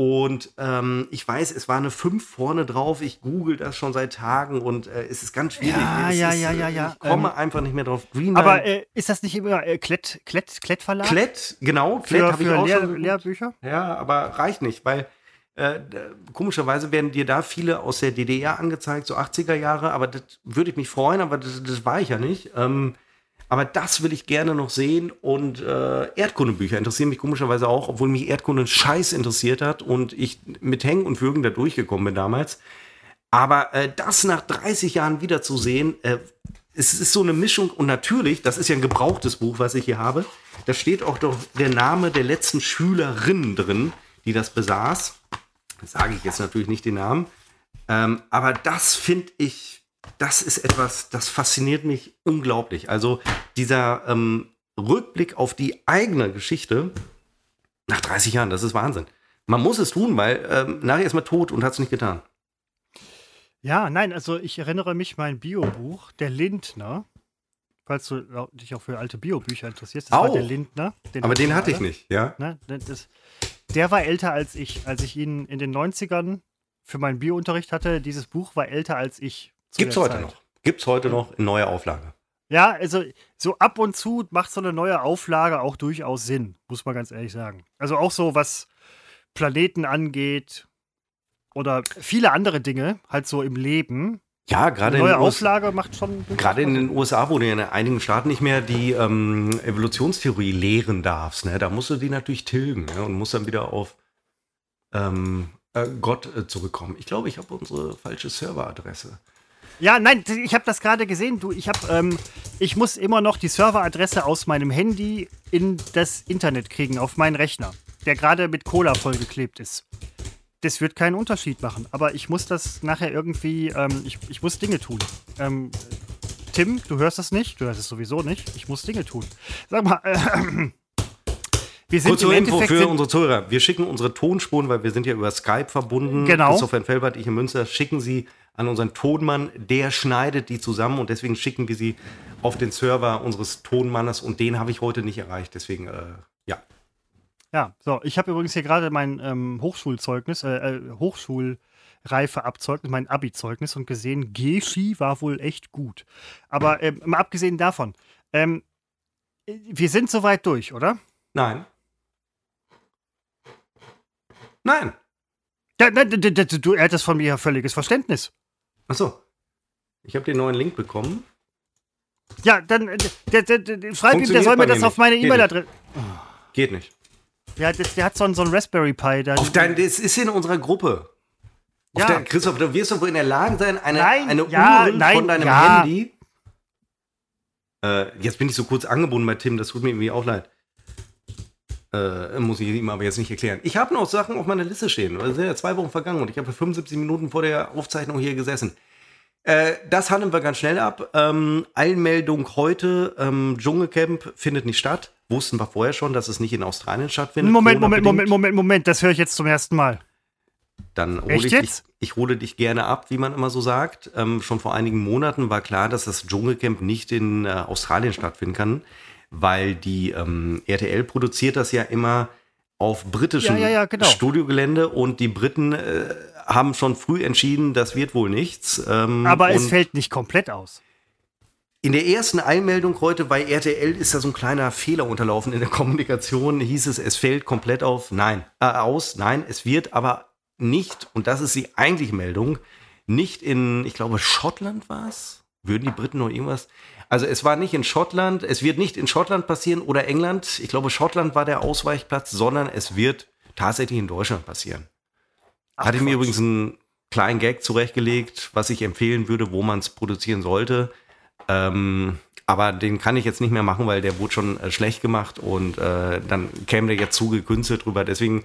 Und ähm, ich weiß, es war eine 5 vorne drauf. Ich google das schon seit Tagen und äh, es ist ganz schwierig. Ja, es ja, ist, ja, äh, ja, ja. Ich komme Ähm, einfach nicht mehr drauf. Greenline. Aber äh, ist das nicht immer äh, Klett, Klett, Klettverlag? Klett, genau, Klett habe ich auch Lehr schon. Lehrbücher? Ja, aber reicht nicht, weil äh, komischerweise werden dir da viele aus der DDR angezeigt, so 80er Jahre, aber das würde ich mich freuen, aber das, das war ich ja nicht. Ähm, aber das will ich gerne noch sehen und äh, Erdkundebücher interessieren mich komischerweise auch, obwohl mich Erdkunde scheiß interessiert hat und ich mit Hängen und Würgen da durchgekommen bin damals. Aber äh, das nach 30 Jahren wiederzusehen, äh, es ist so eine Mischung und natürlich, das ist ja ein gebrauchtes Buch, was ich hier habe, da steht auch doch der Name der letzten Schülerin drin, die das besaß. Sage ich jetzt natürlich nicht den Namen. Ähm, aber das finde ich, das ist etwas, das fasziniert mich unglaublich. Also dieser ähm, Rückblick auf die eigene Geschichte nach 30 Jahren, das ist Wahnsinn. Man muss es tun, weil ähm, nachher ist man tot und hat es nicht getan. Ja, nein, also ich erinnere mich mein Biobuch, der Lindner, falls du dich auch für alte Biobücher interessierst, das war Auch. der Lindner. Aber hatten den hatte ich nicht, ja. Ne? Das, der war älter als ich. Als ich ihn in den 90ern für meinen Biounterricht hatte, dieses Buch war älter als ich. Gibt's heute Zeit. noch. Gibt's heute noch in neuer Auflage. Ja, also so ab und zu macht so eine neue Auflage auch durchaus Sinn, muss man ganz ehrlich sagen. Also auch so, was Planeten angeht oder viele andere Dinge, halt so im Leben. Ja, gerade in, neue den US Auflage macht schon. gerade in den USA, wo du in einigen Staaten nicht mehr die ähm, Evolutionstheorie lehren darfst, ne? da musst du die natürlich tilgen ne? und musst dann wieder auf ähm, äh, Gott äh, zurückkommen. Ich glaube, ich habe unsere falsche Serveradresse. Ja, nein, ich habe das gerade gesehen. Du, ich habe, ähm, ich muss immer noch die Serveradresse aus meinem Handy in das Internet kriegen auf meinen Rechner, der gerade mit Cola vollgeklebt ist. Das wird keinen Unterschied machen, aber ich muss das nachher irgendwie, ähm, ich, ich muss Dinge tun. Ähm, Tim, du hörst das nicht, du hörst es sowieso nicht. Ich muss Dinge tun. Sag mal, äh, wir sind Kurz im zur Info Endeffekt für unsere Zuhörer. Wir schicken unsere Tonspuren, weil wir sind ja über Skype verbunden. Genau. Christopher in Felbert, ich in Münster, schicken sie an unseren Tonmann. Der schneidet die zusammen und deswegen schicken wir sie auf den Server unseres Tonmannes und den habe ich heute nicht erreicht. Deswegen, äh, ja. Ja, so, ich habe übrigens hier gerade mein ähm, Hochschulzeugnis, äh, äh, Hochschulreifeabzeugnis, mein Abi-Zeugnis und gesehen, Geschi war wohl echt gut. Aber ähm, mal abgesehen davon, ähm, wir sind soweit durch, oder? Nein. Nein. Ja, ne, d- d- d- du hättest von mir völliges Verständnis. Achso. Ich habe den neuen Link bekommen. Ja, dann äh, der, der, der, schreib ihm, der soll mir das auf meine E-Mail-Adresse. Geht nicht. Ja, der, der hat so einen, so einen Raspberry Pi. Da, Auf dein, das ist in unserer Gruppe. Auf Ja. dein, Christoph, du wirst doch wohl in der Lage sein, eine, Nein, eine ja, URL nein, von deinem ja. Handy. Äh, jetzt bin ich so kurz angebunden bei Tim, das tut mir irgendwie auch leid. Äh, muss ich ihm aber jetzt nicht erklären. Ich habe noch Sachen auf meiner Liste stehen. Es sind ja zwei Wochen vergangen und ich habe 75 Minuten vor der Aufzeichnung hier gesessen. Äh, das handeln wir ganz schnell ab. Ähm, Einmeldung heute: ähm, Dschungelcamp findet nicht statt. Wussten wir vorher schon, dass es nicht in Australien stattfindet. Moment, Moment. Moment, Moment, Moment, das höre ich jetzt zum ersten Mal. Dann hole ich dich, ich hole dich gerne ab, wie man immer so sagt. Ähm, schon vor einigen Monaten war klar, dass das Dschungelcamp nicht in äh, Australien stattfinden kann, weil die ähm, RTL produziert das ja immer auf britischem Ja, ja, ja, genau. Studiogelände und die Briten äh, haben schon früh entschieden, das wird wohl nichts. Ähm, Aber es fällt nicht komplett aus. in der ersten Einmeldung heute bei RTL ist da so ein kleiner Fehler unterlaufen in der Kommunikation. Hieß es, es fällt komplett auf. Nein, äh, aus. Nein, es wird aber nicht, und das ist die eigentliche Meldung, nicht in, ich glaube, Schottland war es. Würden die Briten noch irgendwas? Also es war nicht in Schottland, es wird nicht in Schottland passieren oder England. Ich glaube, Schottland war der Ausweichplatz, sondern es wird tatsächlich in Deutschland passieren. Ach, Hatte ich mir übrigens einen kleinen Gag zurechtgelegt, was ich empfehlen würde, wo man es produzieren sollte. Ähm, aber den kann ich jetzt nicht mehr machen, weil der wurde schon äh, schlecht gemacht und äh, dann käme der jetzt zu gekünstelt drüber. Deswegen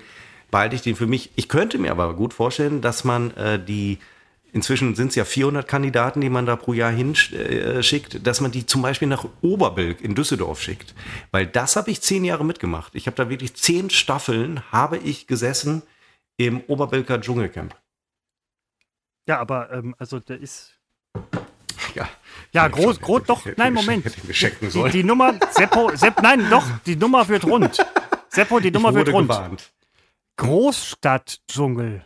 behalte ich den für mich. Ich könnte mir aber gut vorstellen, dass man äh, die, inzwischen sind es ja 400 Kandidaten, die man da pro Jahr hinschickt, äh, dass man die zum Beispiel nach Oberbilk in Düsseldorf schickt. Weil das habe ich zehn Jahre mitgemacht. Ich habe da wirklich zehn Staffeln, habe ich gesessen im Oberbilker Dschungelcamp. Ja, aber ähm, also der ist. Ja, Ja, groß, groß, doch, nein, Moment. Die, die Nummer, Seppo, Sepp, nein, doch, die Nummer wird rund. Seppo, die Nummer wird rund. Großstadtdschungel.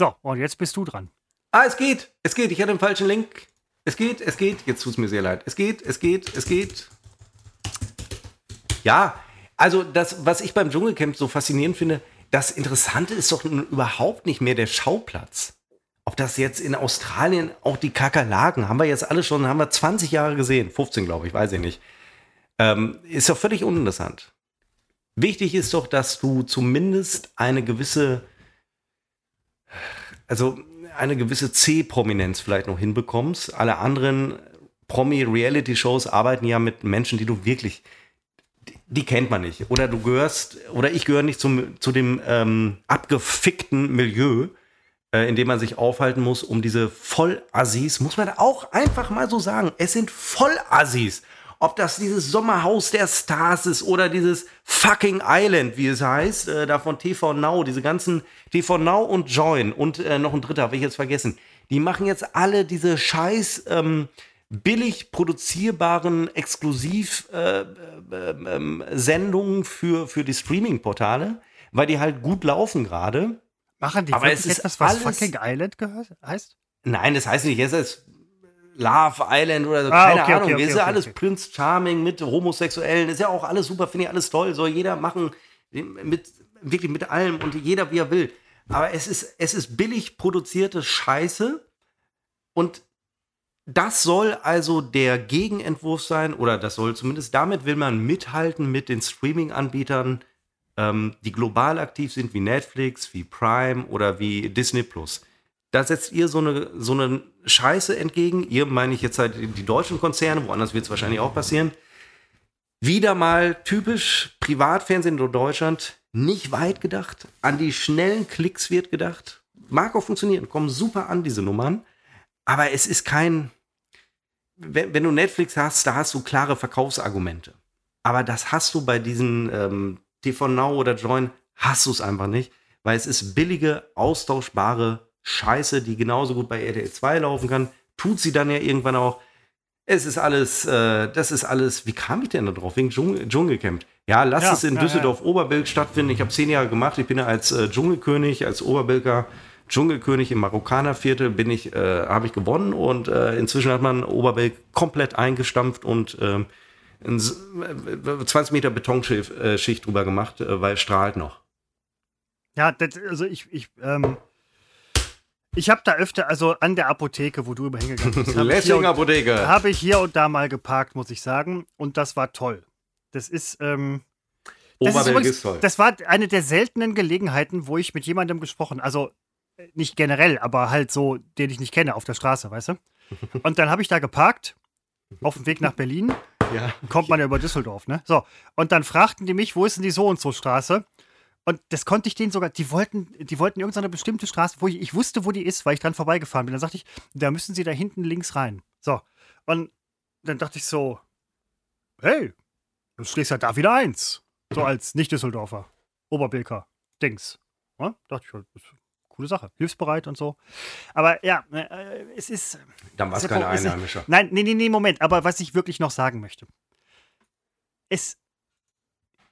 So, und jetzt bist du dran. Ah, es geht. Es geht. Ich hatte den falschen Link. Es geht, es geht. Jetzt tut es mir sehr leid. Es geht, es geht, es geht. Ja, also das, was ich beim Dschungelcamp so faszinierend finde, das Interessante ist doch nun überhaupt nicht mehr der Schauplatz. Ob das jetzt in Australien auch die Kakerlaken, haben wir jetzt alle schon, haben wir 20 Jahre gesehen, 15 glaube ich, weiß ich nicht. Ähm, ist doch völlig uninteressant. Wichtig ist doch, dass du zumindest eine gewisse, also eine gewisse C-Prominenz vielleicht noch hinbekommst. Alle anderen Promi-Reality-Shows arbeiten ja mit Menschen, die du wirklich, die, die kennt man nicht. Oder du gehörst, oder ich gehöre nicht zum, zu dem ähm, abgefickten Milieu, äh, in dem man sich aufhalten muss, um diese Vollassis, muss man da auch einfach mal so sagen, es sind Vollassis. Ob das dieses Sommerhaus der Stars ist oder dieses fucking Island, wie es heißt, äh, da von TV Now, diese ganzen TV Now und Join und äh, noch ein dritter, habe ich jetzt vergessen. Die machen jetzt alle diese scheiß ähm, billig produzierbaren Exklusiv-Sendungen äh, ähm, Sendungen für, für die Streaming-Portale, weil die halt gut laufen gerade. Machen die Aber es ist etwas, was alles- fucking Island gehört, heißt? Nein, das heißt nicht, jetzt ist Love Island oder so, Ah, keine okay, Ahnung. okay, Okay, ist ja alles. Prince Charming mit Homosexuellen, ist ja auch alles super, finde ich alles toll. Soll jeder machen, mit, wirklich mit allem und jeder wie er will. Aber es ist, es ist billig produzierte Scheiße und das soll also der Gegenentwurf sein, oder das soll zumindest damit will man mithalten mit den Streaming-Anbietern, ähm, die global aktiv sind, wie Netflix, wie Prime oder wie Disney Plus. Da setzt ihr so eine, so eine Scheiße entgegen. Ihr meine ich jetzt halt die deutschen Konzerne, woanders wird es wahrscheinlich auch passieren. Wieder mal typisch Privatfernsehen in Deutschland, nicht weit gedacht. An die schnellen Klicks wird gedacht. Mag auch funktionieren, kommen super an, diese Nummern. Aber es ist kein. Wenn, wenn du Netflix hast, da hast du klare Verkaufsargumente. Aber das hast du bei diesen ähm, TV Now oder Join, hast du es einfach nicht, weil es ist billige, austauschbare Scheiße, die genauso gut bei RTL 2 laufen kann. Tut sie dann ja irgendwann auch. Es ist alles, äh, das ist alles, wie kam ich denn da drauf? Wegen Dschungel, Dschungelcamp. Ja, lass Ja, es in ja, Düsseldorf-Oberbilk stattfinden. Ich habe zehn Jahre gemacht. Ich bin ja als äh, Dschungelkönig, als Oberbilker Dschungelkönig im Marokkanerviertel bin ich, äh, habe ich gewonnen und äh, inzwischen hat man Oberbilk komplett eingestampft und ähm, ein S- äh, 20 Meter Betonschicht äh, drüber gemacht, weil es strahlt noch. Ja, das, also ich, ich, ähm, ich habe da öfter, also an der Apotheke, wo du immer hingegangen bist, habe ich, hier hab ich hier und da mal geparkt, muss ich sagen. Und das war toll. Das ist, ähm, das ist, übrigens, ist toll. das war eine der seltenen Gelegenheiten, wo ich mit jemandem gesprochen, also äh, nicht generell, aber halt so, den ich nicht kenne, auf der Straße, weißt du? Und dann habe ich da geparkt, auf dem Weg nach Berlin. ja. kommt man ja über Düsseldorf, ne? So. Und dann fragten die mich, wo ist denn die so und so Straße? Und das konnte ich denen sogar, die wollten, die wollten irgendeine bestimmte Straße, wo ich, ich wusste, wo die ist, weil ich dran vorbeigefahren bin. Dann sagte ich, da müssen sie da hinten links rein. So. Und dann dachte ich so, hey, du stehst ja da wieder eins. So als Nicht-Düsseldorfer. Oberbilker. Dings. Ja? Dachte ich, das ist eine coole Sache. Hilfsbereit und so. Aber ja, äh, es ist. Dann war es Seppo, kein es ist- Einheimischer. Nein, nee, nee, nee, Moment. Aber was ich wirklich noch sagen möchte. Es.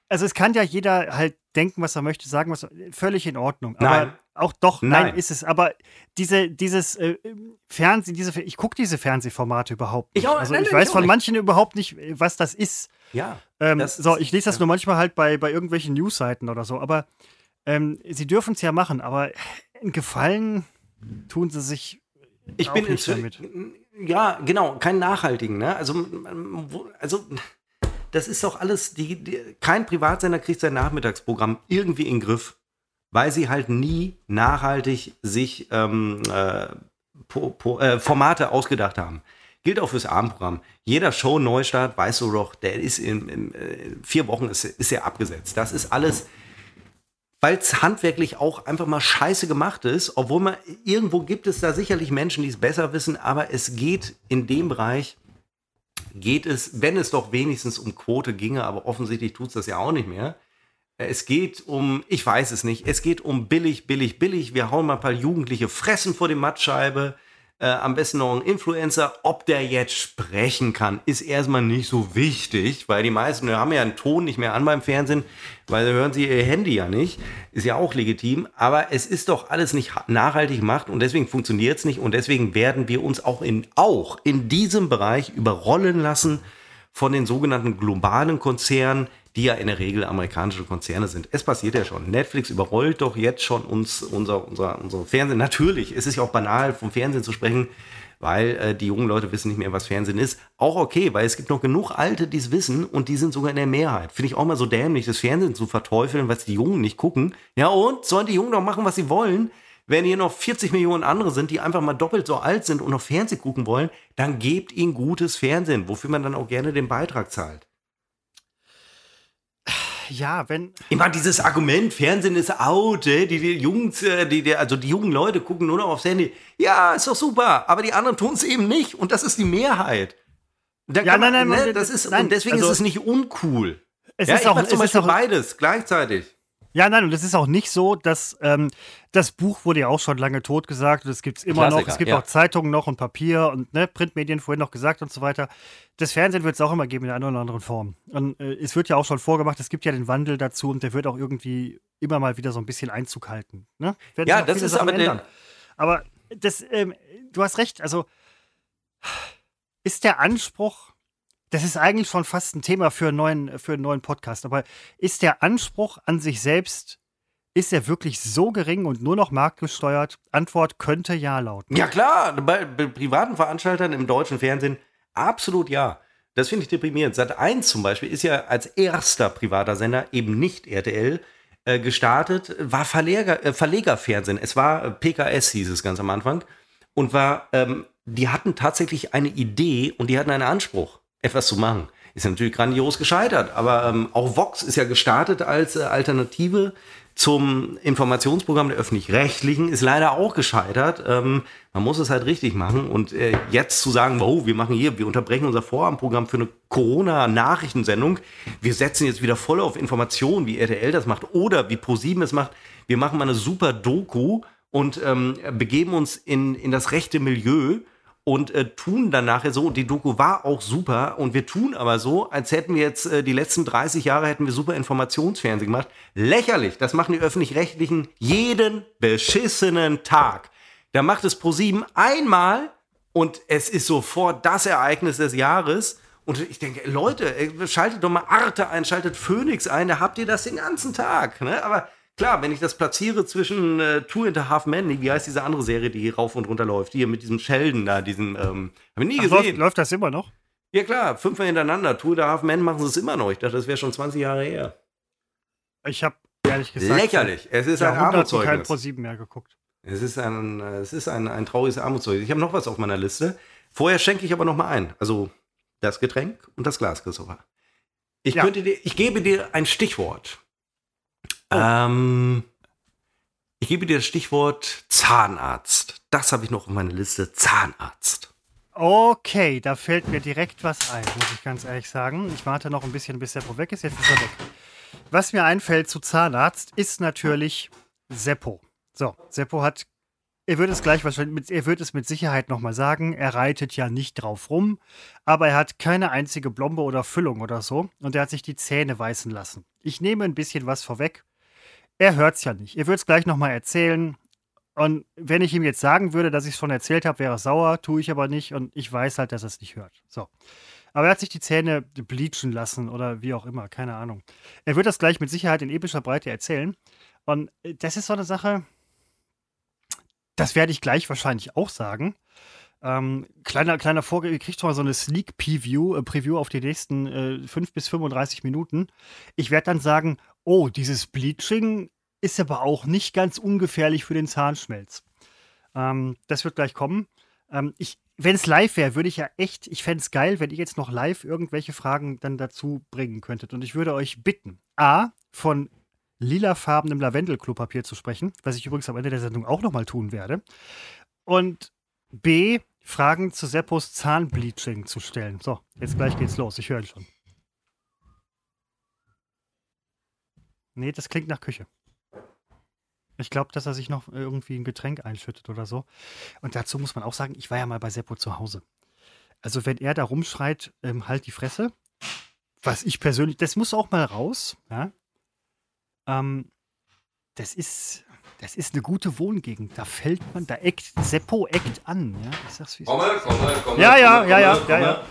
Also, es kann ja jeder halt denken, was er möchte, sagen, was er. Völlig in Ordnung. Aber Nein. auch doch, nein. Nein. ist es. Aber diese, dieses äh, Fernsehen, diese, ich gucke diese Fernsehformate überhaupt nicht. Ich auch- also, nein, ich nein, weiß ich von nicht. manchen überhaupt nicht, was das ist. Ja. Ähm, Das so, ich lese das ja. nur manchmal halt bei, bei irgendwelchen Newsseiten oder so. Aber ähm, sie dürfen es ja machen. Aber einen Gefallen tun sie sich Ich auch bin nicht inzwischen. Ja, genau, keinen nachhaltigen, ne? Also, also das ist doch alles, die, die, kein Privatsender kriegt sein Nachmittagsprogramm irgendwie in den Griff, weil sie halt nie nachhaltig sich ähm, äh, po, po, äh, Formate ausgedacht haben. Gilt auch fürs Abendprogramm. Jeder Show-Neustart, weißt du doch, der ist in, in äh, vier Wochen ist, ist er abgesetzt. Das ist alles weil es handwerklich auch einfach mal scheiße gemacht ist, obwohl man irgendwo gibt es da sicherlich Menschen, die es besser wissen, aber es geht in dem Bereich, geht es, wenn es doch wenigstens um Quote ginge, aber offensichtlich tut es das ja auch nicht mehr. Es geht um, ich weiß es nicht, es geht um billig, billig, billig. Wir hauen mal ein paar Jugendliche fressen vor die Mattscheibe. Äh, am besten noch ein Influencer. Ob der jetzt sprechen kann, ist erstmal nicht so wichtig, weil die meisten haben ja einen Ton nicht mehr an beim Fernsehen, weil da hören sie ihr Handy ja nicht. Ist ja auch legitim. Aber es ist doch alles nicht ha- nachhaltig gemacht und deswegen funktioniert es nicht und deswegen werden wir uns auch in, auch in diesem Bereich überrollen lassen von den sogenannten globalen Konzernen, die ja in der Regel amerikanische Konzerne sind. Es passiert ja schon. Netflix überrollt doch jetzt schon uns, unser, unser, unser Fernsehen. Natürlich, es ist ja auch banal, vom Fernsehen zu sprechen, weil äh, die jungen Leute wissen nicht mehr, was Fernsehen ist. Auch okay, weil es gibt noch genug Alte, die es wissen und die sind sogar in der Mehrheit. Finde ich auch mal so dämlich, das Fernsehen zu verteufeln, was die Jungen nicht gucken. Ja und? Sollen die Jungen doch machen, was sie wollen? Wenn hier noch 40 Millionen andere sind, die einfach mal doppelt so alt sind und noch Fernsehen gucken wollen, dann gebt ihnen gutes Fernsehen, wofür man dann auch gerne den Beitrag zahlt. Ja, wenn. Immer dieses Argument, Fernsehen ist out, äh, die, die Jungs, äh, die, die, also die jungen Leute gucken nur noch aufs Handy. Ja, ist doch super, aber die anderen tun es eben nicht und das ist die Mehrheit. Da Ja, kann man- nein, nein, ne, das ist, nein, und deswegen also- ist es nicht uncool. Es ja, ist ich auch, zum Beispiel auch, beides gleichzeitig. Ja, nein, und es ist auch nicht so, dass ähm, das Buch wurde ja auch schon lange tot gesagt und es gibt es immer noch. Klassiker, Es gibt ja. auch Zeitungen noch und Papier und ne, Printmedien vorhin noch gesagt und so weiter. Das Fernsehen wird es auch immer geben in einer oder anderen Form. Und äh, es wird ja auch schon vorgemacht, es gibt ja den Wandel dazu und der wird auch irgendwie immer mal wieder so ein bisschen Einzug halten. Ne? Ja, das ist Sachen aber der- ändern. Aber das, ähm, du hast recht, also ist der Anspruch, das ist eigentlich schon fast ein Thema für einen neuen, für einen neuen Podcast, aber ist der Anspruch an sich selbst, ist er wirklich so gering und nur noch marktgesteuert? Antwort könnte ja lauten. Ja klar, bei, bei privaten Veranstaltern im deutschen Fernsehen absolut ja. Das finde ich deprimierend. Sat 1 zum Beispiel ist ja als erster privater Sender, eben nicht RTL, äh, gestartet, war Verleger, äh, Verlegerfernsehen. Es war äh, PKS, hieß es ganz am Anfang. Und war, ähm, die hatten tatsächlich eine Idee und die hatten einen Anspruch, etwas zu machen. Ist natürlich grandios gescheitert, aber ähm, auch Vox ist ja gestartet als äh, Alternative zum Informationsprogramm der öffentlich-rechtlichen, ist leider auch gescheitert. Ähm, man muss es halt richtig machen. Und äh, jetzt zu sagen, oh, wir machen hier, wir unterbrechen unser Vorabendprogramm für eine Corona-Nachrichtensendung, wir setzen jetzt wieder voll auf Informationen, wie RTL das macht oder wie ProSieben es macht, wir machen mal eine super Doku und ähm, begeben uns in, in das rechte Milieu und äh, tun dann nachher so, die Doku war auch super und wir tun aber so, als hätten wir jetzt äh, die letzten 30 Jahre hätten wir super Informationsfernsehen gemacht. Lächerlich, das machen die Öffentlich-Rechtlichen jeden beschissenen Tag. Da macht es ProSieben einmal und es ist sofort das Ereignis des Jahres. Und ich denke, Leute, schaltet doch mal Arte ein, schaltet Phoenix ein, da habt ihr das den ganzen Tag. Ne? Aber Klar, wenn ich das platziere zwischen äh, Two and a Half Men, wie heißt diese andere Serie, die hier rauf und runter läuft? Hier mit diesem Sheldon da, diesen, ähm, hab ich nie Ach, gesehen. Läuft, läuft, das immer noch? Ja klar, fünfmal hintereinander. Two and a Half Men machen sie es immer noch. Ich dachte, das wäre schon 20 Jahre her. Ich habe ehrlich gesagt. Lächerlich. Es ist ein Armutszeugnis. kein Pro 7 mehr geguckt. Es ist ein, es ist ein, ein trauriges Armutszeugnis. Ich habe noch was auf meiner Liste. Vorher schenke ich aber noch mal ein. Also das Getränk und das Glas, Christopher. Ich, ja. könnte dir, ich gebe dir ein Stichwort. Oh. Ähm, ich gebe dir das Stichwort Zahnarzt. Das habe ich noch auf meiner Liste. Zahnarzt. Okay, da fällt mir direkt was ein, muss ich ganz ehrlich sagen. Ich warte noch ein bisschen, bis Seppo weg ist. Jetzt ist er weg. Was mir einfällt zu Zahnarzt ist natürlich Seppo. So, Seppo hat, er wird es gleich wahrscheinlich, er wird es mit Sicherheit nochmal sagen, er reitet ja nicht drauf rum, aber er hat keine einzige Blombe oder Füllung oder so und er hat sich die Zähne weißen lassen. Ich nehme ein bisschen was vorweg er hört es ja nicht. Er wird es gleich nochmal erzählen. Und wenn ich ihm jetzt sagen würde, dass ich es schon erzählt habe, wäre er sauer, tue ich aber nicht und ich weiß halt, dass er es nicht hört. So. Aber er hat sich die Zähne bleachen lassen oder wie auch immer, keine Ahnung. Er wird das gleich mit Sicherheit in epischer Breite erzählen. Und äh, das ist so eine Sache, das werde ich gleich wahrscheinlich auch sagen. Ähm, kleiner, kleiner Vorgriff, ihr kriegt schon mal so eine Sneak Preview, äh, Preview auf die nächsten äh, 5 bis 35 Minuten. Ich werde dann sagen, oh, dieses Bleaching ist aber auch nicht ganz ungefährlich für den Zahnschmelz. Ähm, das wird gleich kommen. Ähm, wenn es live wäre, würde ich ja echt, ich fände es geil, wenn ihr jetzt noch live irgendwelche Fragen dann dazu bringen könntet. Und ich würde euch bitten, A, von lilafarbenem Lavendel-Klopapier zu sprechen, was ich übrigens am Ende der Sendung auch nochmal tun werde. Und B, Fragen zu Seppos Zahnbleaching zu stellen. So, jetzt gleich geht's los. Ich höre ihn schon. Nee, das klingt nach Küche. Ich glaube, dass er sich noch irgendwie ein Getränk einschüttet oder so. Und dazu muss man auch sagen, ich war ja mal bei Seppo zu Hause. Also, wenn er da rumschreit, ähm, halt die Fresse, was ich persönlich, das muss auch mal raus, ja. Ähm, das ist, das ist eine gute Wohngegend. Da fällt man, da eckt, Seppo eckt an. Ja, ich sag's, wie komm mal, komm mal, komm ja, ja, ja, ja, ja, ja.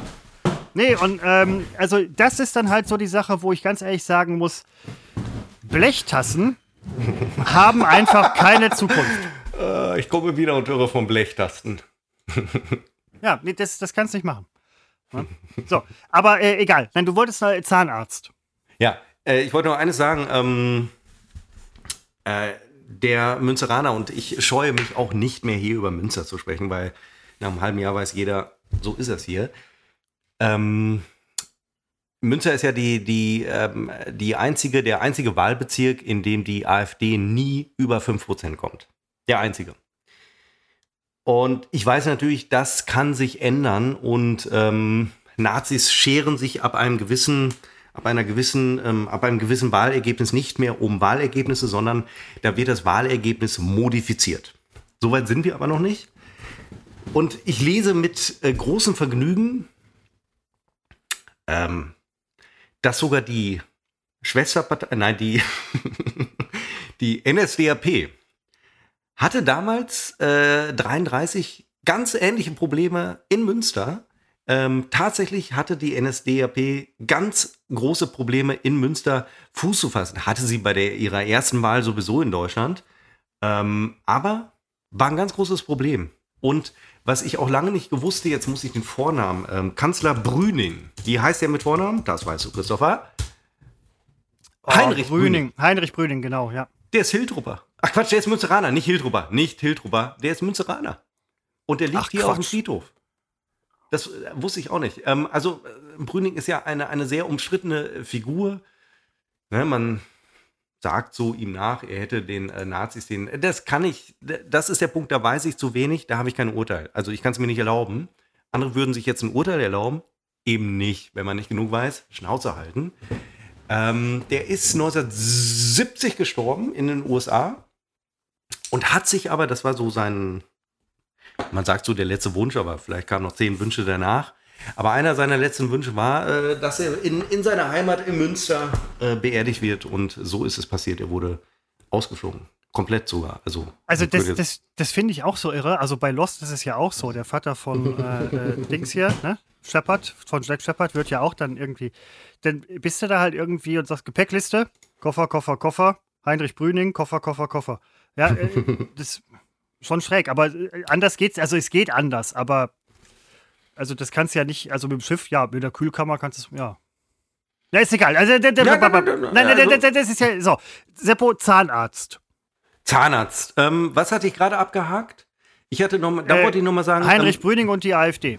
Nee, und ähm, also das ist dann halt so die Sache, wo ich ganz ehrlich sagen muss, Blechtassen haben einfach keine Zukunft. Äh, ich komme wieder und höre von Blechtasten. ja, nee, das, das kannst du nicht machen. So, aber äh, egal. Nein, du wolltest Zahnarzt. Ja, äh, ich wollte noch eines sagen. Ähm, äh, der Münzeraner und ich scheue mich auch nicht mehr hier über Münster zu sprechen, weil nach einem halben Jahr weiß jeder, so ist es hier. Ähm, Münster ist ja die, die, ähm, die einzige, der einzige Wahlbezirk, in dem die AfD nie über 5% kommt. Der einzige. Und ich weiß natürlich, das kann sich ändern und ähm, Nazis scheren sich ab einem gewissen ab einer gewissen, ähm, ab einem gewissen Wahlergebnis nicht mehr um Wahlergebnisse, sondern da wird das Wahlergebnis modifiziert. Soweit sind wir aber noch nicht. Und ich lese mit äh, großem Vergnügen, ähm, dass sogar die Schwesterpartei, nein, die, die NSDAP hatte damals äh, 33 ganz ähnliche Probleme in Münster ähm, tatsächlich hatte die NSDAP ganz große Probleme in Münster Fuß zu fassen. Hatte sie bei der, ihrer ersten Wahl sowieso in Deutschland. Ähm, aber war ein ganz großes Problem. Und was ich auch lange nicht gewusste, jetzt muss ich den Vornamen, ähm, Kanzler Brüning, die heißt ja mit Vornamen, das weißt du, Christopher. Oh, Heinrich Brüning. Brüning. Heinrich Brüning, genau, ja. Der ist Hiltrupper. Ach Quatsch, der ist Münzeraner, nicht Hiltrupper, nicht Hiltrupper, der ist Münzeraner. Und der liegt Ach, hier Quatsch. auf dem Friedhof. Das äh, wusste ich auch nicht. Ähm, also äh, Brüning ist ja eine, eine sehr umstrittene Figur. Ne, man sagt so ihm nach, er hätte den äh, Nazis den. Das kann ich, das ist der Punkt, da weiß ich zu wenig, da habe ich kein Urteil. Also ich kann es mir nicht erlauben. Andere würden sich jetzt ein Urteil erlauben. Eben nicht, wenn man nicht genug weiß, Schnauze halten. Ähm, der ist 1970 gestorben in den USA und hat sich aber, das war so sein man sagt so der letzte Wunsch, aber vielleicht kamen noch zehn Wünsche danach. Aber einer seiner letzten Wünsche war, äh, dass er in, in seiner Heimat in Münster äh, beerdigt wird. Und so ist es passiert. Er wurde ausgeflogen. Komplett sogar. Also, Also das, das, das finde ich auch so irre. Also bei Lost ist es ja auch so. Der Vater von äh, äh, Dings hier, ne? Shepard, von Jack Shepard wird ja auch dann irgendwie. Dann bist du da halt irgendwie und sagst Gepäckliste, Koffer, Koffer, Koffer, Heinrich Brüning, Koffer, Koffer, Koffer. Ja, das ist schon schräg, aber anders geht's, also es geht anders, aber also das kannst du ja nicht, also mit dem Schiff, ja, mit der Kühlkammer kannst du es, ja. Ja, ist egal. Also, nein, nein, nein, nein, nein, nein, also- das ist ja so. Seppo, Zahnarzt. Zahnarzt. Ähm, was hatte ich gerade abgehakt? Ich hatte noch da Äh, wollte ich noch mal sagen. Heinrich ähm, Brüning und die AfD.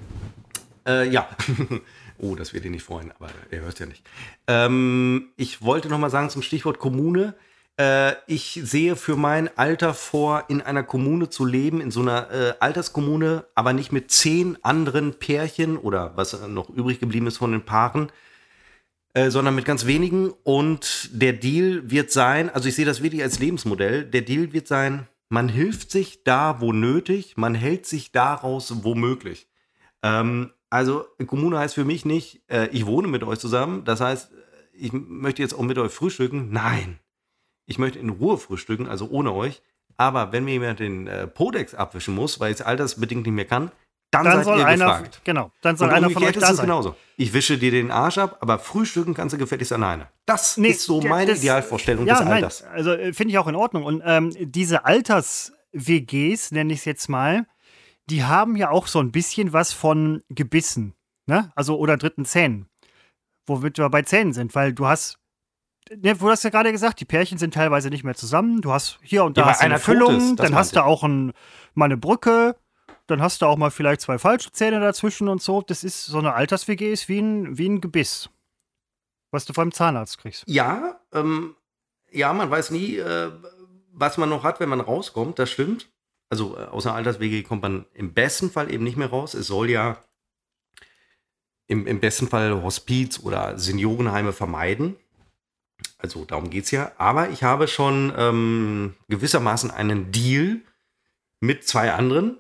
Äh, ja. oh, das wird ihn nicht freuen, aber er hört ja nicht. Ähm, ich wollte noch mal sagen zum Stichwort Kommune. Äh, ich sehe für mein Alter vor, in einer Kommune zu leben, in so einer äh, Alterskommune, aber nicht mit zehn anderen Pärchen oder was noch übrig geblieben ist von den Paaren, äh, sondern mit ganz wenigen. Und der Deal wird sein, also ich sehe das wirklich als Lebensmodell, der Deal wird sein, man hilft sich da, wo nötig, man hält sich daraus, wo möglich. Ähm, also Kommune heißt für mich nicht, äh, ich wohne mit euch zusammen. Das heißt, ich möchte jetzt auch mit euch frühstücken. Nein, ich möchte in Ruhe frühstücken, also ohne euch. Aber wenn mir jemand den äh, Podex abwischen muss, weil ich es altersbedingt nicht mehr kann, dann, Dann seid soll ihr einer, gefragt. genau, dann soll Und einer von euch ist da es sein. genauso. Ich wische dir den Arsch ab, aber frühstücken kannst du gefälligst alleine. Das Nee, ist so meine das- Idealvorstellung ja, des nein, Alters. also äh, finde ich auch in Ordnung. Und ähm, diese Alters-WGs, nenne ich es jetzt mal, die haben ja auch so ein bisschen was von Gebissen, ne? Also oder dritten Zähnen. Womit wir bei Zähnen sind, weil du hast, ne, du hast ja gerade gesagt, die Pärchen sind teilweise nicht mehr zusammen. Du hast hier und da Ja, hast eine Füllung, ist, das dann hast du auch ein, mal eine Brücke, dann hast du auch mal vielleicht zwei falsche Zähne dazwischen und so. Das ist so eine Alters-WG ist wie ein, wie ein Gebiss, was du beim Zahnarzt kriegst. Ja, ähm, ja, man weiß nie, äh, was man noch hat, wenn man rauskommt. Das stimmt. Also äh, aus einer Alterswege kommt man im besten Fall eben nicht mehr raus. Es soll ja im, im besten Fall Hospiz oder Seniorenheime vermeiden. Also darum geht es ja. Aber ich habe schon ähm, gewissermaßen einen Deal mit zwei anderen.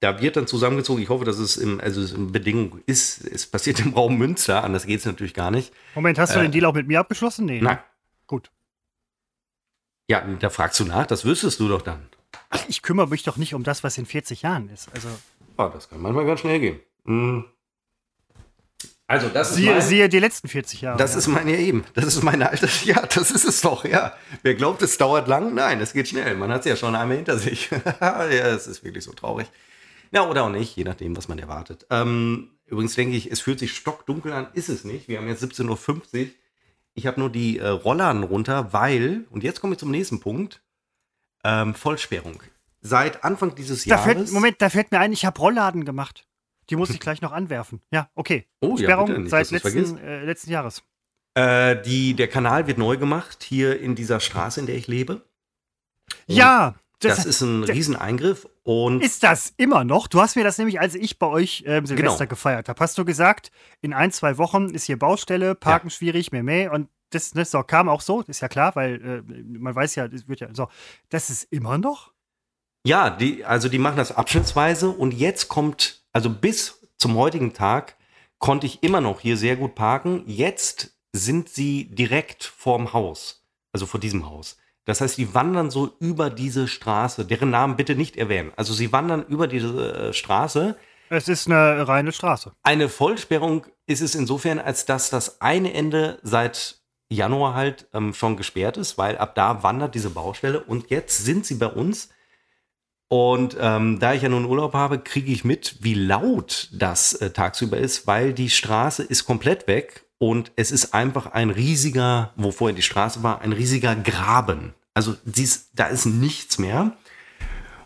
Da wird dann zusammengezogen. Ich hoffe, dass es im, also es in Bedingung ist. Es passiert im Raum Münster. Anders geht es natürlich gar nicht. Moment, hast du Äh, den Deal auch mit mir abgeschlossen? Nee. ne? Nein. Gut. Ja, da fragst du nach, das wüsstest du doch dann. Ach, ich kümmere mich doch nicht um das, was in 40 Jahren ist. Also Ah, das kann manchmal ganz schnell gehen. Hm. Also, das ist siehe, mein, siehe die letzten 40 Jahre. das ja. ist mein ja eben. Das ist meine alte. Ja, das ist es doch, ja. Wer glaubt, es dauert lang? Nein, es geht schnell. Man hat es ja schon einmal hinter sich. ja, es ist wirklich so traurig. Ja, oder auch nicht, je nachdem, was man erwartet. Ähm, übrigens denke ich, es fühlt sich stockdunkel an, ist es nicht. Wir haben jetzt 17.50 Uhr. Ich habe nur die äh, Rollladen runter, weil, und jetzt komme ich zum nächsten Punkt, ähm, Vollsperrung. Seit Anfang dieses da Jahres. fällt, Moment, da fällt mir ein, ich habe Rollladen gemacht. Die muss ich gleich noch anwerfen. Ja, okay. Oh, ja, Sperrung nicht, seit letzten, äh, letzten Jahres. Äh, die, der Kanal wird neu gemacht hier in dieser Straße, in der ich lebe. Ja, das, Das, ist ein der- Rieseneingriff und ist das immer noch. Du hast mir das nämlich, als ich bei euch ähm, Silvester Genau. gefeiert habe, hast du gesagt, in ein, zwei Wochen ist hier Baustelle, Parken schwierig, mehr, mehr. Und das, das so, kam auch so, ist ja klar, weil äh, man weiß ja, das wird ja so. Das ist immer noch? ja, die, also die machen das abschnittsweise und jetzt kommt, also bis zum heutigen Tag konnte ich immer noch hier sehr gut parken. Jetzt sind sie direkt vorm Haus, also vor diesem Haus. Das heißt, die wandern so über diese Straße, deren Namen bitte nicht erwähnen. Also sie wandern über diese äh, Straße Es ist eine reine Straße. Eine Vollsperrung ist es insofern, als dass das eine Ende seit Januar halt ähm, schon gesperrt ist, weil ab da wandert diese Baustelle und jetzt sind sie bei uns. Und ähm, da ich ja nun Urlaub habe, kriege ich mit, wie laut das äh, tagsüber ist, weil die Straße ist komplett weg und es ist einfach ein riesiger, wo vorher die Straße war, ein riesiger Graben. Also dies, da ist nichts mehr.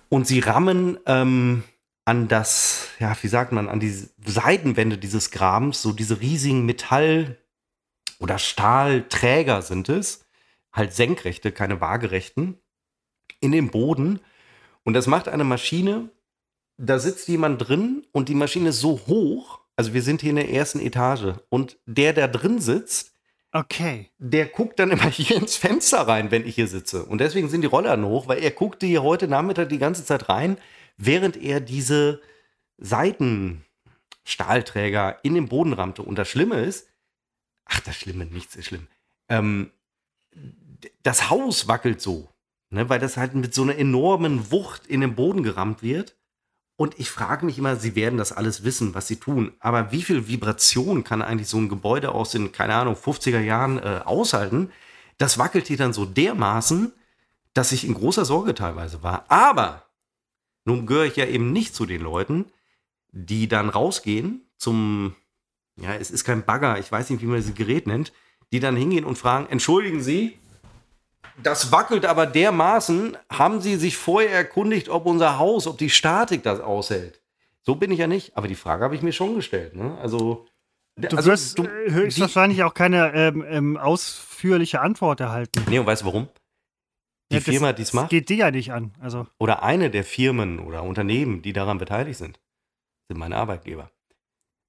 Und sie rammen ähm, an das, ja, wie sagt man, an die Seitenwände dieses Grabens, so diese riesigen Metall- oder Stahlträger sind es, halt senkrechte, keine waagerechten, in den Boden. Und das macht eine Maschine, da sitzt jemand drin und die Maschine ist so hoch, also wir sind hier in der ersten Etage und der, der drin sitzt, Okay. der guckt dann immer hier ins Fenster rein, wenn ich hier sitze. Und deswegen sind die Rollladen hoch, weil er guckte hier heute Nachmittag die ganze Zeit rein, während er diese Seitenstahlträger in den Boden rammte. Und das Schlimme ist, ach, das Schlimme, nichts ist schlimm. Ähm, das Haus wackelt so, ne, weil das halt mit so einer enormen Wucht in den Boden gerammt wird. Und ich frage mich immer, sie werden das alles wissen, was sie tun. Aber wie viel Vibration kann eigentlich so ein Gebäude aus den, keine Ahnung, 50er Jahren äh, aushalten? Das wackelt hier dann so dermaßen, dass ich in großer Sorge teilweise war. Aber nun gehöre ich ja eben nicht zu den Leuten, die dann rausgehen zum, ja, es ist kein Bagger, ich weiß nicht, wie man dieses Gerät nennt, die dann hingehen und fragen, entschuldigen Sie, das wackelt aber dermaßen, haben Sie sich vorher erkundigt, ob unser Haus, ob die Statik das aushält? So bin ich ja nicht, aber die Frage habe ich mir schon gestellt. Ne? Also, Du also, wirst du- äh, höchstwahrscheinlich auch keine ähm, ähm, ausführliche Antwort erhalten. Nee, und weißt du warum? Die Ja, Firma, die es macht, geht dir ja nicht an. Also, oder eine der Firmen oder Unternehmen, die daran beteiligt sind, sind meine Arbeitgeber.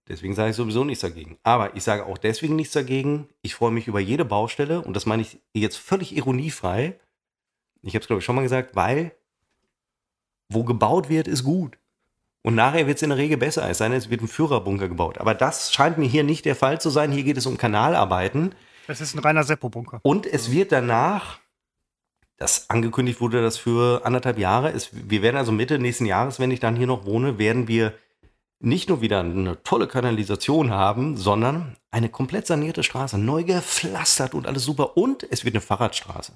Deswegen sage ich sowieso nichts dagegen. Aber ich sage auch deswegen nichts dagegen. Ich freue mich über jede Baustelle und das meine ich jetzt völlig ironiefrei. Ich habe es, glaube ich, schon mal gesagt, weil wo gebaut wird, ist gut. Und nachher wird es in der Regel besser, es sei denn, es wird ein Führerbunker gebaut. Aber das scheint mir hier nicht der Fall zu sein. Hier geht es um Kanalarbeiten. das ist ein reiner Seppo-Bunker. Und es wird danach, das angekündigt wurde, das für anderthalb Jahre ist, wir werden also Mitte nächsten Jahres, wenn ich dann hier noch wohne, werden wir nicht nur wieder eine tolle Kanalisation haben, sondern eine komplett sanierte Straße, neu gepflastert und alles super. Und es wird eine Fahrradstraße.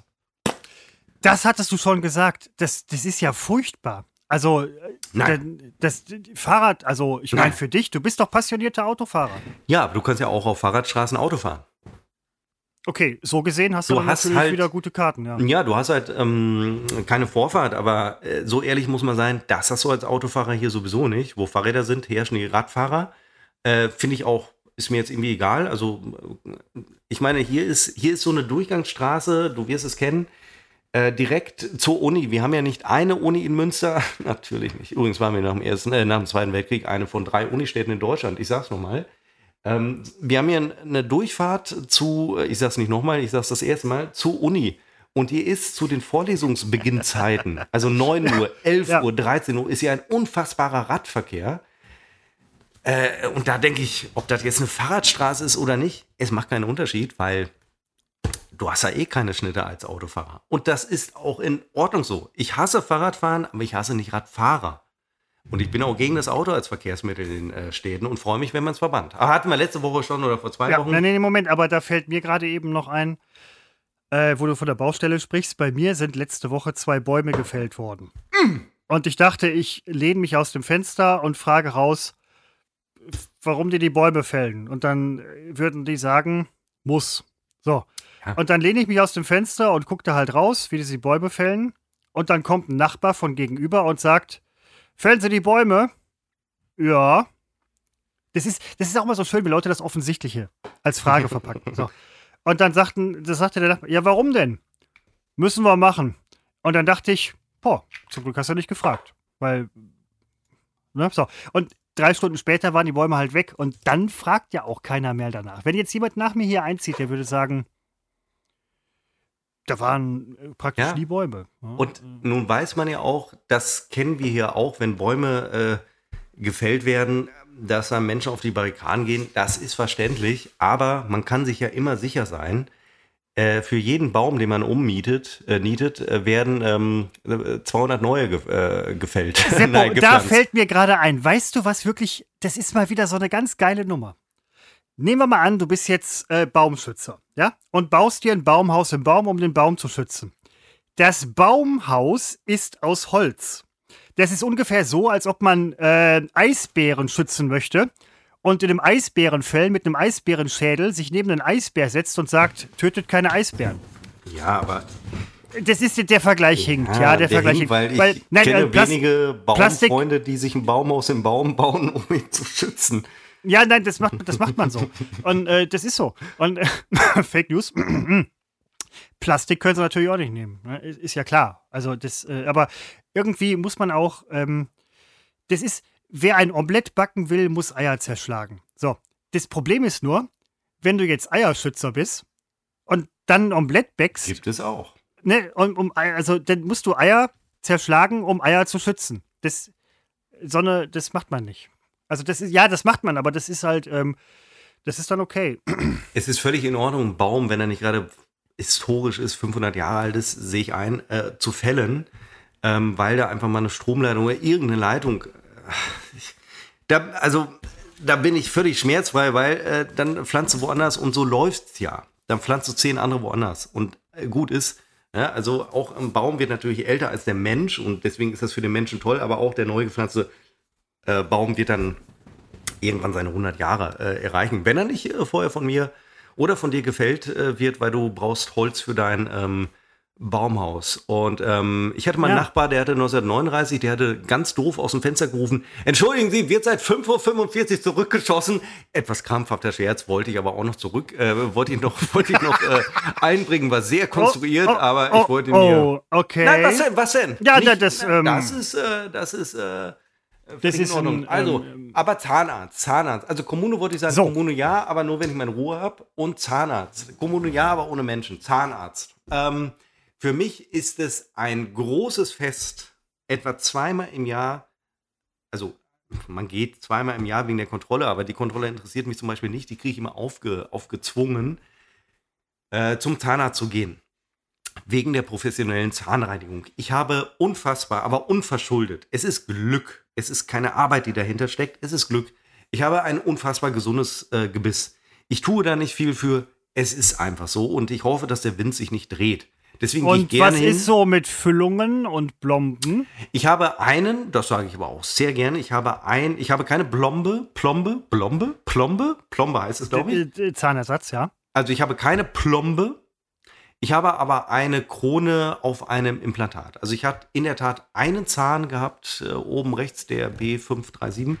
Das hattest du schon gesagt. Das, das ist ja furchtbar. Also, äh, Nein. das, das Fahrrad, also ich meine für dich, du bist doch passionierter Autofahrer. Ja, aber du kannst ja auch auf Fahrradstraßen Auto fahren. Okay, so gesehen hast du, Du hast natürlich halt- wieder gute Karten, ja. Ja, du hast halt ähm, keine Vorfahrt, aber äh, so ehrlich muss man sein, das hast du als Autofahrer hier sowieso nicht. Wo Fahrräder sind, herrschen die Radfahrer. Äh, Finde ich auch, ist mir jetzt irgendwie egal. Also, äh, ich meine, hier ist, hier ist so eine Durchgangsstraße, du wirst es kennen, äh, direkt zur Uni. Wir haben ja nicht eine Uni in Münster, natürlich nicht. Übrigens waren wir nach dem, ersten, äh, nach dem Zweiten Weltkrieg eine von drei Unistädten in Deutschland. Ich sag's nochmal. Ähm, wir haben hier eine Durchfahrt zu, ich sag's nicht nochmal, ich sag's das erste Mal, zu Uni. Und die ist zu den Vorlesungsbeginnzeiten, also 9 Uhr, 11 Ja. Uhr, 13 Uhr, ist ja ein unfassbarer Radverkehr. Äh, und da denke ich, ob das jetzt eine Fahrradstraße ist oder nicht, es macht keinen Unterschied, weil du hast ja eh keine Schnitte als Autofahrer. Und das ist auch in Ordnung so. Ich hasse Fahrradfahren, aber ich hasse nicht Radfahrer. Und ich bin auch gegen das Auto als Verkehrsmittel in den äh, Städten und freue mich, wenn man es verbannt. Aber hatten wir letzte Woche schon oder vor zwei Ja, Wochen? nein, nee, Moment, aber da fällt mir gerade eben noch ein, äh, wo du von der Baustelle sprichst. Bei mir sind letzte Woche zwei Bäume gefällt worden. Und ich dachte, ich lehne mich aus dem Fenster und frage raus, warum die die Bäume fällen. Und dann äh, würden die sagen, muss. So. Ja. Und dann lehne ich mich aus dem Fenster und gucke da halt raus, wie die die Bäume fällen. Und dann kommt ein Nachbar von gegenüber und sagt, fällen Sie die Bäume? Ja. Das ist, das ist auch mal so schön, wie Leute das Offensichtliche als Frage verpacken. So. Und dann sagten, das sagte der Nachbar, ja, warum denn? Müssen wir machen. Und dann dachte ich, boah, zum Glück hast du nicht gefragt. Weil, ne, so. Und drei Stunden später waren die Bäume halt weg. Und dann fragt ja auch keiner mehr danach. Wenn jetzt jemand nach mir hier einzieht, der würde sagen, da waren äh, praktisch Ja. nie Bäume. Ja. Und nun weiß man ja auch, das kennen wir hier auch, wenn Bäume äh, gefällt werden, dass da Menschen auf die Barrikaden gehen. Das ist verständlich, aber man kann sich ja immer sicher sein, äh, für jeden Baum, den man ummietet, äh, nietet, äh, werden ähm, äh, 200 neue ge äh, gefällt. Seppo, Nein, da fällt mir gerade ein, weißt du was wirklich, das ist mal wieder so eine ganz geile Nummer. Nehmen wir mal an, du bist jetzt äh, Baumschützer, ja? Und baust dir ein Baumhaus im Baum, um den Baum zu schützen. Das Baumhaus ist aus Holz. Das ist ungefähr so, als ob man äh, Eisbären schützen möchte und in einem Eisbärenfell mit einem Eisbärenschädel sich neben einen Eisbär setzt und sagt, tötet keine Eisbären. Ja, aber Das ist der Vergleich hinkt, ja, der, Vergleich hinkt, weil ich kenne äh, Plas- wenige Baumfreunde, die sich einen Baum aus dem Baum bauen, um ihn zu schützen. Ja, nein, das macht, das macht man so. Und äh, das ist so. Und äh, Fake News. Plastik können sie natürlich auch nicht nehmen. Ne? Ist, ja klar. Also das, äh, aber irgendwie muss man auch, ähm, das ist, wer ein Omelett backen will, muss Eier zerschlagen. So. Das Problem ist nur, wenn du jetzt Eierschützer bist und dann ein Omelett backst, Gibt es auch. ne, um, um, also dann musst du Eier zerschlagen, um Eier zu schützen. Das, Sonne, das macht man nicht. Also das ist, ja, das macht man, aber das ist halt, ähm, das ist dann okay. Es ist völlig in Ordnung, einen Baum, wenn er nicht gerade historisch ist, 500 Jahre alt ist, sehe ich ein, äh, zu fällen, ähm, weil da einfach mal eine Stromleitung oder irgendeine Leitung, äh, ich, da, also da bin ich völlig schmerzfrei, weil äh, dann pflanzt du woanders und so läuft's ja. Dann pflanzt du zehn andere woanders und äh, gut ist. Ja, also auch ein Baum wird natürlich älter als der Mensch und deswegen ist das für den Menschen toll, aber auch der neu gepflanzte äh, Baum wird dann irgendwann seine 100 Jahre äh, erreichen, wenn er nicht äh, vorher von mir oder von dir gefällt äh, wird, weil du brauchst Holz für dein ähm, Baumhaus. Und ähm, ich hatte mal einen Ja. Nachbar, der hatte 1939, der hatte ganz doof aus dem Fenster gerufen, entschuldigen Sie, wird seit 5.45 Uhr zurückgeschossen. Etwas krampfhafter Scherz, wollte ich aber auch noch zurück, äh, wollte ich noch, wollte ich noch äh, einbringen, war sehr konstruiert, Oh, oh, aber oh, ich wollte mir... Oh, okay. Nein, was denn, was denn? Ja, da- das, ähm, das ist, äh, das ist, äh, Das in ist Ordnung. ein, also, ähm, aber Zahnarzt, Zahnarzt. Also Kommune wollte ich sagen, So. Kommune ja, aber nur wenn ich meine Ruhe habe. Und Zahnarzt. Kommune ja, aber ohne Menschen. Zahnarzt. Ähm, für mich ist es ein großes Fest, etwa zweimal im Jahr, also man geht zweimal im Jahr wegen der Kontrolle, aber die Kontrolle interessiert mich zum Beispiel nicht, die kriege ich immer aufge, aufgezwungen, äh, zum Zahnarzt zu gehen. Wegen der professionellen Zahnreinigung. Ich habe unfassbar, aber unverschuldet. Es ist Glück. Es ist keine Arbeit, die dahinter steckt. Es ist Glück. Ich habe ein unfassbar gesundes äh, Gebiss. Ich tue da nicht viel für. Es ist einfach so und ich hoffe, dass der Wind sich nicht dreht. Deswegen gehe ich Und gerne was hin. ist so mit Füllungen und Blomben? Ich habe einen, das sage ich aber auch sehr gerne, ich habe ein, ich habe keine Blombe, Plombe, Blombe, Plombe, Plombe heißt es, glaube ich. Äh, äh, Zahnersatz, ja. Also ich habe keine Plombe. Ich habe aber eine Krone auf einem Implantat. Also ich hatte in der Tat einen Zahn gehabt, äh, oben rechts, der B537,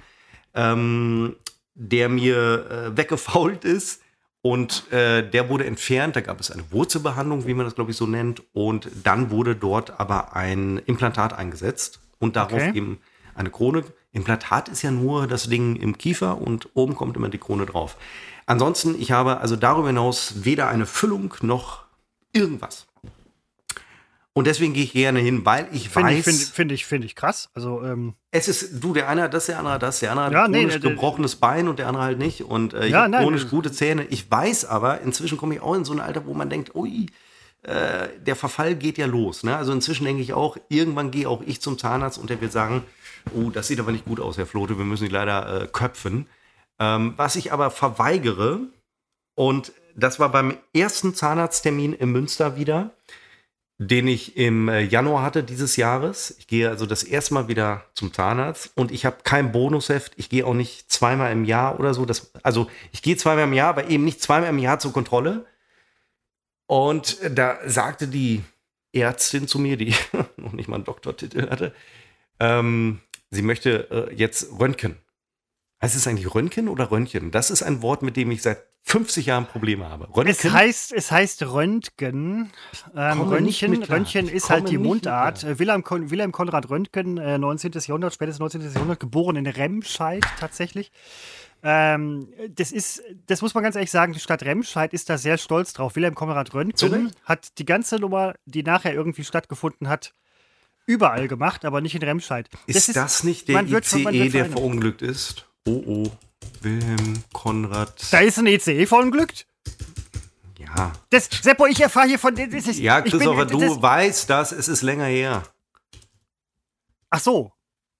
ähm, der mir äh, weggefault ist. Und äh, der wurde entfernt. Da gab es eine Wurzelbehandlung, wie man das, glaube ich, so nennt. Und dann wurde dort aber ein Implantat eingesetzt. Und darauf Okay. eben eine Krone. Implantat ist ja nur das Ding im Kiefer und oben kommt immer die Krone drauf. Ansonsten, ich habe also darüber hinaus weder eine Füllung noch irgendwas. Und deswegen gehe ich gerne hin, weil ich Finde weiß, ich, find, find ich, find ich krass. Also, ähm, es ist, du, der eine hat das, der andere hat das, der andere hat Ja, nee, chronisch äh, der- gebrochenes Bein und der andere halt nicht. Und äh, ich Ja, nein, chronisch das- gute Zähne. Ich weiß aber, inzwischen komme ich auch in so ein Alter, wo man denkt, ui, äh, der Verfall geht ja los. Ne? Also inzwischen denke ich auch, irgendwann gehe auch ich zum Zahnarzt und der wird sagen, oh, das sieht aber nicht gut aus, Herr Flote, wir müssen Sie leider äh, köpfen. Ähm, was ich aber verweigere, und das war beim ersten Zahnarzttermin in Münster wieder, den ich im äh, Januar hatte dieses Jahres. Ich gehe also das erste Mal wieder zum Zahnarzt und ich habe kein Bonusheft. Ich gehe auch nicht zweimal im Jahr oder so. Das, also ich gehe zweimal im Jahr, aber eben nicht zweimal im Jahr zur Kontrolle. Und da sagte die Ärztin zu mir, die noch nicht mal einen Doktortitel hatte, ähm, sie möchte äh, jetzt Röntgen. Heißt es eigentlich Röntgen oder Röntgen? Das ist ein Wort, mit dem ich seit 50 Jahren Probleme habe. es, Röntgen? heißt, es heißt Röntgen. Ähm, nicht Röntgen. Röntgen ist halt die nicht Mundart. Äh, Wilhelm, Kon Wilhelm Konrad Röntgen, äh, 19. Jahrhundert, spätes 19. Jahrhundert, geboren in Remscheid tatsächlich. Ähm, das ist, das muss man ganz ehrlich sagen, die Stadt Remscheid ist da sehr stolz drauf. Wilhelm Konrad Röntgen Recht. hat die ganze Nummer, die nachher irgendwie stattgefunden hat, überall gemacht, aber nicht in Remscheid. Ist das, nicht der man wird von- man ICE, der verunglückt ist? Oh oh, Wilhelm Konrad. Da ist ein ECE verunglückt. Ja. Das, Seppo, ich erfahre hier von. Das ist, Ja, ich bin- Christopher, das- du weißt das, es ist länger her. Ach so.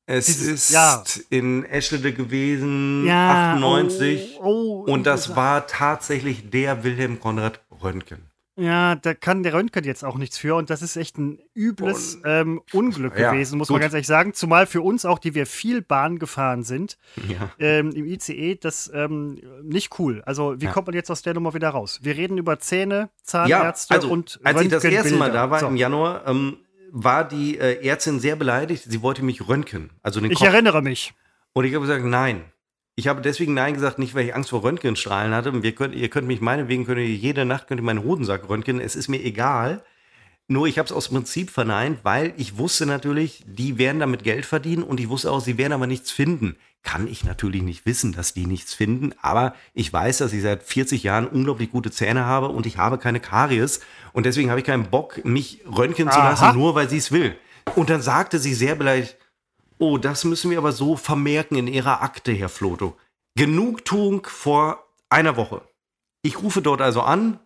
Es Dieses- ist ja. in Eschede gewesen, Ja. 98. Oh, oh, und das war tatsächlich der Wilhelm Konrad Röntgen. Ja, da kann der Röntgen jetzt auch nichts für und das ist echt ein übles ähm, Unglück Ja, gewesen, muss gut. man ganz ehrlich sagen. Zumal für uns auch, die wir viel Bahn gefahren sind, Ja. ähm, im ICE, das ähm, nicht cool. Also, wie Ja. kommt man jetzt aus der Nummer wieder raus? Wir reden über Zähne, Zahnärzte also, und als ich das erste Mal da war, So. im Januar, ähm, war die äh, Ärztin sehr beleidigt. Sie wollte mich röntgen. Also den Ich Kopf. erinnere mich. Und ich habe gesagt, nein. Ich habe deswegen Nein gesagt, nicht weil ich Angst vor Röntgenstrahlen hatte. Wir könnt, ihr könnt mich meinetwegen, könnt ihr jede Nacht könnt ihr meinen Hodensack röntgen. Es ist mir egal. Nur ich habe es aus Prinzip verneint, weil ich wusste natürlich, die werden damit Geld verdienen und ich wusste auch, sie werden aber nichts finden. Kann ich natürlich nicht wissen, dass die nichts finden, aber ich weiß, dass ich seit 40 Jahren unglaublich gute Zähne habe und ich habe keine Karies und deswegen habe ich keinen Bock, mich röntgen zu Aha. lassen, nur weil sie es will. Und dann sagte sie sehr beleidigt, Oh, das müssen wir aber so vermerken in Ihrer Akte, Herr Floto. Genugtuung vor einer Woche. Ich rufe dort also an,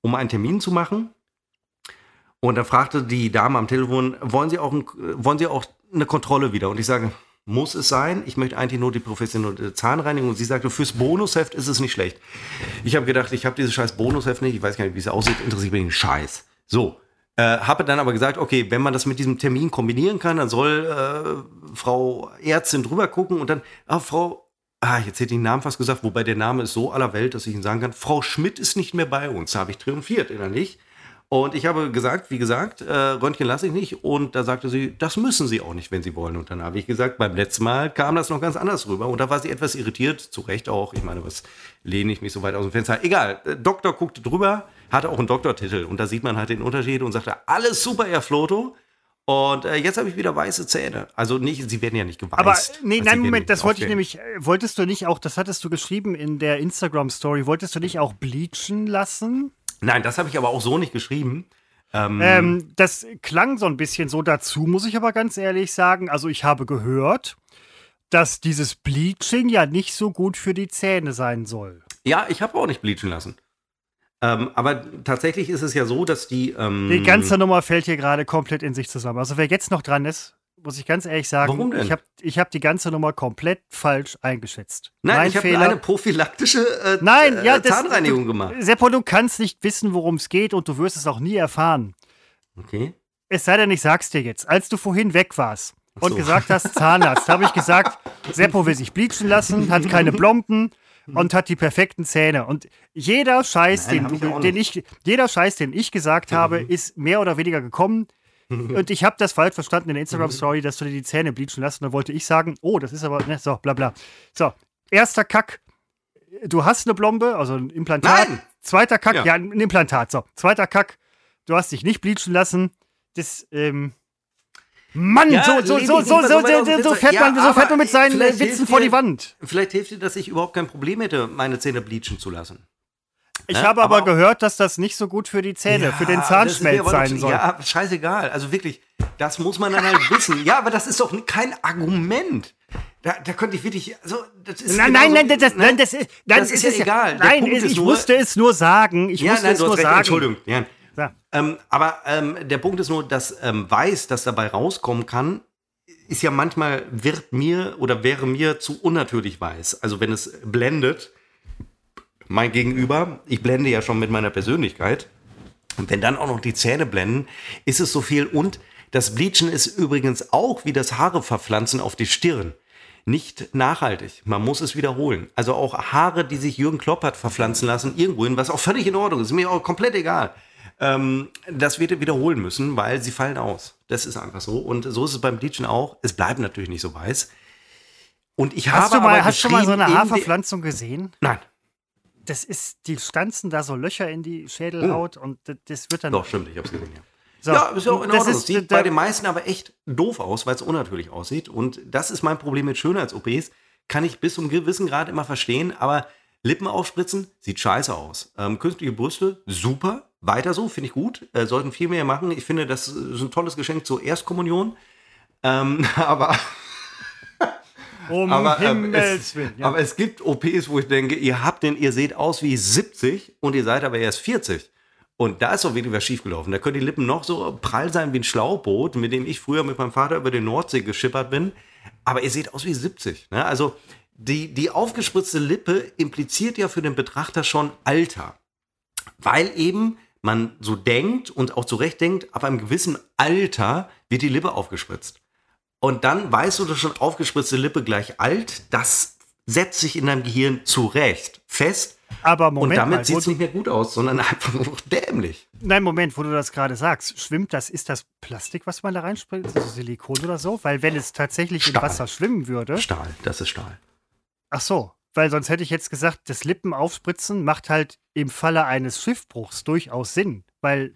um einen Termin zu machen. Und dann fragte die Dame am Telefon, wollen Sie auch, ein, wollen Sie auch eine Kontrolle wieder? Und ich sage, muss es sein? Ich möchte eigentlich nur die professionelle Zahnreinigung. Und sie sagte, fürs Bonusheft ist es nicht schlecht. Ich habe gedacht, ich habe dieses scheiß Bonusheft nicht. Ich weiß gar nicht, wie es aussieht. Interessiert mich den Scheiß. So. Äh, habe dann aber gesagt, okay, wenn man das mit diesem Termin kombinieren kann, dann soll äh, Frau Ärztin drüber gucken und dann, ah, Frau, ah, jetzt hätte ich den Namen fast gesagt, wobei der Name ist so aller Welt, dass ich ihn sagen kann, Frau Schmidt ist nicht mehr bei uns. Habe ich triumphiert innerlich. Und ich habe gesagt, wie gesagt, äh, Röntgen lasse ich nicht. Und da sagte sie, das müssen Sie auch nicht, wenn Sie wollen. Und dann habe ich gesagt, beim letzten Mal kam das noch ganz anders rüber. Und da war sie etwas irritiert, zu Recht auch. Ich meine, was lehne ich mich so weit aus dem Fenster? Egal, der Doktor guckte drüber, hatte auch einen Doktortitel. Und da sieht man halt den Unterschied und sagte, alles super, Herr Floto. Und äh, jetzt habe ich wieder weiße Zähne. Also nicht, sie werden ja nicht geweißt. Aber nee, nein, Moment, das wollte ich nämlich, äh, wolltest du nicht auch, das hattest du geschrieben in der Instagram-Story, wolltest du nicht auch bleachen lassen? Nein, das habe ich aber auch so nicht geschrieben. Ähm, ähm, das klang so ein bisschen so dazu, muss ich aber ganz ehrlich sagen. Also ich habe gehört, dass dieses Bleaching ja nicht so gut für die Zähne sein soll. Ja, ich habe auch nicht bleachen lassen. Ähm, aber tatsächlich ist es ja so, dass die. Ähm, die ganze Nummer fällt hier gerade komplett in sich zusammen. Also wer jetzt noch dran ist, muss ich ganz ehrlich sagen, Warum denn? ich habe ich hab die ganze Nummer komplett falsch eingeschätzt. Nein, mein ich habe eine prophylaktische äh, Nein, ja, äh, Zahnreinigung das, gemacht. Seppo, du kannst nicht wissen, worum es geht und du wirst es auch nie erfahren. Okay. Es sei denn, ich sag's dir jetzt. Als du vorhin weg warst so. und gesagt hast, Zahnarzt, habe ich gesagt, Seppo will sich bleachen lassen, hat keine Blomben und hat die perfekten Zähne. Und jeder Scheiß, Nein, den, ich den ich, jeder Scheiß, den ich gesagt mhm. habe, ist mehr oder weniger gekommen. Und ich habe das falsch verstanden in der Instagram-Story, dass du dir die Zähne bleachen lässt. Und dann wollte ich sagen, oh, das ist aber, ne, so, bla bla. So, erster Kack. Du hast eine Blombe, also ein Implantat. Nein. Zweiter Kack, ja. ja, ein Implantat. So, zweiter Kack. Du hast dich nicht bleachen lassen. Das, ähm, Mann, ja, so, so, so, so, so, so, so, fährt man, so fährt man mit seinen Witzen vor die Wand. Vielleicht hilft dir, dass ich überhaupt kein Problem hätte, meine Zähne bleachen zu lassen. Ich ne? habe aber, aber gehört, dass das nicht so gut für die Zähne, ja, für den Zahnschmelz sein soll. Ja, scheißegal. Also wirklich, das muss man dann halt wissen. Ja, aber das ist doch kein Argument. Da, da könnte ich wirklich, also das ist nein, nein, nein, das, nein, das ist, nein, das ist, ist ja egal. Nein, ist, ich nur, musste es nur sagen. Ich ja, musste nein, es nur recht, sagen. Entschuldigung. Ja. ja. Ähm, aber ähm, der Punkt ist nur, dass ähm, weiß, dass dabei rauskommen kann, ist ja manchmal wird mir oder wäre mir zu unnatürlich weiß. Also wenn es blendet, mein Gegenüber, ich blende ja schon mit meiner Persönlichkeit. Und wenn dann auch noch die Zähne blenden, ist es so viel. Und das Bleachen ist übrigens auch wie das Haare verpflanzen auf die Stirn. Nicht nachhaltig. Man muss es wiederholen. Also auch Haare, die sich Jürgen Klopp hat verpflanzen lassen, irgendwohin, was auch völlig in Ordnung ist, ist mir auch komplett egal. Ähm, das wird er wiederholen müssen, weil sie fallen aus. Das ist einfach so. Und so ist es beim Bleachen auch. Es bleibt natürlich nicht so weiß. Und ich hast habe du mal, hast du mal so eine Haarverpflanzung gesehen? Nein das ist, die stanzen da so Löcher in die Schädelhaut oh. und das wird dann. Doch, stimmt, ich hab's gesehen, ja. So, ja, ist ja auch in Ordnung. Das, ist, sieht bei den meisten aber echt doof aus, weil es unnatürlich aussieht. Und das ist mein Problem mit Schönheits-OPs. Kann ich bis zum gewissen Grad immer verstehen, aber Lippen aufspritzen sieht scheiße aus. Ähm, künstliche Brüste, super. Weiter so, finde ich gut. Äh, sollten viel mehr machen. Ich finde, das ist ein tolles Geschenk zur Erstkommunion. Ähm, aber um aber, ähm, Himmels Willen. Ja. Aber es gibt OPs, wo ich denke, ihr habt den, ihr seht aus wie 70 und ihr seid aber erst 40. Und da ist doch wirklich was schiefgelaufen. Da können die Lippen noch so prall sein wie ein Schlauchboot, mit dem ich früher mit meinem Vater über den Nordsee geschippert bin. Aber ihr seht aus wie 70. Ne? Also die, die aufgespritzte Lippe impliziert ja für den Betrachter schon Alter. Weil eben man so denkt und auch zu Recht denkt, ab einem gewissen Alter wird die Lippe aufgespritzt. Und dann weißt du, dass schon aufgespritzte Lippe gleich alt. Das setzt sich in deinem Gehirn zurecht fest. Aber Moment Und damit sieht es nicht mehr gut aus, sondern einfach nur dämlich. Nein, Moment, wo du das gerade sagst. Schwimmt das, ist das Plastik, was man da reinspringt? Also Silikon oder so? Weil wenn es tatsächlich Stahl. im Wasser schwimmen würde. Stahl, das ist Stahl. Ach so, weil sonst hätte ich jetzt gesagt, das Lippen aufspritzen macht halt im Falle eines Schiffbruchs durchaus Sinn, weil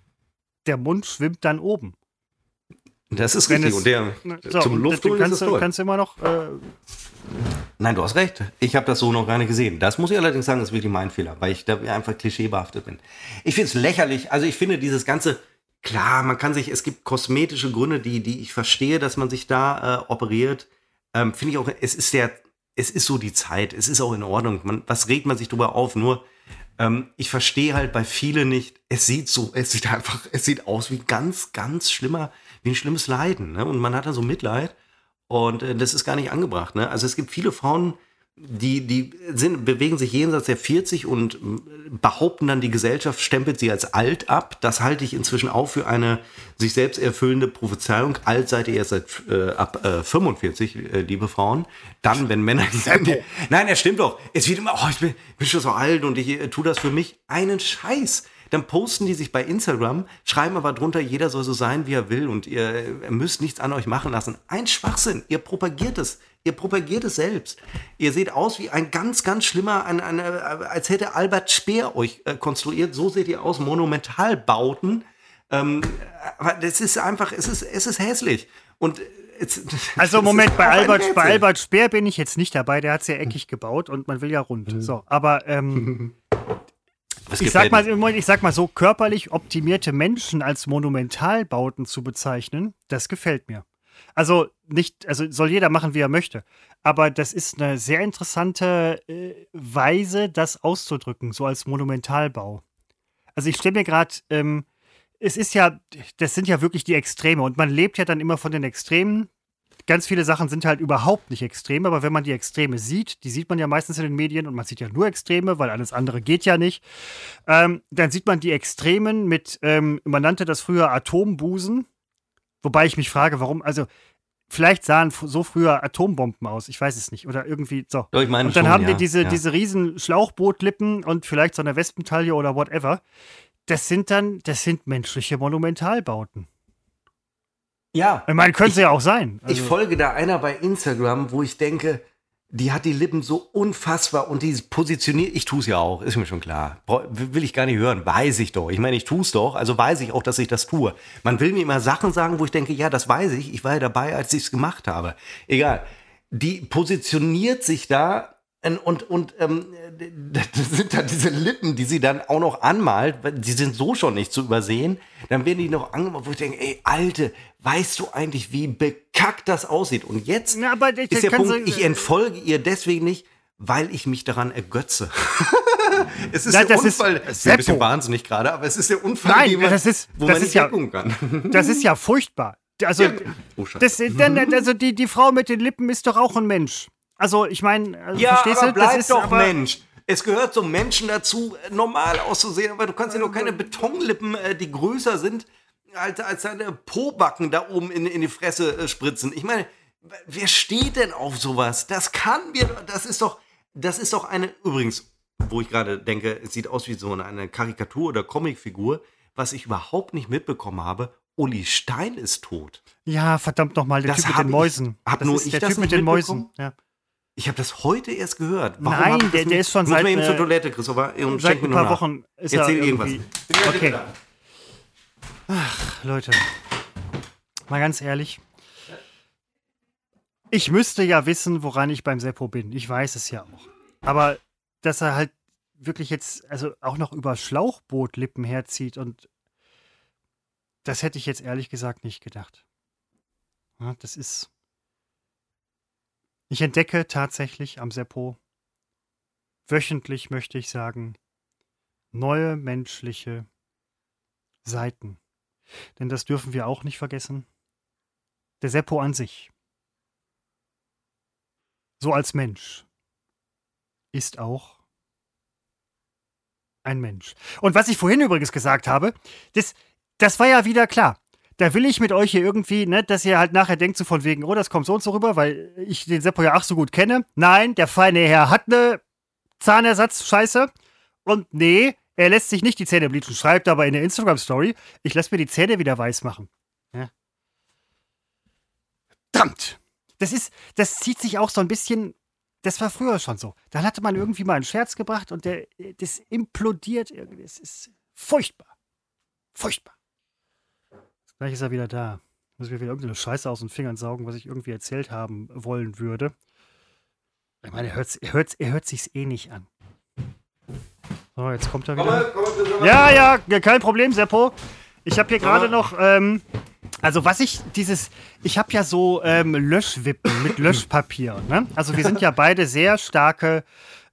der Mund schwimmt dann oben. Das ist richtig. Es, und der so, zum Luftholen kannst, ist das kannst du immer noch. Äh Nein, du hast recht. Ich habe das so noch gar nicht gesehen. Das muss ich allerdings sagen, ist wirklich mein Fehler, weil ich da einfach klischeebehaftet bin. Ich finde es lächerlich. Also ich finde dieses ganze, klar, man kann sich, es gibt kosmetische Gründe, die, die ich verstehe, dass man sich da äh, operiert. ähm, finde ich auch, es ist der, es ist so die Zeit, es ist auch in Ordnung. Man, was regt man sich drüber auf? Nur, ähm, ich verstehe halt bei vielen nicht, es sieht so, es sieht einfach, es sieht aus wie ganz, ganz schlimmer, wie ein schlimmes Leiden. Ne? Und man hat da so Mitleid. Und äh, das ist gar nicht angebracht. Ne? Also es gibt viele Frauen, die, die sind, bewegen sich jenseits der 40 und behaupten dann, die Gesellschaft stempelt sie als alt ab. Das halte ich inzwischen auch für eine sich selbst erfüllende Prophezeiung. Alt seid ihr erst seit äh, ab äh, 45, äh, liebe Frauen. Dann, wenn Männer. Nein, er stimmt doch. Es wird immer, oh, ich bin, bin schon so alt und ich äh, tue das für mich. Einen Scheiß. Dann posten die sich bei Instagram, schreiben aber drunter, jeder soll so sein, wie er will und ihr, müsst nichts an euch machen lassen. Ein Schwachsinn. Ihr propagiert es. Ihr propagiert es selbst. Ihr seht aus wie ein ganz, ganz schlimmer, ein, ein, als hätte Albert Speer euch äh, konstruiert. So seht ihr aus, Monumentalbauten. Ähm, aber das ist einfach, es ist, es ist hässlich. Und Jetzt, also Moment, bei Albert, bei Albert Speer bin ich jetzt nicht dabei, der hat es ja eckig gebaut und man will ja rund. Mhm. So, aber ähm, ich, sag mal, ich sag mal so, körperlich optimierte Menschen als Monumentalbauten zu bezeichnen, das gefällt mir. Also nicht, also soll jeder machen, wie er möchte. Aber das ist eine sehr interessante äh, Weise, das auszudrücken, so als Monumentalbau. Also ich stelle mir gerade, ähm, es ist ja, das sind ja wirklich die Extreme und man lebt ja dann immer von den Extremen. Ganz viele Sachen sind halt überhaupt nicht extrem, aber wenn man die Extreme sieht, die sieht man ja meistens in den Medien und man sieht ja nur Extreme, weil alles andere geht ja nicht, ähm, dann sieht man die Extremen mit, ähm, man nannte das früher Atombusen, Wobei ich mich frage, warum, also vielleicht sahen so früher Atombomben aus, ich weiß es nicht. Oder irgendwie so. ich meine und dann schon, haben ja, die diese, ja. diese riesen Schlauchbootlippen und vielleicht so eine Wespentaille oder whatever. Das sind dann, das sind menschliche Monumentalbauten. Ja. Ich meine, könnte ja auch sein. Also. Ich folge da einer bei Instagram, wo ich denke, die hat die Lippen so unfassbar und die positioniert, ich tue es ja auch, ist mir schon klar. Will ich gar nicht hören, weiß ich doch. Ich meine, ich tue es doch, also weiß ich auch, dass ich das tue. Man will mir immer Sachen sagen, wo ich denke, ja, das weiß ich, ich war ja dabei, als ich es gemacht habe. Egal. Die positioniert sich da und, und ähm, das sind dann diese Lippen, die sie dann auch noch anmalt, die sind so schon nicht zu übersehen. Dann werden die noch angemalt, wo ich denke, ey, Alte, weißt du eigentlich, wie bekackt das aussieht? Und jetzt Na, ist der Punkt, ich entfolge ihr deswegen nicht, weil ich mich daran ergötze. es ist Nein, der das Unfall, ist, es ist ein bisschen wahnsinnig gerade, aber es ist der Unfall, Nein, man, das ist, wo das man ist nicht ja, kann. Das ist ja furchtbar. Also, Ja. Oh, das, dann, also die, die Frau mit den Lippen ist doch auch ein Mensch. Also, ich meine, also, Ja, verstehst aber du? bleib das ist doch Mensch. Es gehört zum Menschen dazu, äh, normal auszusehen, aber du kannst ja doch keine Betonlippen, äh, die größer sind, als, als deine Pobacken da oben in, in die Fresse äh, spritzen. Ich meine, wer steht denn auf sowas? Das kann mir, das ist doch, das ist doch eine, übrigens, wo ich gerade denke, es sieht aus wie so eine, Karikatur oder Comicfigur, was ich überhaupt nicht mitbekommen habe, Uli Stein ist tot. Ja, verdammt nochmal, der Das Typ mit den ich- Mäusen. hab das nur ist ich der Typ mit den Mäusen. Ja. Ich habe das heute erst gehört. Nein, hab ich der- der ist schon Muss seit, mal eben zur äh, Toilette, Christopher, und Seit ein paar nach. Wochen ist er Erzähl irgendwie. irgendwas. Okay. Leute, mal ganz ehrlich. Ich müsste ja wissen, woran ich beim Seppo bin. Ich weiß es ja auch. Aber dass er halt wirklich jetzt, also auch noch über Schlauchbootlippen herzieht und das hätte ich jetzt ehrlich gesagt nicht gedacht. Ja, das ist. Ich entdecke tatsächlich am Seppo wöchentlich, möchte ich sagen, neue menschliche Seiten. Denn das dürfen wir auch nicht vergessen. Der Seppo an sich, so als Mensch, ist auch ein Mensch. Und was ich vorhin übrigens gesagt habe, das, das war ja wieder klar. Da will ich mit euch hier irgendwie, ne, dass ihr halt nachher denkt, so von wegen, oh, das kommt so und so rüber, weil ich den Seppo ja ach so gut kenne. Nein, der feine Herr hat eine Zahnersatz-Scheiße. Und nee, er lässt sich nicht die Zähne bleachen, schreibt aber in der Instagram-Story, ich lasse mir die Zähne wieder weiß machen. Ja. Verdammt! Das ist, das zieht sich auch so ein bisschen, das war früher schon so. Dann hatte man irgendwie mal einen Scherz gebracht und der, das implodiert irgendwie. Es ist furchtbar. Furchtbar. Gleich ist er wieder da. Muss mir wieder irgendeine Scheiße aus den Fingern saugen, was ich irgendwie erzählt haben wollen würde. Ich meine, er hört, er hört, er hört sich's eh nicht an. So, jetzt kommt er wieder. Ja, ja, ja, kein Problem, Seppo. Ich habe hier gerade noch ähm, Also was ich dieses, ich habe ja so ähm, Löschwippen mit Löschpapier. Ne? Also wir sind ja beide sehr starke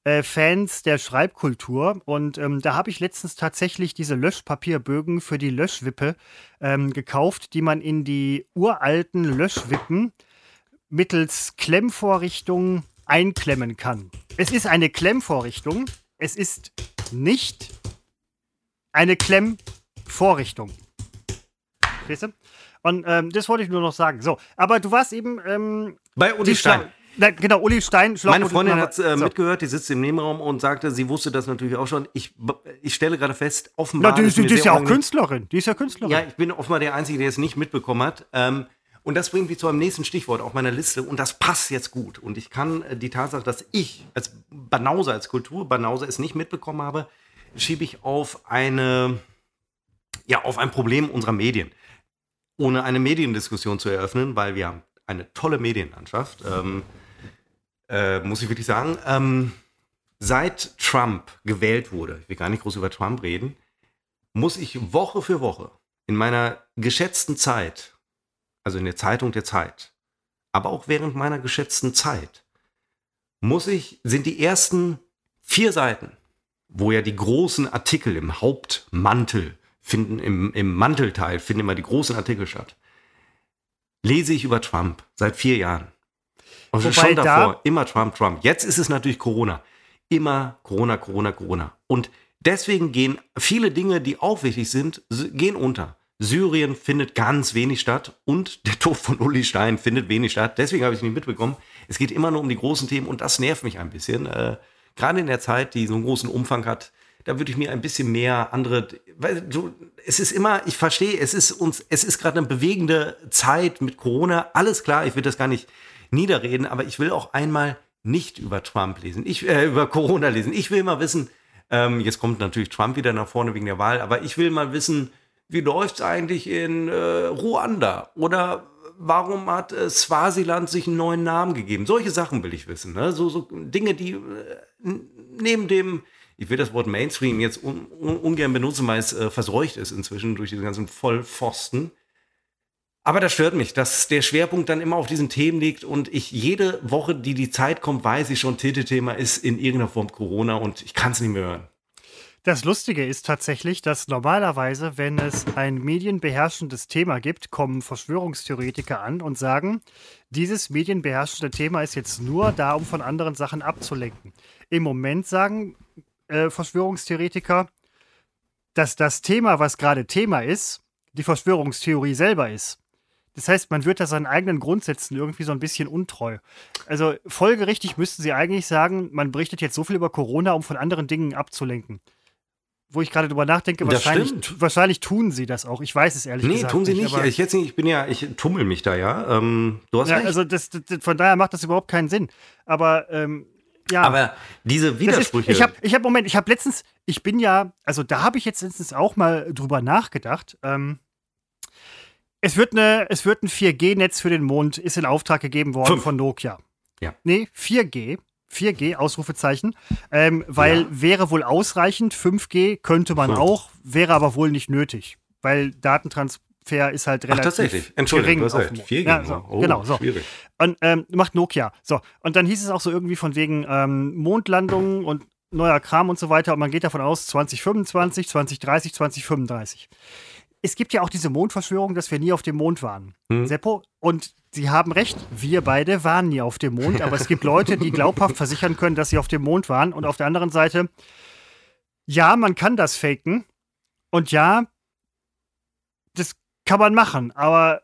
äh, Fans der Schreibkultur und ähm, da habe ich letztens tatsächlich diese Löschpapierbögen für die Löschwippe ähm, gekauft, die man in die uralten Löschwippen mittels Klemmvorrichtung einklemmen kann. Es ist eine Klemmvorrichtung, es ist nicht eine Klemmvorrichtung. Verstehst du? Und ähm, das wollte ich nur noch sagen. So, aber du warst eben ähm, bei Uli Stein. Na, genau, Uli Stein. Meine Freundin hat äh, so. mitgehört, die sitzt im Nebenraum und sagte, sie wusste das natürlich auch schon. Ich, ich stelle gerade fest, offenbar. Na, die, ist, die ist ja auch Künstlerin. Die ist ja Künstlerin. Ja, ich bin offenbar der Einzige, der es nicht mitbekommen hat. Ähm, und das bringt mich zu einem nächsten Stichwort auf meiner Liste. Und das passt jetzt gut. Und ich kann äh, die Tatsache, dass ich als Banause, als Kulturbanause es nicht mitbekommen habe, schiebe ich auf eine, ja, auf ein Problem unserer Medien ohne eine Mediendiskussion zu eröffnen, weil wir haben eine tolle Medienlandschaft, ähm, äh, muss ich wirklich sagen. Ähm, seit Trump gewählt wurde, ich will gar nicht groß über Trump reden, muss ich Woche für Woche in meiner geschätzten Zeit, also in der Zeitung der Zeit, aber auch während meiner geschätzten Zeit, muss ich, sind die ersten vier Seiten, wo ja die großen Artikel im Hauptmantel finden im, im Mantelteil, finden immer die großen Artikel statt. Lese ich über Trump seit vier Jahren. Also Wobei schon davor, da immer Trump, Trump. Jetzt ist es natürlich Corona. Immer Corona, Corona, Corona. Und deswegen gehen viele Dinge, die auch wichtig sind, gehen unter. Syrien findet ganz wenig statt und der Tod von Uli Stein findet wenig statt. Deswegen habe ich es nicht mitbekommen. Es geht immer nur um die großen Themen und das nervt mich ein bisschen. Äh, gerade in der Zeit, die so einen großen Umfang hat, da würde ich mir ein bisschen mehr andere, weil du, es ist immer, ich verstehe, es ist uns, es ist gerade eine bewegende Zeit mit Corona, alles klar, ich will das gar nicht niederreden, aber ich will auch einmal nicht über Trump lesen, ich, äh, über Corona lesen. Ich will mal wissen, ähm, jetzt kommt natürlich Trump wieder nach vorne wegen der Wahl, aber ich will mal wissen, wie läuft es eigentlich in äh, Ruanda? Oder warum hat äh, Swasiland sich einen neuen Namen gegeben? Solche Sachen will ich wissen. Ne? So, so Dinge, die äh, neben dem ich will das Wort Mainstream jetzt un, un, ungern benutzen, weil es äh, verseucht ist inzwischen durch diese ganzen Vollpfosten. Aber das stört mich, dass der Schwerpunkt dann immer auf diesen Themen liegt und ich jede Woche, die die Zeit kommt, weiß ich schon, Titelthema ist in irgendeiner Form Corona und ich kann es nicht mehr hören. Das Lustige ist tatsächlich, dass normalerweise, wenn es ein medienbeherrschendes Thema gibt, kommen Verschwörungstheoretiker an und sagen, dieses medienbeherrschende Thema ist jetzt nur da, um von anderen Sachen abzulenken. Im Moment sagen äh, Verschwörungstheoretiker, dass das Thema, was gerade Thema ist, die Verschwörungstheorie selber ist. Das heißt, man wird da seinen eigenen Grundsätzen irgendwie so ein bisschen untreu. Also folgerichtig müssten sie eigentlich sagen, man berichtet jetzt so viel über Corona, um von anderen Dingen abzulenken. Wo ich gerade drüber nachdenke, wahrscheinlich, wahrscheinlich tun sie das auch. Ich weiß es ehrlich nee, gesagt. Nee, tun sie nicht. Ich, jetzt nicht. ich bin ja, ich tummel mich da ja. Ähm, du hast ja, recht. Also das, das, von daher macht das überhaupt keinen Sinn. Aber ähm, ja. Aber diese Widersprüche. Ist, ich habe, ich hab, Moment, ich habe letztens, ich bin ja, also da habe ich jetzt letztens auch mal drüber nachgedacht. Ähm, es wird, eine, es wird ein 4G-Netz für den Mond, ist in Auftrag gegeben worden Fünf. von Nokia. Ja. Nee, 4G. 4G, Ausrufezeichen. Ähm, weil ja. wäre wohl ausreichend, 5G könnte man Fünf. auch, wäre aber wohl nicht nötig. Weil Datentrans Fair ist halt relativ Ach, tatsächlich. Entschuldigung, gering. Auf dem, ja, so, oh, genau, so. Schwierig. Und ähm, macht Nokia. So. Und dann hieß es auch so irgendwie von wegen ähm, Mondlandungen und neuer Kram und so weiter. Und man geht davon aus, 2025, 2030, 2035. Es gibt ja auch diese Mondverschwörung, dass wir nie auf dem Mond waren. Hm. Seppo. Und Sie haben recht, wir beide waren nie auf dem Mond, aber es gibt Leute, die glaubhaft versichern können, dass sie auf dem Mond waren. Und auf der anderen Seite, ja, man kann das faken. Und ja, das kann man machen, aber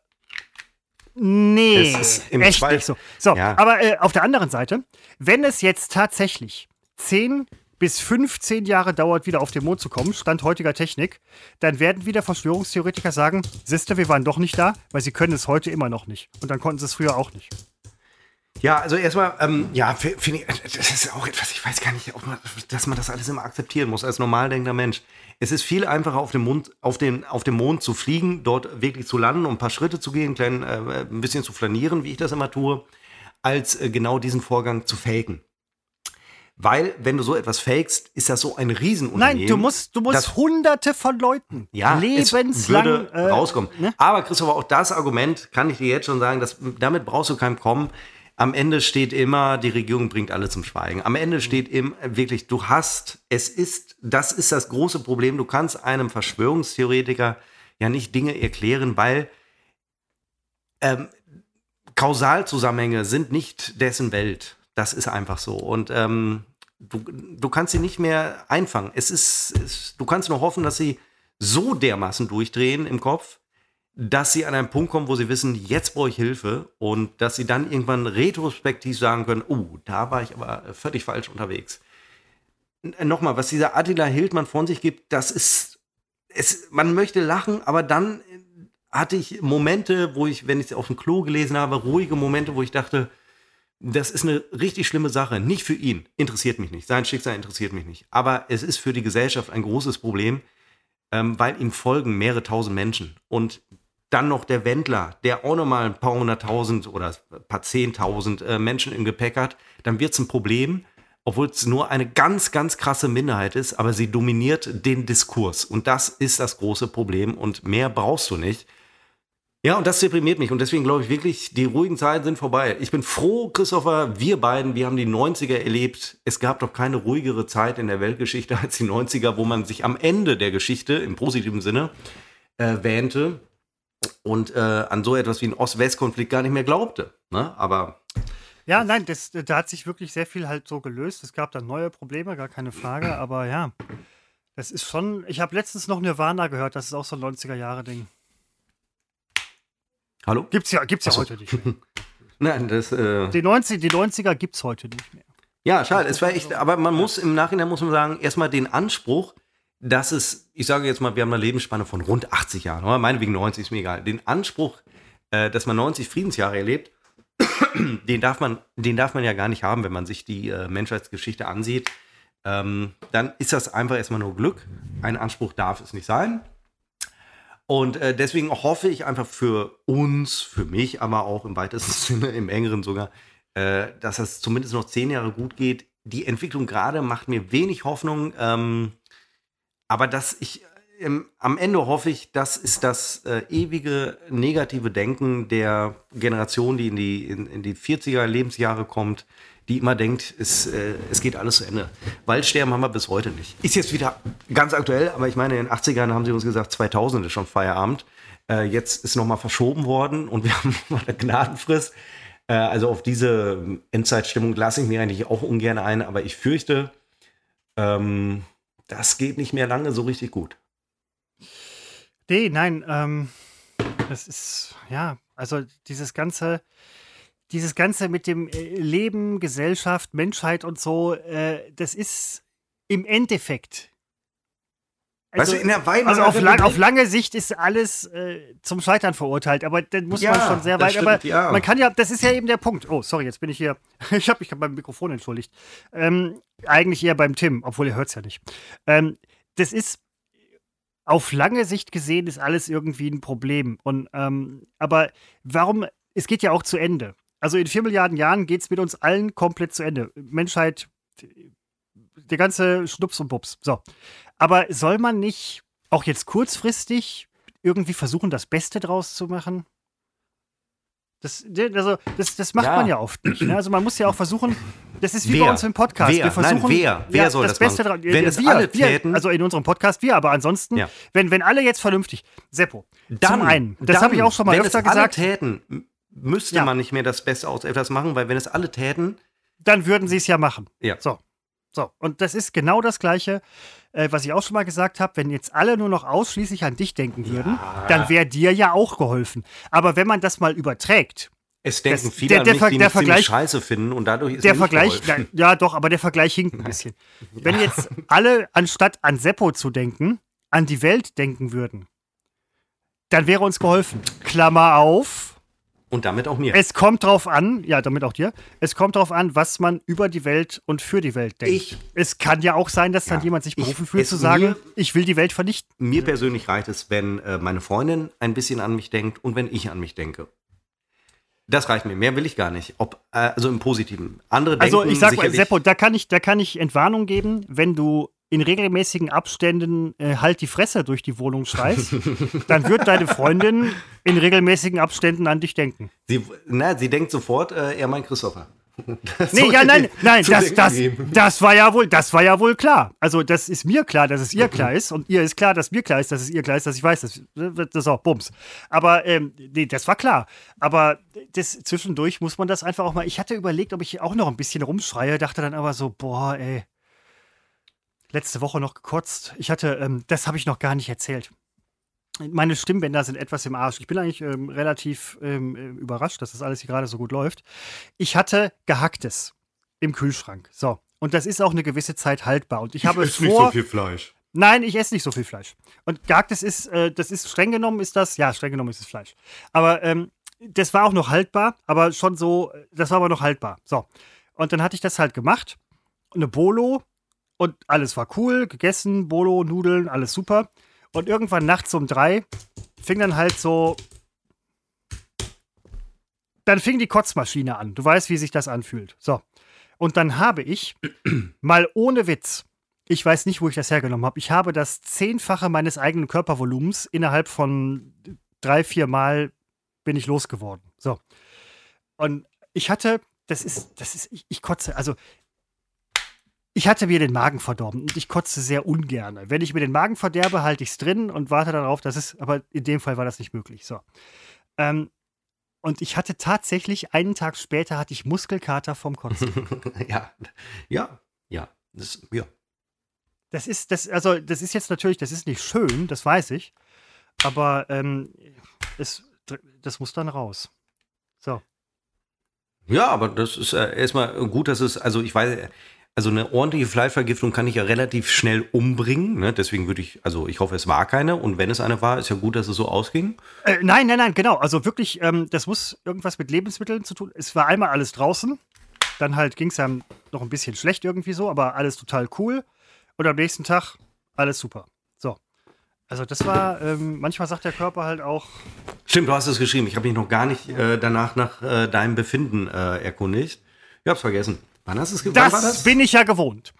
nee, echt nicht so. So, ja. aber äh, auf der anderen Seite, wenn es jetzt tatsächlich 10 bis 15 Jahre dauert, wieder auf den Mond zu kommen, Stand heutiger Technik, dann werden wieder Verschwörungstheoretiker sagen, siehste, wir waren doch nicht da, weil sie können es heute immer noch nicht. Und dann konnten sie es früher auch nicht. Ja, also erstmal, ähm, ja, finde ich, das ist auch etwas, ich weiß gar nicht, man, dass man das alles immer akzeptieren muss als normal denkender Mensch. Es ist viel einfacher, auf dem, Mond, auf, den, auf dem Mond zu fliegen, dort wirklich zu landen und ein paar Schritte zu gehen, klein, äh, ein bisschen zu flanieren, wie ich das immer tue, als äh, genau diesen Vorgang zu faken. Weil, wenn du so etwas fakest, ist das so ein Riesenunternehmen. Nein, du musst, du musst hunderte von Leuten ja, lebenslang würde äh, rauskommen. ne? Aber Christopher, auch das Argument kann ich dir jetzt schon sagen, dass, damit brauchst du keinem kommen. Am Ende steht immer, die Regierung bringt alle zum Schweigen. Am Ende steht im, wirklich, du hast, es ist, das ist das große Problem. Du kannst einem Verschwörungstheoretiker ja nicht Dinge erklären, weil ähm, Kausalzusammenhänge sind nicht dessen Welt. Das ist einfach so. Und ähm, du, du kannst sie nicht mehr einfangen. Es ist, es, du kannst nur hoffen, dass sie so dermaßen durchdrehen im Kopf, dass sie an einen Punkt kommen, wo sie wissen, jetzt brauche ich Hilfe und dass sie dann irgendwann retrospektiv sagen können, oh, da war ich aber völlig falsch unterwegs. N- Nochmal, was dieser Attila Hildmann von sich gibt, das ist, es, man möchte lachen, aber dann hatte ich Momente, wo ich, wenn ich es auf dem Klo gelesen habe, ruhige Momente, wo ich dachte, das ist eine richtig schlimme Sache. Nicht für ihn, interessiert mich nicht. Sein Schicksal interessiert mich nicht. Aber es ist für die Gesellschaft ein großes Problem, ähm, weil ihm folgen mehrere tausend Menschen. Und dann noch der Wendler, der auch nochmal ein paar hunderttausend oder ein paar zehntausend äh, Menschen im Gepäck hat, dann wird es ein Problem, obwohl es nur eine ganz, ganz krasse Minderheit ist, aber sie dominiert den Diskurs. Und das ist das große Problem und mehr brauchst du nicht. Ja, und das deprimiert mich. Und deswegen glaube ich wirklich, die ruhigen Zeiten sind vorbei. Ich bin froh, Christopher, wir beiden, wir haben die 90er erlebt. Es gab doch keine ruhigere Zeit in der Weltgeschichte als die 90er, wo man sich am Ende der Geschichte im positiven Sinne äh, wähnte und äh, an so etwas wie einen Ost-West-Konflikt gar nicht mehr glaubte. Ne? Aber Ja, nein, das, da hat sich wirklich sehr viel halt so gelöst. Es gab dann neue Probleme, gar keine Frage, aber ja. Das ist schon. Ich habe letztens noch Nirvana gehört, das ist auch so ein 90er-Jahre-Ding. Hallo? Gibt's ja, gibt's ja so. heute nicht mehr. Nein, das. Äh, Die, 90, die 90er gibt's heute nicht mehr. Ja, schade. Es war echt, aber man muss im Nachhinein muss man sagen, erstmal den Anspruch, dass es, ich sage jetzt mal, wir haben eine Lebensspanne von rund 80 Jahren, oder meinetwegen 90 ist mir egal. Den Anspruch, äh, dass man 90 Friedensjahre erlebt, den darf man, den darf man ja gar nicht haben, wenn man sich die äh, Menschheitsgeschichte ansieht. Ähm, dann ist das einfach erstmal nur Glück. Ein Anspruch darf es nicht sein. Und äh, deswegen hoffe ich einfach für uns, für mich, aber auch im weitesten Sinne, im engeren sogar, äh, dass das zumindest noch zehn Jahre gut geht. Die Entwicklung gerade macht mir wenig Hoffnung, ähm, aber dass ich ähm, am Ende hoffe ich, das ist das äh, ewige negative Denken der Generation, die in die, in, in die 40er Lebensjahre kommt, die immer denkt, es, äh, es geht alles zu Ende. Waldsterben haben wir bis heute nicht. Ist jetzt wieder ganz aktuell, aber ich meine, in den 80ern haben sie uns gesagt, 2000 ist schon Feierabend. Äh, jetzt ist nochmal verschoben worden und wir haben nochmal eine Gnadenfrist. Äh, also auf diese Endzeitstimmung lasse ich mir eigentlich auch ungern ein, aber ich fürchte, ähm, das geht nicht mehr lange so richtig gut. Nee, nein, ähm, das ist, ja, also dieses ganze, dieses Ganze mit dem äh, Leben, Gesellschaft, Menschheit und so, äh, das ist im Endeffekt. weißt du, in der Weimarer Also auf, lang, auf lange Sicht ist alles äh, zum Scheitern verurteilt, aber dann muss Ja, man schon sehr weit. stimmt, aber ja. man kann ja, das ist ja eben der Punkt. Oh, sorry, jetzt bin ich hier. Ich habe mich beim Mikrofon entschuldigt. Ähm, eigentlich eher beim Tim, obwohl er hört es ja nicht. Ähm, das ist auf lange Sicht gesehen ist alles irgendwie ein Problem. Und ähm, aber warum? Es geht ja auch zu Ende. Also in vier Milliarden Jahren geht es mit uns allen komplett zu Ende. Menschheit, der ganze Schnups und Bups. So. Aber soll man nicht auch jetzt kurzfristig irgendwie versuchen, das Beste draus zu machen? Das, also, das, das macht Ja. man ja oft nicht. Ne? Also man muss ja auch versuchen, das ist wie Wer? bei uns im Podcast. Wer? Wir versuchen, Nein, wer? Wer soll das Beste machen? dra- Wenn es wir, alle wir, täten- Also in unserem Podcast wir, aber ansonsten, Ja. wenn, wenn alle jetzt vernünftig, Seppo, Dann, zum einen, das habe ich auch schon mal wenn öfter es alle gesagt, täten, m- müsste Ja. man nicht mehr das Beste aus etwas machen, weil wenn es alle täten, dann würden sie es ja machen. Ja. So. So. Und das ist genau das Gleiche, äh, was ich auch schon mal gesagt habe. Wenn jetzt alle nur noch ausschließlich an dich denken würden, dann wäre dir ja auch geholfen. Aber wenn man das mal überträgt, es denken Das- viele der- an der mich, Ver- die der mich Vergleich- scheiße finden und dadurch ist der Vergleich, na, ja doch, aber der Vergleich hinkt ein bisschen. Wenn jetzt alle, anstatt an Seppo zu denken, an die Welt denken würden, dann wäre uns geholfen. Klammer auf. Und damit auch mir. Es kommt drauf an, ja, damit auch dir, es kommt drauf an, was man über die Welt und für die Welt denkt. Ich- es kann ja auch sein, dass dann Ja, jemand sich ich- berufen fühlt es zu sagen, mir- ich will die Welt vernichten. Mir persönlich reicht es, wenn äh, meine Freundin ein bisschen an mich denkt und wenn ich an mich denke. Das reicht mir. Mehr will ich gar nicht. Ob, äh, also im Positiven. Andere denken Also ich sag mal, Seppo, da kann ich, da kann ich Entwarnung geben, wenn du in regelmäßigen Abständen äh, halt die Fresse durch die Wohnung schreist, dann wird deine Freundin in regelmäßigen Abständen an dich denken. Sie, na, sie denkt sofort, äh, er meint Christopher. Das Nee, ja, nein, nein, das, das, das war ja wohl, das war ja wohl klar. Also das ist mir klar, dass es ihr klar ist und ihr ist klar, dass mir klar ist, dass es ihr klar ist, dass ich weiß, das, das ist auch Bums. Aber ähm, nee, das war klar. Aber das zwischendurch muss man das einfach auch mal. Ich hatte überlegt, ob ich auch noch ein bisschen rumschreie, dachte dann aber so, boah, ey. Letzte Woche noch gekotzt. Ich hatte, ähm, das habe ich noch gar nicht erzählt. Meine Stimmbänder sind etwas im Arsch. Ich bin eigentlich ähm, relativ ähm, äh, überrascht, dass das alles hier gerade so gut läuft. Ich hatte Gehacktes im Kühlschrank. So. Und das ist auch eine gewisse Zeit haltbar. Und ich habe vor. viel Fleisch. Nein, ich esse nicht so viel Fleisch. Und gehacktes ist, äh, das ist streng genommen, ist das, ja, streng genommen ist es Fleisch. Aber ähm, das war auch noch haltbar, aber schon so, das war aber noch haltbar. So. Und dann hatte ich das halt gemacht. Eine Bolo und alles war cool, gegessen, Bolo, Nudeln, alles super. Und irgendwann nachts um drei fing dann halt so. Dann fing die Kotzmaschine an. Du weißt, wie sich das anfühlt. So. Und dann habe ich mal ohne Witz, ich weiß nicht, wo ich das hergenommen habe, ich habe das Zehnfache meines eigenen Körpervolumens innerhalb von drei, vier Mal bin ich losgeworden. So. Und ich hatte, das ist, das ist, ich, ich kotze, also ich hatte mir den Magen verdorben und ich kotze sehr ungern. Wenn ich mir den Magen verderbe, halte ich es drin und warte darauf, dass es, aber in dem Fall war das nicht möglich. So. Ähm, und ich hatte tatsächlich, einen Tag später hatte ich Muskelkater vom Kotzen. ja, ja, ja. Das, ja. Das ist, das, also, das ist jetzt natürlich, das ist nicht schön, das weiß ich. Aber ähm, es, das muss dann raus. So. Ja, aber das ist äh, erstmal gut, dass es, also ich weiß, also eine ordentliche Fleischvergiftung kann ich ja relativ schnell umbringen. Ne? Deswegen würde ich, also ich hoffe, es war keine. Und wenn es eine war, ist ja gut, dass es so ausging. Äh, nein, nein, nein, genau. Also wirklich, ähm, das muss irgendwas mit Lebensmitteln zu tun. Es war einmal alles draußen. Dann halt ging es einem noch ein bisschen schlecht irgendwie so, aber alles total cool. Und am nächsten Tag alles super. So. Also das war, ähm, manchmal sagt der Körper halt auch, Stimmt, du hast es geschrieben. Ich habe mich noch gar nicht äh, danach nach äh, deinem Befinden äh, erkundigt. Ich hab's vergessen. Wann hast du es ge- wann das, bin ich ja gewohnt.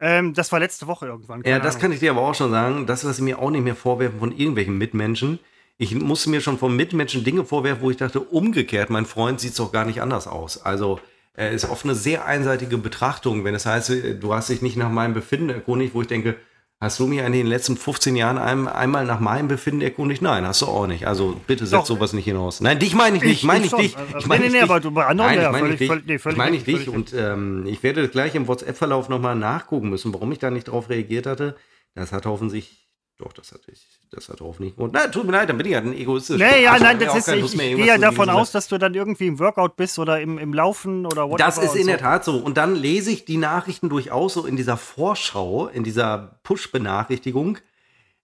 Ähm, das war letzte Woche irgendwann. Ja, das Ahnung. kann ich dir aber auch schon sagen. Das lasse ich mir auch nicht mehr vorwerfen von irgendwelchen Mitmenschen. Ich musste mir schon von Mitmenschen Dinge vorwerfen, wo ich dachte, umgekehrt, mein Freund sieht es doch gar nicht anders aus. Also äh, ist oft eine sehr einseitige Betrachtung, wenn es heißt, äh, du hast dich nicht nach meinem Befinden erkundigt, wo ich denke, hast du mich in den letzten 15 Jahren ein, einmal nach meinem Befinden erkundigt? Nein, hast du auch nicht. Also bitte setz Doch. sowas nicht hinaus. Nein, dich meine ich nicht, Ich- meine ich ich, dich. Also, Ich meine nee, nicht nee, dich. aber du- bei anderen Nein, ja, ich meine nicht dich. nee, ich meine nicht richtig, dich. Und ähm, ich werde gleich im WhatsApp-Verlauf nochmal nachgucken müssen, warum ich da nicht drauf reagiert hatte. Das hat hoffentlich, doch, das hatte ich, das hat hoffentlich Grund. Na, tut mir leid, dann bin ich ja ein egoistisch. Nee, ja, Arsch, nein, das ist, keine ich, gehe ja davon aus, dass du dann irgendwie im Workout bist oder im, im Laufen oder whatever. Das ist und in so. der Tat so. Und dann lese ich die Nachrichten durchaus so in dieser Vorschau, in dieser Push-Benachrichtigung,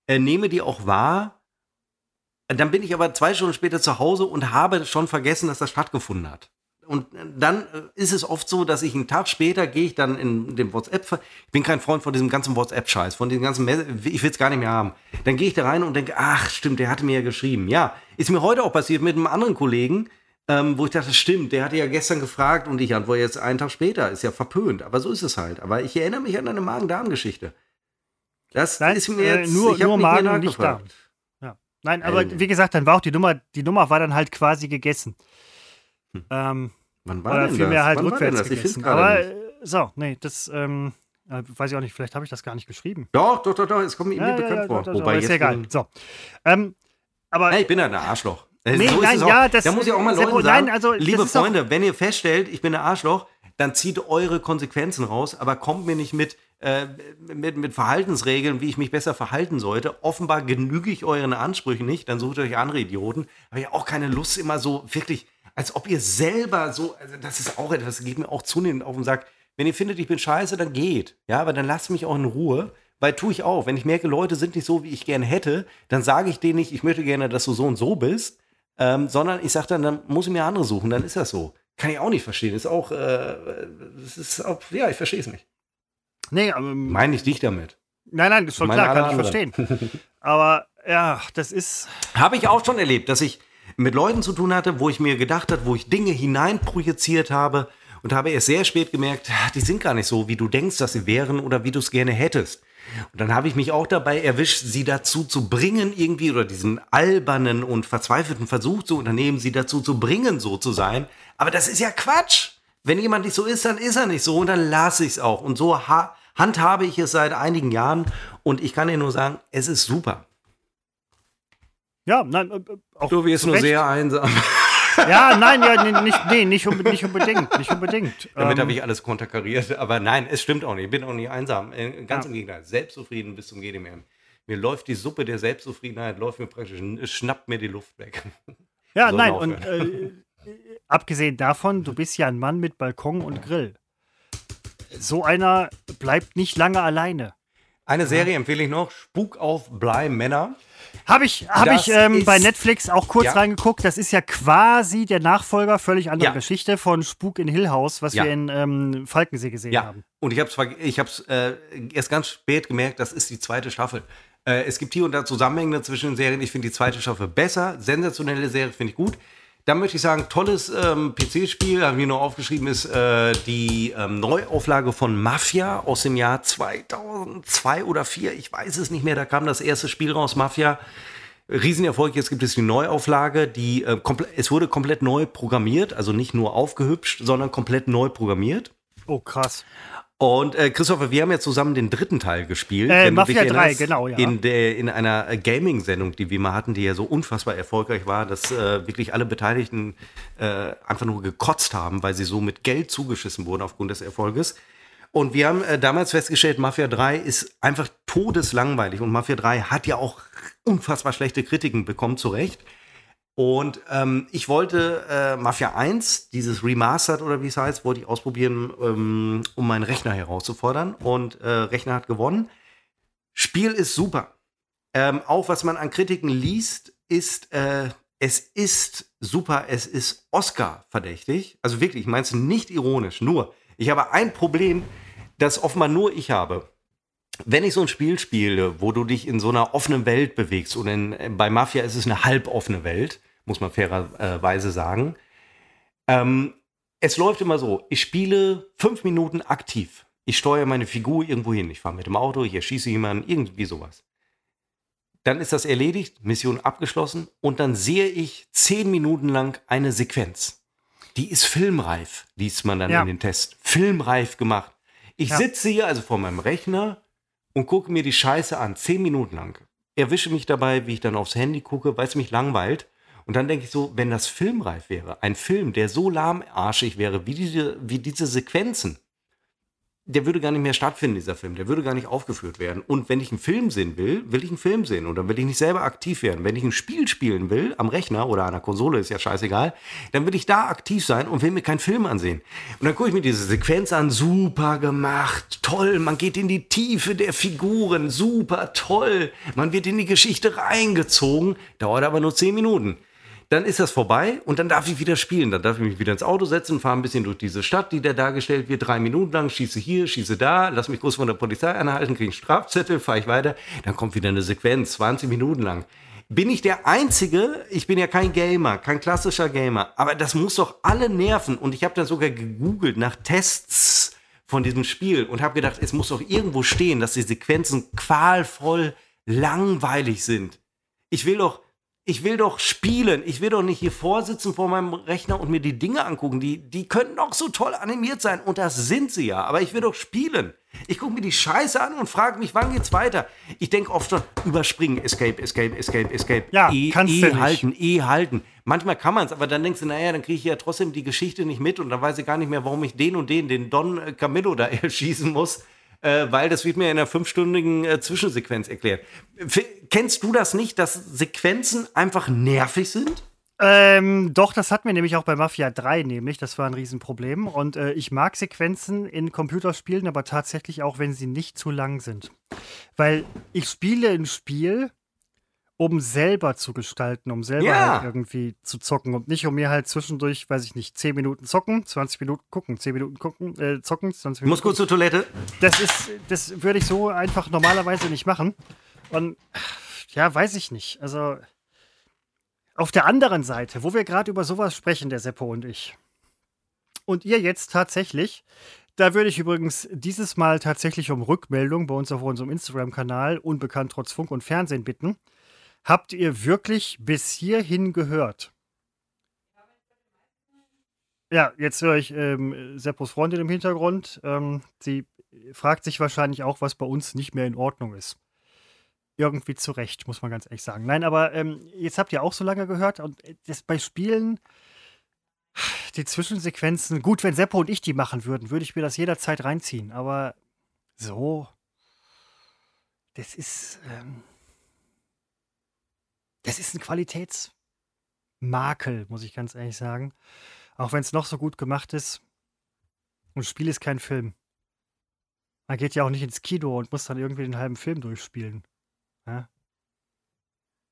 äh, nehme die auch wahr. Dann bin ich aber zwei Stunden später zu Hause und habe schon vergessen, dass das stattgefunden hat. Und äh, dann äh, ist es oft so, dass ich einen Tag später gehe ich dann in dem WhatsApp. Ich bin kein Freund von diesem ganzen WhatsApp-Scheiß, von diesem ganzen. Mess ich will es gar nicht mehr haben. Dann gehe ich da rein und denke, ach stimmt, der hatte mir ja geschrieben. Ja, ist mir heute auch passiert mit einem anderen Kollegen, ähm, wo ich dachte, stimmt, der hatte ja gestern gefragt und ich antworte jetzt einen Tag später. Ist ja verpönt, aber so ist es halt. Aber ich erinnere mich an eine Magen-Darm-Geschichte. Das Nein, ist mir äh, jetzt nur- ich hab nur mehr Magen, nicht nachgefragt. Ja. Nein, aber Ähm. wie gesagt, dann war auch die Nummer, die Nummer war dann halt quasi gegessen. Ähm, Wann war oder denn vielmehr das? halt Wann rückwärts? Ich gegessen. Aber nicht. äh, so, nee, das ähm, äh, weiß ich auch nicht, vielleicht habe ich das gar nicht geschrieben. Doch, doch, doch, doch, es kommt mir Ja, bekannt ja, vor. doch, doch, Wobei ist jetzt egal. So. Ähm, aber Nein, ich bin ja ein Arschloch. Äh, Nee, ist nein, auch. ja, das- da muss ich auch mal Leuten sagen, nein, also, liebe Freunde, wenn ihr feststellt, ich bin ein Arschloch, dann zieht eure Konsequenzen raus, aber kommt mir nicht mit, äh, mit, mit Verhaltensregeln, wie ich mich besser verhalten sollte. Offenbar genüge ich euren Ansprüchen nicht, dann sucht euch andere Idioten. Aber ja auch keine Lust, immer so wirklich, als ob ihr selber so, also das ist auch etwas, das geht mir auch zunehmend auf und sagt, wenn ihr findet, ich bin scheiße, dann geht. Ja, aber dann lasst mich auch in Ruhe. Weil tue ich auch. Wenn ich merke, Leute sind nicht so, wie ich gerne hätte, dann sage ich denen nicht, ich möchte gerne, dass du so und so bist, ähm, sondern ich sage dann, dann muss ich mir andere suchen, dann ist das so. Kann ich auch nicht verstehen. Ist auch, äh, das ist auch, ja, ich verstehe es nicht. nee, ähm, Meine ich dich damit. nein, nein, ist schon meine klar, kann ich verstehen. aber ja, das ist Habe ich auch schon erlebt, dass ich mit Leuten zu tun hatte, wo ich mir gedacht habe, wo ich Dinge hineinprojiziert habe und habe erst sehr spät gemerkt, ah, die sind gar nicht so, wie du denkst, dass sie wären oder wie du es gerne hättest. Und dann habe ich mich auch dabei erwischt, sie dazu zu bringen, irgendwie, oder diesen albernen und verzweifelten Versuch zu unternehmen, sie dazu zu bringen, so zu sein. Aber das ist ja Quatsch. Wenn jemand nicht so ist, dann ist er nicht so und dann lasse ich es auch. Und so handhabe ich es seit einigen Jahren und ich kann dir nur sagen, es ist super. Ja, nein, äh, äh, auch du wirst nur sehr einsam. Ja, nein, ja, nee, nicht, nee, nicht, unbedingt, nicht unbedingt, nicht unbedingt. Damit ähm, habe ich alles konterkariert, aber nein, es stimmt auch nicht. Ich bin auch nicht einsam. Äh, ganz ja. im Gegenteil, selbstzufrieden bis zum mehr. Mir läuft die Suppe der Selbstzufriedenheit, läuft mir praktisch, schnappt mir die Luft weg. Ja, so nein, und äh, abgesehen davon, du bist ja ein Mann mit Balkon und Grill. So einer bleibt nicht lange alleine. Eine Serie empfehle ich noch: Spuk auf Blei Männer. Habe ich, hab ich ähm, bei Netflix auch kurz ja. reingeguckt. Das ist ja quasi der Nachfolger, völlig andere ja. Geschichte von Spuk in Hill House, was ja. wir in ähm, Falkensee gesehen haben. Und ich habe es ich hab's, äh, erst ganz spät gemerkt, das ist die zweite Staffel. Äh, es gibt hier und da Zusammenhänge zwischen den Serien. Ich finde die zweite Staffel besser. Sensationelle Serie finde ich gut. Dann möchte ich sagen, tolles ähm, PC-Spiel, haben wir noch aufgeschrieben, ist äh, die ähm, Neuauflage von Mafia aus dem Jahr 2002 oder 2004. Ich weiß es nicht mehr, da kam das erste Spiel raus, Mafia. Riesenerfolg, jetzt gibt es die Neuauflage, die äh, es wurde komplett neu programmiert, also nicht nur aufgehübscht, sondern komplett neu programmiert. Oh, krass. Und äh, Christopher, wir haben ja zusammen den dritten Teil gespielt. Äh, Mafia 3, genau, ja. In, der, in einer äh, Gaming-Sendung, die wir mal hatten, die ja so unfassbar erfolgreich war, dass äh, wirklich alle Beteiligten äh, einfach nur gekotzt haben, weil sie so mit Geld zugeschissen wurden aufgrund des Erfolges. Und wir haben äh, damals festgestellt, Mafia 3 ist einfach todeslangweilig. Und Mafia 3 hat ja auch unfassbar schlechte Kritiken bekommen, zu Recht. Und ähm, ich wollte äh, Mafia 1, dieses Remastered oder wie es heißt, wollte ich ausprobieren, ähm, um meinen Rechner herauszufordern. Und äh, Rechner hat gewonnen. Spiel ist super. Ähm, auch was man an Kritiken liest, ist, äh, es ist super, es ist Oscar-verdächtig. Also wirklich, ich meine es nicht ironisch, nur. Ich habe ein Problem, das offenbar nur ich habe wenn ich so ein Spiel spiele, wo du dich in so einer offenen Welt bewegst, und in, bei Mafia ist es eine halboffene Welt, muss man fairerweise sagen. Ähm, es läuft immer so, ich spiele fünf Minuten aktiv. Ich steuere meine Figur irgendwo hin. Ich fahre mit dem Auto, ich erschieße jemanden, irgendwie sowas. Dann ist das erledigt, Mission abgeschlossen und dann sehe ich zehn Minuten lang eine Sequenz. Die ist filmreif, liest man dann ja. in den Test. Filmreif gemacht. Ich ja. sitze hier also vor meinem Rechner und gucke mir die Scheiße an, zehn Minuten lang. Erwische mich dabei, wie ich dann aufs Handy gucke, weil es mich langweilt. Und dann denke ich so, wenn das filmreif wäre, ein Film, der so lahmarschig wäre wie diese, wie diese Sequenzen, der würde gar nicht mehr stattfinden, dieser Film. Der würde gar nicht aufgeführt werden. Und wenn ich einen Film sehen will, will ich einen Film sehen. Und dann will ich nicht selber aktiv werden. Wenn ich ein Spiel spielen will, am Rechner oder an der Konsole, ist ja scheißegal, dann will ich da aktiv sein und will mir keinen Film ansehen. Und dann gucke ich mir diese Sequenz an, super gemacht, toll, man geht in die Tiefe der Figuren, super toll, man wird in die Geschichte reingezogen, dauert aber nur zehn Minuten dann ist das vorbei und dann darf ich wieder spielen. Dann darf ich mich wieder ins Auto setzen, fahre ein bisschen durch diese Stadt, die da dargestellt wird, drei Minuten lang, schieße hier, schieße da, lass mich kurz von der Polizei anhalten, kriege einen Strafzettel, fahre ich weiter, dann kommt wieder eine Sequenz, 20 Minuten lang. Bin ich der Einzige, ich bin ja kein Gamer, kein klassischer Gamer, aber das muss doch alle nerven. Und ich habe dann sogar gegoogelt nach Tests von diesem Spiel und habe gedacht, es muss doch irgendwo stehen, dass die Sequenzen qualvoll langweilig sind. Ich will doch ich will doch spielen. Ich will doch nicht hier vorsitzen vor meinem Rechner und mir die Dinge angucken. Die, die könnten doch so toll animiert sein. Und das sind sie ja. Aber ich will doch spielen. Ich gucke mir die Scheiße an und frage mich, wann geht's weiter? Ich denke oft schon, überspringen, Escape, Escape, Escape, Escape. Ja, e, kannst e du halten, E halten. Manchmal kann man es, aber dann denkst du, naja, dann kriege ich ja trotzdem die Geschichte nicht mit und dann weiß ich gar nicht mehr, warum ich den und den, den Don Camillo da erschießen muss äh, weil das wird mir in einer fünfstündigen äh, Zwischensequenz erklärt. F kennst du das nicht, dass Sequenzen einfach nervig sind? Ähm, doch, das hatten wir nämlich auch bei Mafia 3, nämlich. Das war ein Riesenproblem. Und äh, ich mag Sequenzen in Computerspielen, aber tatsächlich auch, wenn sie nicht zu lang sind. Weil ich spiele ein Spiel, um selber zu gestalten, um selber ja. halt irgendwie zu zocken und nicht um mir halt zwischendurch, weiß ich nicht, 10 Minuten zocken, 20 Minuten gucken, 10 Minuten gucken, äh, zocken, 20 Minuten. Muss kurz zur Toilette. Das ist, das würde ich so einfach normalerweise nicht machen. Und ja, weiß ich nicht. Also Auf der anderen Seite, wo wir gerade über sowas sprechen, der Seppo und ich, und ihr jetzt tatsächlich, da würde ich übrigens dieses Mal tatsächlich um Rückmeldung bei uns auf unserem Instagram-Kanal Unbekannt trotz Funk und Fernsehen bitten. Habt ihr wirklich bis hierhin gehört? Ja, jetzt höre ich ähm, Seppos Freundin im Hintergrund. Ähm, sie fragt sich wahrscheinlich auch, was bei uns nicht mehr in Ordnung ist. Irgendwie zu Recht, muss man ganz ehrlich sagen. Nein, aber ähm, jetzt habt ihr auch so lange gehört und äh, das bei Spielen, die Zwischensequenzen, gut, wenn Seppo und ich die machen würden, würde ich mir das jederzeit reinziehen. Aber so, das ist, ähm, das ist ein Qualitätsmakel, muss ich ganz ehrlich sagen. Auch wenn es noch so gut gemacht ist. Und Spiel ist kein Film. Man geht ja auch nicht ins Kino und muss dann irgendwie den halben Film durchspielen. Ja,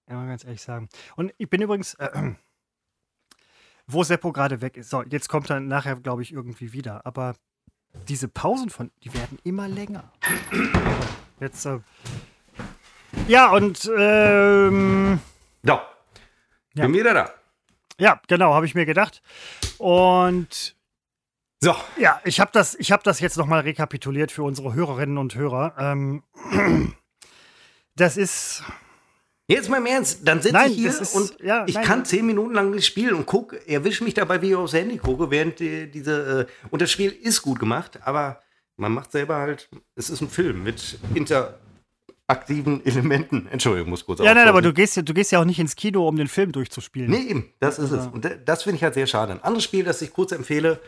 ja mal ganz ehrlich sagen. Und ich bin übrigens, äh, wo Seppo gerade weg ist. So, jetzt kommt er nachher, glaube ich, irgendwie wieder. Aber diese Pausen von, die werden immer länger. Jetzt, äh, ja, und, ähm, Ja. Ja. Bin wieder da. ja, genau, habe ich mir gedacht. Und So. Ja, ich habe das, ich hab das jetzt nochmal rekapituliert für unsere Hörerinnen und Hörer. Ähm, das ist. Jetzt mal im Ernst, dann sitze ich hier ist- und ja, ich nein, kann nein. zehn Minuten lang nicht spielen und guck, erwische mich dabei, wie ich aufs Handy gucke, während die, diese, äh, und das Spiel ist gut gemacht, aber man macht selber halt, es ist ein Film mit interaktiven Elementen. Entschuldigung, muss kurz Ja, nein, aber du gehst, ja- du gehst ja auch nicht ins Kino, um den Film durchzuspielen. Nee, eben, das ist es. Und da- das finde ich halt sehr schade. Ein anderes Spiel, das ich kurz empfehle,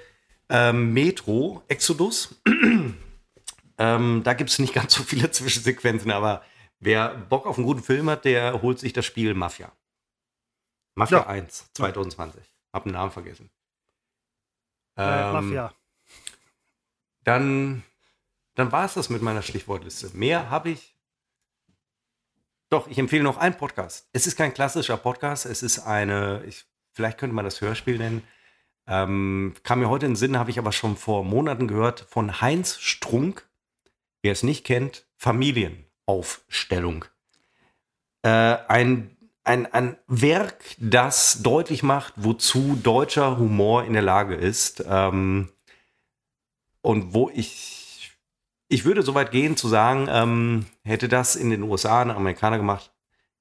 ähm, Metro Exodus. ähm, da gibt es nicht ganz so viele Zwischensequenzen, aber wer Bock auf einen guten Film hat, der holt sich das Spiel Mafia. Mafia Ja. 1, 2020. Hab den Namen vergessen. Äh, Ähm, Mafia. Dann, dann war es das mit meiner Stichwortliste. Mehr habe ich. Doch, ich empfehle noch einen Podcast. Es ist kein klassischer Podcast, es ist eine, ich, vielleicht könnte man das Hörspiel nennen. Ähm, kam mir heute in den Sinn, habe ich aber schon vor Monaten gehört, von Heinz Strunk. Wer es nicht kennt, Familienaufstellung. Äh, ein, ein, ein Werk, das deutlich macht, wozu deutscher Humor in der Lage ist. Ähm, und wo ich, ich würde so weit gehen zu sagen, ähm, hätte das in den USA ein Amerikaner gemacht,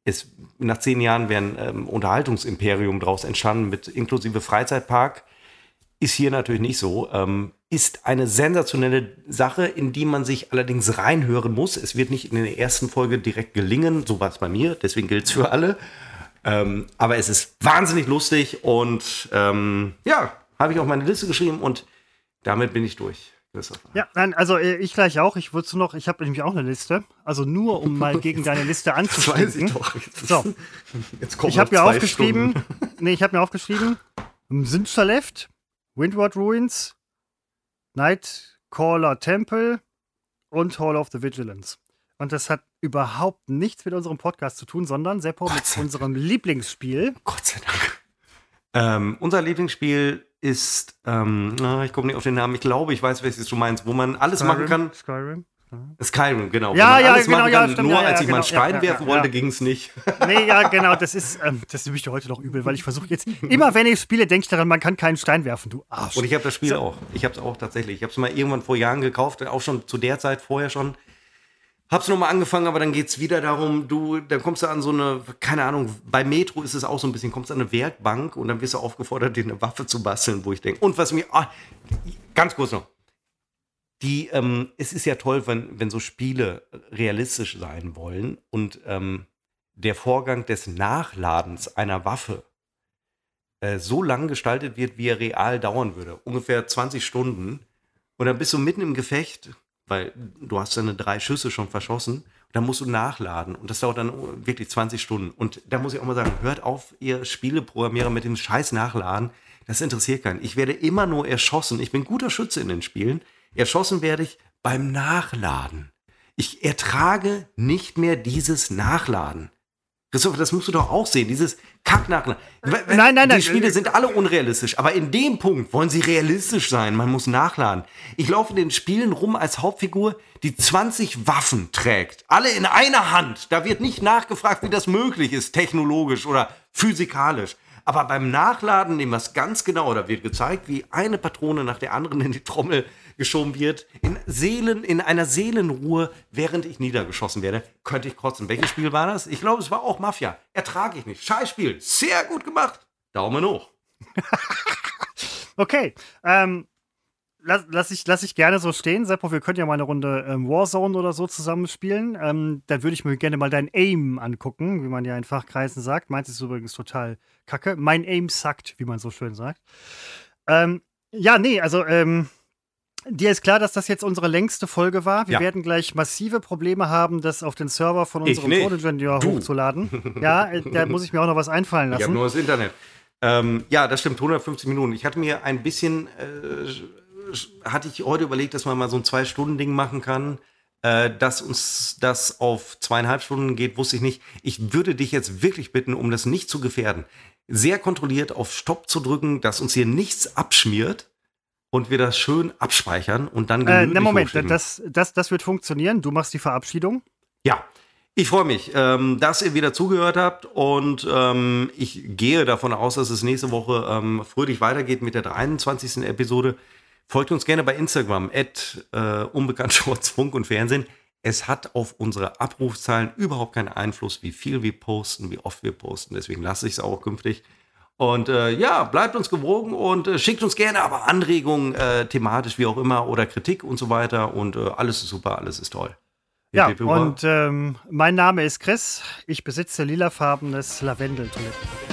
ist nach zehn Jahren wäre ein ähm, Unterhaltungsimperium daraus entstanden mit inklusive Freizeitpark. Ist hier natürlich nicht so. Ähm, ist eine sensationelle Sache, in die man sich allerdings reinhören muss. Es wird nicht in der ersten Folge direkt gelingen, so war es bei mir, deswegen gilt es für alle. Ähm, aber es ist wahnsinnig lustig und ähm, ja, habe ich auf meine Liste geschrieben und damit bin ich durch. Ja, nein, also äh, ich gleich auch. Ich würde noch, ich habe nämlich auch eine Liste. Also nur, um mal gegen deine Liste anzustinken. Jetzt, So. jetzt kommen Ich habe mir aufgeschrieben, Stunden. nee, ich habe mir aufgeschrieben, Sinterleft, Windward Ruins, Nightcaller Temple und Hall of the Vigilance. Und das hat überhaupt nichts mit unserem Podcast zu tun, sondern Seppo mit unserem Lieblingsspiel. Gott sei Dank. Ähm, unser Lieblingsspiel ist, ähm, na, ich komme nicht auf den Namen, ich glaube, ich weiß, welches du meinst, wo man alles machen kann. Skyrim. Skyrim, genau. Ja, ja, genau, machen ja, kann. stimmt, Nur ja, als ich mal einen genau, Stein ja, werfen wollte, ging es nicht. Nee, ja, genau, das ist, ähm, das nehme ich dir heute noch übel, weil ich versuche jetzt, immer wenn ich spiele, denke ich daran, man kann keinen Stein werfen, du Arsch. Und ich habe das Spiel auch. Ich habe es auch tatsächlich. Ich habe es mal irgendwann vor Jahren gekauft, auch schon zu der Zeit vorher schon. Hab's nochmal angefangen, aber dann geht's wieder darum, du, dann kommst du an so eine, keine Ahnung, bei Metro ist es auch so ein bisschen, kommst an eine Werkbank und dann wirst du aufgefordert, dir eine Waffe zu basteln, wo ich denke, und was mir, ah, ganz kurz noch. Die, ähm, es ist ja toll, wenn, wenn so Spiele realistisch sein wollen und ähm, der Vorgang des Nachladens einer Waffe äh, so lang gestaltet wird, wie er real dauern würde. Ungefähr 20 Stunden. Und dann bist du mitten im Gefecht, weil du hast deine drei Schüsse schon verschossen. Dann musst du nachladen. Und das dauert dann wirklich 20 Stunden. Und da muss ich auch mal sagen, hört auf, ihr Spieleprogrammierer mit dem scheiß Nachladen. Das interessiert keinen. Ich werde immer nur erschossen. Ich bin guter Schütze in den Spielen. Erschossen werde ich beim Nachladen. Ich ertrage nicht mehr dieses Nachladen. Christopher, das musst du doch auch sehen, dieses Kacknachladen. nein, nein, nein. Die Spiele sind alle unrealistisch, aber in dem Punkt wollen sie realistisch sein. Man muss nachladen. Ich laufe in den Spielen rum als Hauptfigur, die 20 Waffen trägt. Alle in einer Hand. Da wird nicht nachgefragt, wie das möglich ist, technologisch oder physikalisch. Aber beim Nachladen nehmen wir es ganz genau. Da wird gezeigt, wie eine Patrone nach der anderen in die Trommel geschoben wird. In Seelen, in einer Seelenruhe, während ich niedergeschossen werde, könnte ich kotzen. Welches Spiel war das? Ich glaube, es war auch Mafia. Ertrage ich nicht. Scheißspiel. Sehr gut gemacht. Daumen hoch. okay. Ähm, lass, lass, ich, lass ich gerne so stehen, Seppo. Wir können ja mal eine Runde ähm, Warzone oder so zusammenspielen. Ähm, dann würde ich mir gerne mal dein Aim angucken, wie man ja in Fachkreisen sagt. Meins ist übrigens total kacke. Mein Aim sackt, wie man so schön sagt. Ähm, ja, nee, also ähm, Dir ist klar, dass das jetzt unsere längste Folge war. Wir ja. werden gleich massive Probleme haben, das auf den Server von unserem Toningenieur hochzuladen. Ja, da muss ich mir auch noch was einfallen lassen. Ich habe nur das Internet. Ähm, ja, das stimmt, 150 Minuten. Ich hatte mir ein bisschen äh, hatte ich heute überlegt, dass man mal so ein Zwei-Stunden-Ding machen kann. Äh, dass uns das auf zweieinhalb Stunden geht, wusste ich nicht. Ich würde dich jetzt wirklich bitten, um das nicht zu gefährden, sehr kontrolliert auf Stopp zu drücken, dass uns hier nichts abschmiert und wir das schön abspeichern und dann äh, ne, Moment, das, das, das wird funktionieren. Du machst die Verabschiedung. Ja, ich freue mich, ähm, dass ihr wieder zugehört habt und ähm, ich gehe davon aus, dass es nächste Woche ähm, fröhlich weitergeht mit der 23. Episode. Folgt uns gerne bei Instagram, at äh, Funk und Fernsehen. Es hat auf unsere Abrufzahlen überhaupt keinen Einfluss, wie viel wir posten, wie oft wir posten. Deswegen lasse ich es auch künftig. Und äh, ja, bleibt uns gewogen und äh, schickt uns gerne aber Anregungen, äh, thematisch wie auch immer, oder Kritik und so weiter. Und äh, alles ist super, alles ist toll. Ja, und ähm, mein Name ist Chris. Ich besitze lilafarbenes Lavendel-Toilettenpapier.